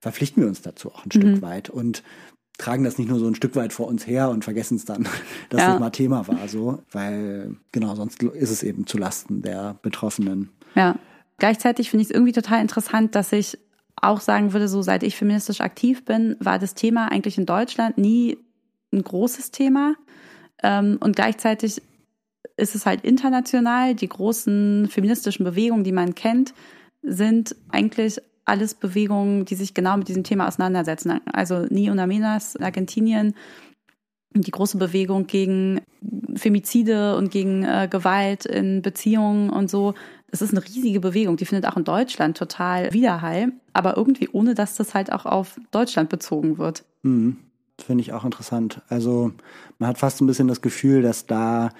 verpflichten wir uns dazu auch ein mhm. Stück weit und tragen das nicht nur so ein Stück weit vor uns her und vergessen es dann, *laughs* dass ja. das mal Thema war, so, weil genau, sonst ist es eben zu Lasten der Betroffenen. Ja. Gleichzeitig finde ich es irgendwie total interessant, dass ich auch sagen würde, so seit ich feministisch aktiv bin, war das Thema eigentlich in Deutschland nie ein großes Thema. Ähm, und gleichzeitig ist es halt international. Die großen feministischen Bewegungen, die man kennt, sind eigentlich alles Bewegungen, die sich genau mit diesem Thema auseinandersetzen. Also Ni Una Menas, Argentinien, die große Bewegung gegen Femizide und gegen äh, Gewalt in Beziehungen und so. Das ist eine riesige Bewegung, die findet auch in Deutschland total Widerhall, aber irgendwie ohne, dass das halt auch auf Deutschland bezogen wird. Mhm. Finde ich auch interessant. Also man hat fast ein bisschen das Gefühl, dass da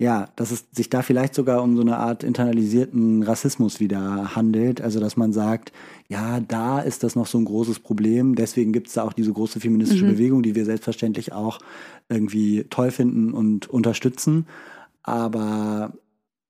ja, dass es sich da vielleicht sogar um so eine Art internalisierten Rassismus wieder handelt. Also dass man sagt, ja, da ist das noch so ein großes Problem. Deswegen gibt es da auch diese große feministische mhm. Bewegung, die wir selbstverständlich auch irgendwie toll finden und unterstützen. Aber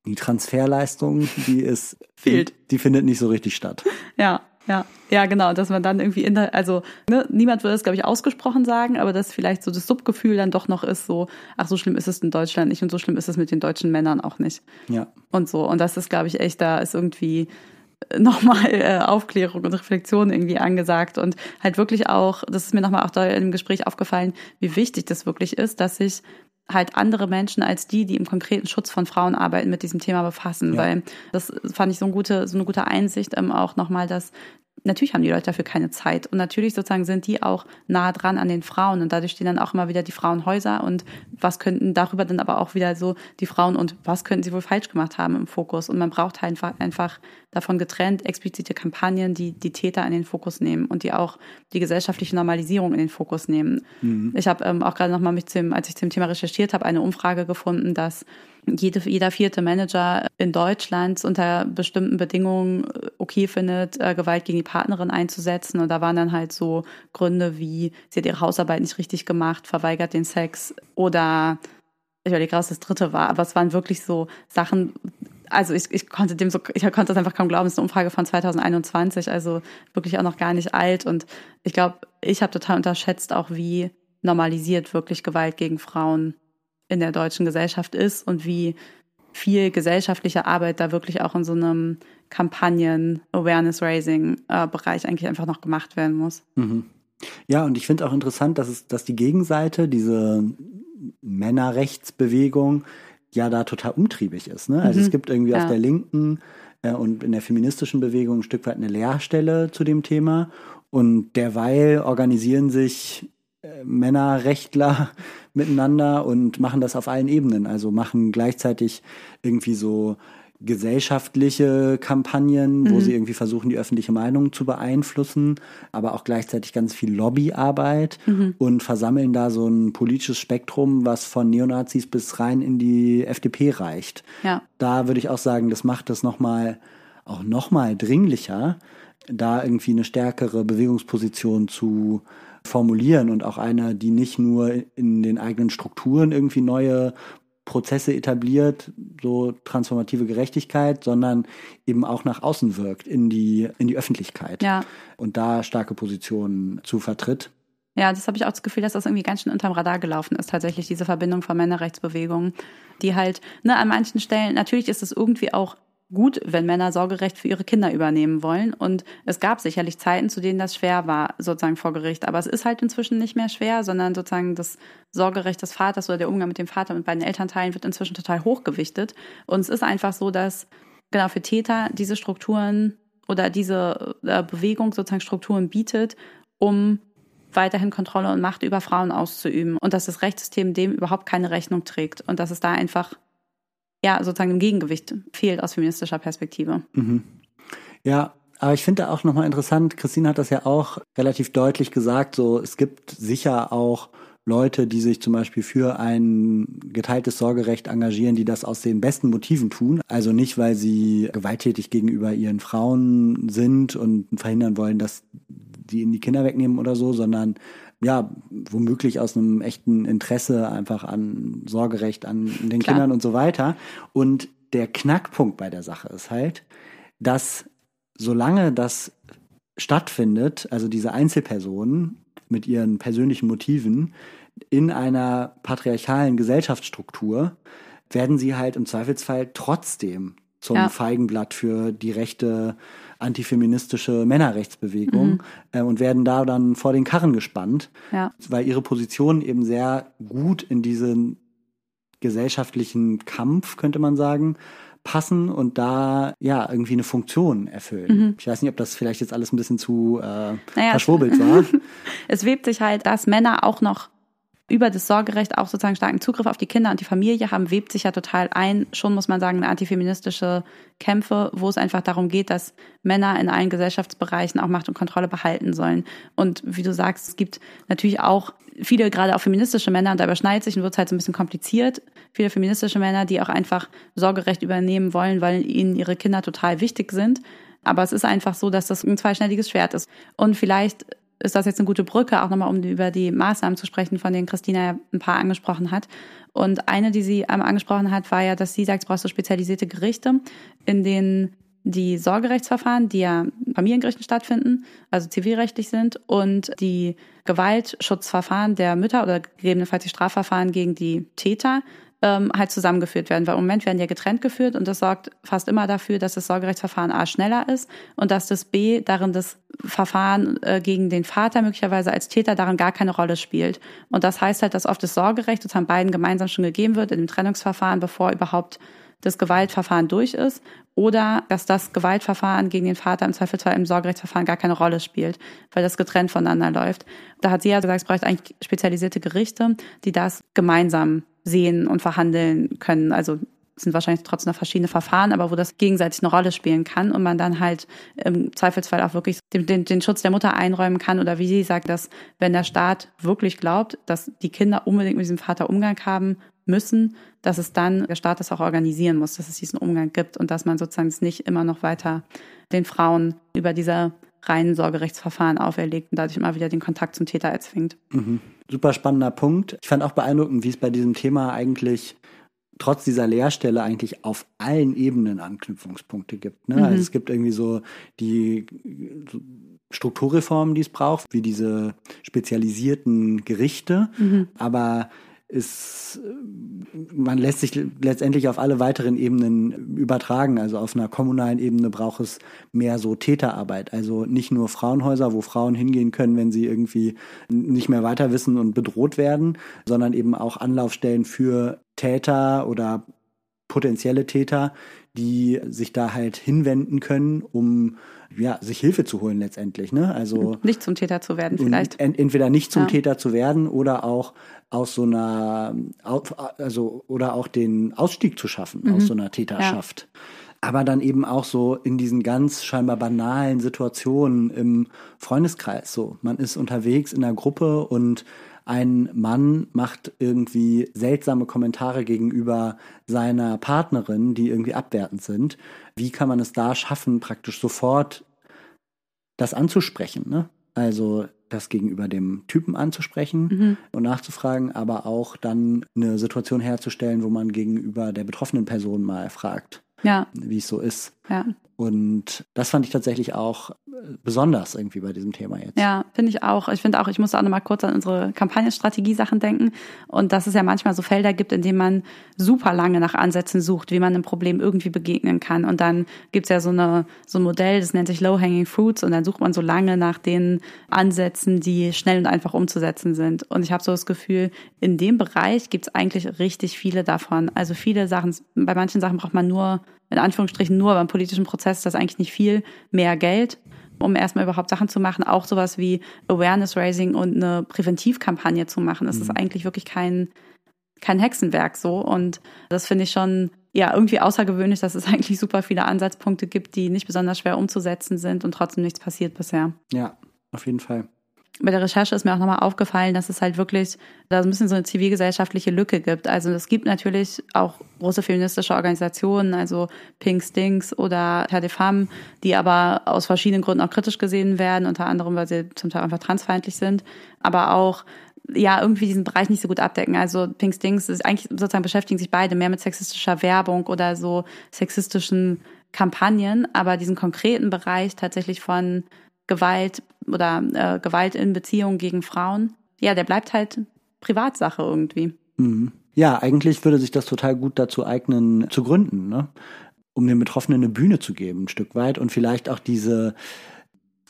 die Transferleistung, die ist fehlt. Die, die findet nicht so richtig statt. Ja, ja, ja, genau, dass man dann irgendwie in der, also ne, niemand würde es, glaube ich, ausgesprochen sagen, aber dass vielleicht so das Subgefühl dann doch noch ist, so, ach, so schlimm ist es in Deutschland nicht und so schlimm ist es mit den deutschen Männern auch nicht. Ja. Und so. Und das ist, glaube ich, echt, da ist irgendwie *laughs* nochmal äh, Aufklärung und Reflexion irgendwie angesagt und halt wirklich auch, das ist mir nochmal auch da im Gespräch aufgefallen, wie wichtig das wirklich ist, dass sich halt andere Menschen als die, die im konkreten Schutz von Frauen arbeiten, mit diesem Thema befassen, ja. weil das fand ich so, eine gute, so eine gute Einsicht ähm, auch nochmal, dass natürlich haben die Leute dafür keine Zeit. Und natürlich sozusagen sind die auch nah dran an den Frauen. Und dadurch stehen dann auch immer wieder die Frauenhäuser und was könnten darüber dann aber auch wieder so die Frauen und was könnten sie wohl falsch gemacht haben im Fokus. Und man braucht halt einfach, einfach davon getrennt explizite Kampagnen, die die Täter in den Fokus nehmen und die auch die gesellschaftliche Normalisierung in den Fokus nehmen. Mhm. Ich habe ähm, auch gerade nochmal mich zum, als ich zum Thema recherchiert habe, eine Umfrage gefunden, dass jede, jeder vierte Manager in Deutschland unter bestimmten Bedingungen äh, okay findet, äh, Gewalt gegen die Partnerin einzusetzen. Und da waren dann halt so Gründe wie, sie hat ihre Hausarbeit nicht richtig gemacht, verweigert den Sex oder ich überlege was das dritte war, aber es waren wirklich so Sachen, also ich, ich konnte dem so, ich konnte das einfach kaum glauben, es ist eine Umfrage von 2021, also wirklich auch noch gar nicht alt. Und ich glaube, ich habe total unterschätzt auch, wie normalisiert wirklich Gewalt gegen Frauen in der deutschen Gesellschaft ist und wie viel gesellschaftliche Arbeit da wirklich auch in so einem Kampagnen, Awareness-Raising-Bereich eigentlich einfach noch gemacht werden muss. Mhm. Ja, und ich finde auch interessant, dass es, dass die Gegenseite, diese Männerrechtsbewegung, ja da total umtriebig ist. Ne? Also mhm. es gibt irgendwie ja. auf der linken äh, und in der feministischen Bewegung ein Stück weit eine Leerstelle zu dem Thema. Und derweil organisieren sich äh, Männerrechtler *laughs* miteinander und machen das auf allen Ebenen. Also machen gleichzeitig irgendwie so gesellschaftliche Kampagnen, wo mhm. sie irgendwie versuchen, die öffentliche Meinung zu beeinflussen, aber auch gleichzeitig ganz viel Lobbyarbeit mhm. und versammeln da so ein politisches Spektrum, was von Neonazis bis rein in die FDP reicht. Ja. Da würde ich auch sagen, das macht das nochmal, auch nochmal dringlicher, da irgendwie eine stärkere Bewegungsposition zu formulieren und auch eine, die nicht nur in den eigenen Strukturen irgendwie neue Prozesse etabliert, so transformative Gerechtigkeit, sondern eben auch nach außen wirkt, in die, in die Öffentlichkeit. Ja. Und da starke Positionen zu vertritt. Ja, das habe ich auch das Gefühl, dass das irgendwie ganz schön unterm Radar gelaufen ist, tatsächlich diese Verbindung von Männerrechtsbewegungen, die halt, ne, an manchen Stellen, natürlich ist es irgendwie auch gut, wenn Männer Sorgerecht für ihre Kinder übernehmen wollen. Und es gab sicherlich Zeiten, zu denen das schwer war, sozusagen vor Gericht. Aber es ist halt inzwischen nicht mehr schwer, sondern sozusagen das Sorgerecht des Vaters oder der Umgang mit dem Vater mit beiden Elternteilen wird inzwischen total hochgewichtet. Und es ist einfach so, dass genau für Täter diese Strukturen oder diese äh, Bewegung sozusagen Strukturen bietet, um weiterhin Kontrolle und Macht über Frauen auszuüben und dass das Rechtssystem dem überhaupt keine Rechnung trägt und dass es da einfach ja, sozusagen im Gegengewicht fehlt aus feministischer Perspektive. Mhm. Ja, aber ich finde auch nochmal interessant, Christine hat das ja auch relativ deutlich gesagt, so es gibt sicher auch Leute, die sich zum Beispiel für ein geteiltes Sorgerecht engagieren, die das aus den besten Motiven tun. Also nicht, weil sie gewalttätig gegenüber ihren Frauen sind und verhindern wollen, dass die ihnen die Kinder wegnehmen oder so, sondern ja, womöglich aus einem echten Interesse einfach an Sorgerecht an den Klar. Kindern und so weiter. Und der Knackpunkt bei der Sache ist halt, dass solange das stattfindet, also diese Einzelpersonen mit ihren persönlichen Motiven in einer patriarchalen Gesellschaftsstruktur, werden sie halt im Zweifelsfall trotzdem zum ja. Feigenblatt für die rechte antifeministische Männerrechtsbewegung mhm. äh, und werden da dann vor den Karren gespannt, ja. weil ihre Position eben sehr gut in diesen gesellschaftlichen Kampf, könnte man sagen, passen und da ja irgendwie eine Funktion erfüllen. Mhm. Ich weiß nicht, ob das vielleicht jetzt alles ein bisschen zu äh, naja, verschwurbelt war. *laughs* es webt sich halt, dass Männer auch noch über das Sorgerecht auch sozusagen starken Zugriff auf die Kinder und die Familie haben, webt sich ja total ein. Schon muss man sagen, antifeministische Kämpfe, wo es einfach darum geht, dass Männer in allen Gesellschaftsbereichen auch Macht und Kontrolle behalten sollen. Und wie du sagst, es gibt natürlich auch viele, gerade auch feministische Männer, und da überschneidet sich und wird es halt so ein bisschen kompliziert. Viele feministische Männer, die auch einfach Sorgerecht übernehmen wollen, weil ihnen ihre Kinder total wichtig sind. Aber es ist einfach so, dass das ein zweischneidiges Schwert ist. Und vielleicht ist das jetzt eine gute Brücke, auch nochmal, um über die Maßnahmen zu sprechen, von denen Christina ein paar angesprochen hat. Und eine, die sie einmal angesprochen hat, war ja, dass sie sagt, es brauchst du spezialisierte Gerichte, in denen die Sorgerechtsverfahren, die ja Familiengerichten stattfinden, also zivilrechtlich sind, und die Gewaltschutzverfahren der Mütter oder gegebenenfalls die Strafverfahren gegen die Täter ähm, halt zusammengeführt werden. Weil im Moment werden ja getrennt geführt und das sorgt fast immer dafür, dass das Sorgerechtsverfahren A schneller ist und dass das B darin das Verfahren äh, gegen den Vater möglicherweise als Täter darin gar keine Rolle spielt. Und das heißt halt, dass oft das Sorgerecht sozusagen beiden gemeinsam schon gegeben wird in dem Trennungsverfahren, bevor überhaupt das Gewaltverfahren durch ist oder dass das Gewaltverfahren gegen den Vater im Zweifelsfall im Sorgerechtsverfahren gar keine Rolle spielt, weil das getrennt voneinander läuft. Da hat sie ja gesagt, es braucht eigentlich spezialisierte Gerichte, die das gemeinsam sehen und verhandeln können. Also sind wahrscheinlich trotzdem noch verschiedene Verfahren, aber wo das gegenseitig eine Rolle spielen kann und man dann halt im Zweifelsfall auch wirklich den, den, den Schutz der Mutter einräumen kann oder wie sie sagt, dass wenn der Staat wirklich glaubt, dass die Kinder unbedingt mit diesem Vater Umgang haben müssen, dass es dann der Staat das auch organisieren muss, dass es diesen Umgang gibt und dass man sozusagen es nicht immer noch weiter den Frauen über diese reinen Sorgerechtsverfahren auferlegt und dadurch immer wieder den Kontakt zum Täter erzwingt. Mhm. Super spannender Punkt. Ich fand auch beeindruckend, wie es bei diesem Thema eigentlich trotz dieser Leerstelle eigentlich auf allen Ebenen Anknüpfungspunkte gibt. Ne? Also mhm. Also es gibt irgendwie so die Strukturreformen, die es braucht, wie diese spezialisierten Gerichte, mhm. aber ist, man lässt sich letztendlich auf alle weiteren Ebenen übertragen. Also auf einer kommunalen Ebene braucht es mehr so Täterarbeit. Also nicht nur Frauenhäuser, wo Frauen hingehen können, wenn sie irgendwie nicht mehr weiter wissen und bedroht werden, sondern eben auch Anlaufstellen für Täter oder potenzielle Täter, die sich da halt hinwenden können, um ja, sich Hilfe zu holen letztendlich, ne? Also nicht zum Täter zu werden vielleicht. Ent, entweder nicht zum ja. Täter zu werden oder auch aus so einer also oder auch den Ausstieg zu schaffen mhm. aus so einer Täterschaft. Ja. Aber dann eben auch so in diesen ganz scheinbar banalen Situationen im Freundeskreis so. Man ist unterwegs in einer Gruppe und ein Mann macht irgendwie seltsame Kommentare gegenüber seiner Partnerin, die irgendwie abwertend sind. Wie kann man es da schaffen, praktisch sofort das anzusprechen? Ne? Also das gegenüber dem Typen anzusprechen mhm. und nachzufragen, aber auch dann eine Situation herzustellen, wo man gegenüber der betroffenen Person mal fragt, ja. wie es so ist. Ja. Und das fand ich tatsächlich auch äh, besonders irgendwie bei diesem Thema jetzt. Ja, finde ich auch. Ich finde auch, ich muss auch nochmal kurz an unsere Kampagnenstrategie-Sachen denken. Und dass es ja manchmal so Felder gibt, in denen man super lange nach Ansätzen sucht, wie man einem Problem irgendwie begegnen kann. Und dann gibt's ja so, eine, so ein Modell, das nennt sich Low-Hanging Fruits. Und dann sucht man so lange nach den Ansätzen, die schnell und einfach umzusetzen sind. Und ich habe so das Gefühl, in dem Bereich gibt's eigentlich richtig viele davon. Also viele Sachen, bei manchen Sachen braucht man nur in Anführungsstrichen nur beim politischen Prozess ist das eigentlich nicht viel mehr Geld, um erstmal überhaupt Sachen zu machen. Auch sowas wie Awareness Raising und eine Präventivkampagne zu machen. Das mhm. ist eigentlich wirklich kein, kein Hexenwerk so. Und das finde ich schon ja irgendwie außergewöhnlich, dass es *laughs* eigentlich super viele Ansatzpunkte gibt, die nicht besonders schwer umzusetzen sind und trotzdem nichts passiert bisher. Ja, auf jeden Fall bei der Recherche ist mir auch nochmal aufgefallen, dass es halt wirklich da so ein bisschen so eine zivilgesellschaftliche Lücke gibt. Also es gibt natürlich auch große feministische Organisationen, also Pink Stinks oder Terre des Femmes, die aber aus verschiedenen Gründen auch kritisch gesehen werden, unter anderem, weil sie zum Teil einfach transfeindlich sind, aber auch ja, irgendwie diesen Bereich nicht so gut abdecken. Also Pink Stinks ist eigentlich sozusagen beschäftigen sich beide mehr mit sexistischer Werbung oder so sexistischen Kampagnen, aber diesen konkreten Bereich tatsächlich von Gewalt oder äh, Gewalt in Beziehungen gegen Frauen, ja, der bleibt halt Privatsache irgendwie. Mhm. Ja, eigentlich würde sich das total gut dazu eignen, zu gründen, ne? um den Betroffenen eine Bühne zu geben, ein Stück weit und vielleicht auch diese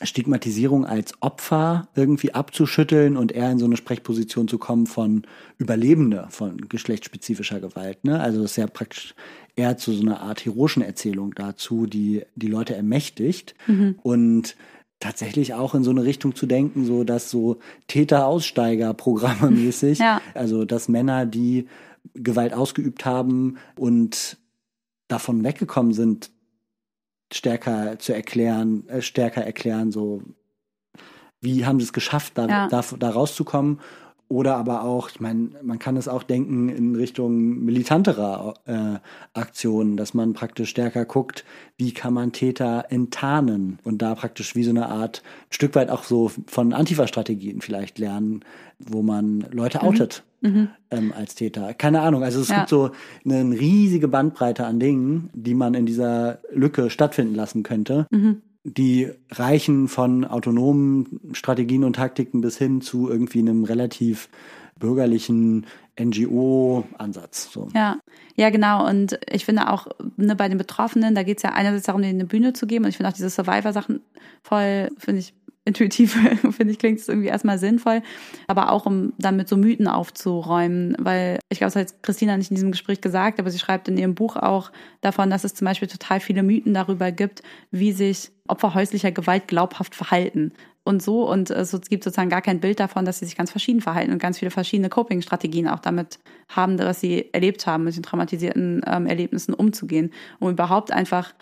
Stigmatisierung als Opfer irgendwie abzuschütteln und eher in so eine Sprechposition zu kommen von Überlebende von geschlechtsspezifischer Gewalt. Ne? Also das ist ja praktisch eher zu so einer Art heroischen Erzählung dazu, die die Leute ermächtigt. Mhm. Und tatsächlich auch in so eine Richtung zu denken, so dass so Täter-Aussteiger-Programme *laughs* mäßig, ja. also dass Männer, die Gewalt ausgeübt haben und davon weggekommen sind, stärker zu erklären, äh, stärker erklären, so wie haben sie es geschafft, da, ja. da, da rauszukommen oder aber auch, ich meine, man kann es auch denken in Richtung militanterer äh, Aktionen, dass man praktisch stärker guckt, wie kann man Täter enttarnen und da praktisch wie so eine Art ein Stück weit auch so von Antifa-Strategien vielleicht lernen, wo man Leute mhm. outet mhm. ähm, als Täter. Keine Ahnung, also es ja. gibt so eine riesige Bandbreite an Dingen, die man in dieser Lücke stattfinden lassen könnte. Mhm die reichen von autonomen Strategien und Taktiken bis hin zu irgendwie einem relativ bürgerlichen NGO-Ansatz. So. Ja, ja, genau. Und ich finde auch ne, bei den Betroffenen, da geht es ja einerseits darum, denen eine Bühne zu geben. Und ich finde auch diese Survivor-Sachen voll, finde ich intuitiv, *laughs* finde ich, klingt es irgendwie erstmal sinnvoll, aber auch um damit so Mythen aufzuräumen, weil ich glaube, das hat Christina nicht in diesem Gespräch gesagt, aber sie schreibt in ihrem Buch auch davon, dass es zum Beispiel total viele Mythen darüber gibt, wie sich Opfer häuslicher Gewalt glaubhaft verhalten und so. Und es gibt sozusagen gar kein Bild davon, dass sie sich ganz verschieden verhalten und ganz viele verschiedene Coping-Strategien auch damit haben, was sie erlebt haben, mit den traumatisierten ähm, Erlebnissen umzugehen, um überhaupt einfach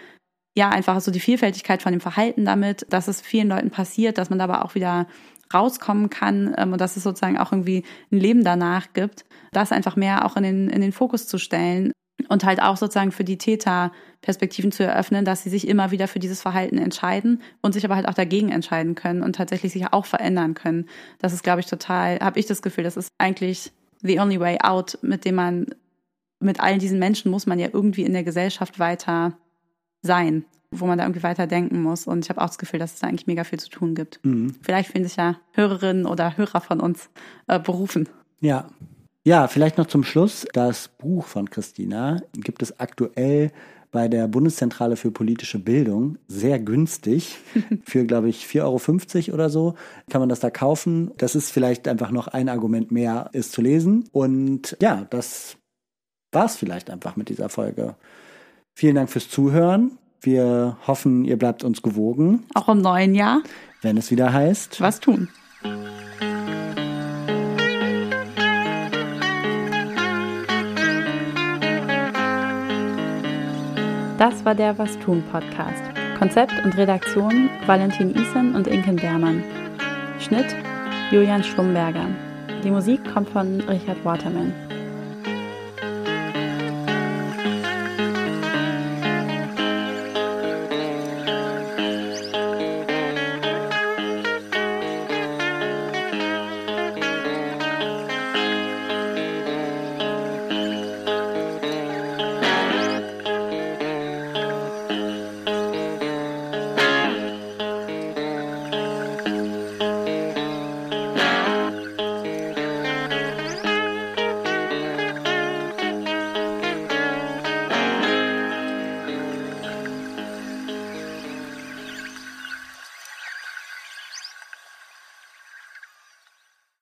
ja, einfach so die Vielfältigkeit von dem Verhalten damit, dass es vielen Leuten passiert, dass man aber auch wieder rauskommen kann ähm, und dass es sozusagen auch irgendwie ein Leben danach gibt, das einfach mehr auch in den, in den Fokus zu stellen und halt auch sozusagen für die Täter Perspektiven zu eröffnen, dass sie sich immer wieder für dieses Verhalten entscheiden und sich aber halt auch dagegen entscheiden können und tatsächlich sich auch verändern können. Das ist, glaube ich, total, habe ich das Gefühl, das ist eigentlich the only way out, mit dem man, mit all diesen Menschen muss man ja irgendwie in der Gesellschaft weiter sein, wo man da irgendwie weiter denken muss. Und ich habe auch das Gefühl, dass es da eigentlich mega viel zu tun gibt. Mhm. Vielleicht finden sich ja Hörerinnen oder Hörer von uns äh, berufen. Ja. Ja, vielleicht noch zum Schluss. Das Buch von Christina gibt es aktuell bei der Bundeszentrale für politische Bildung sehr günstig. *laughs* Für, glaube ich, 4,50 Euro oder so kann man das da kaufen. Das ist vielleicht einfach noch ein Argument mehr, es zu lesen. Und ja, das war es vielleicht einfach mit dieser Folge. Vielen Dank fürs Zuhören. Wir hoffen, ihr bleibt uns gewogen. Auch im neuen Jahr. Wenn es wieder heißt. Was tun. Das war der Was tun Podcast. Konzept und Redaktion Valentin Isen und Inken Bermann. Schnitt Julian Schlumberger. Die Musik kommt von Richard Waterman.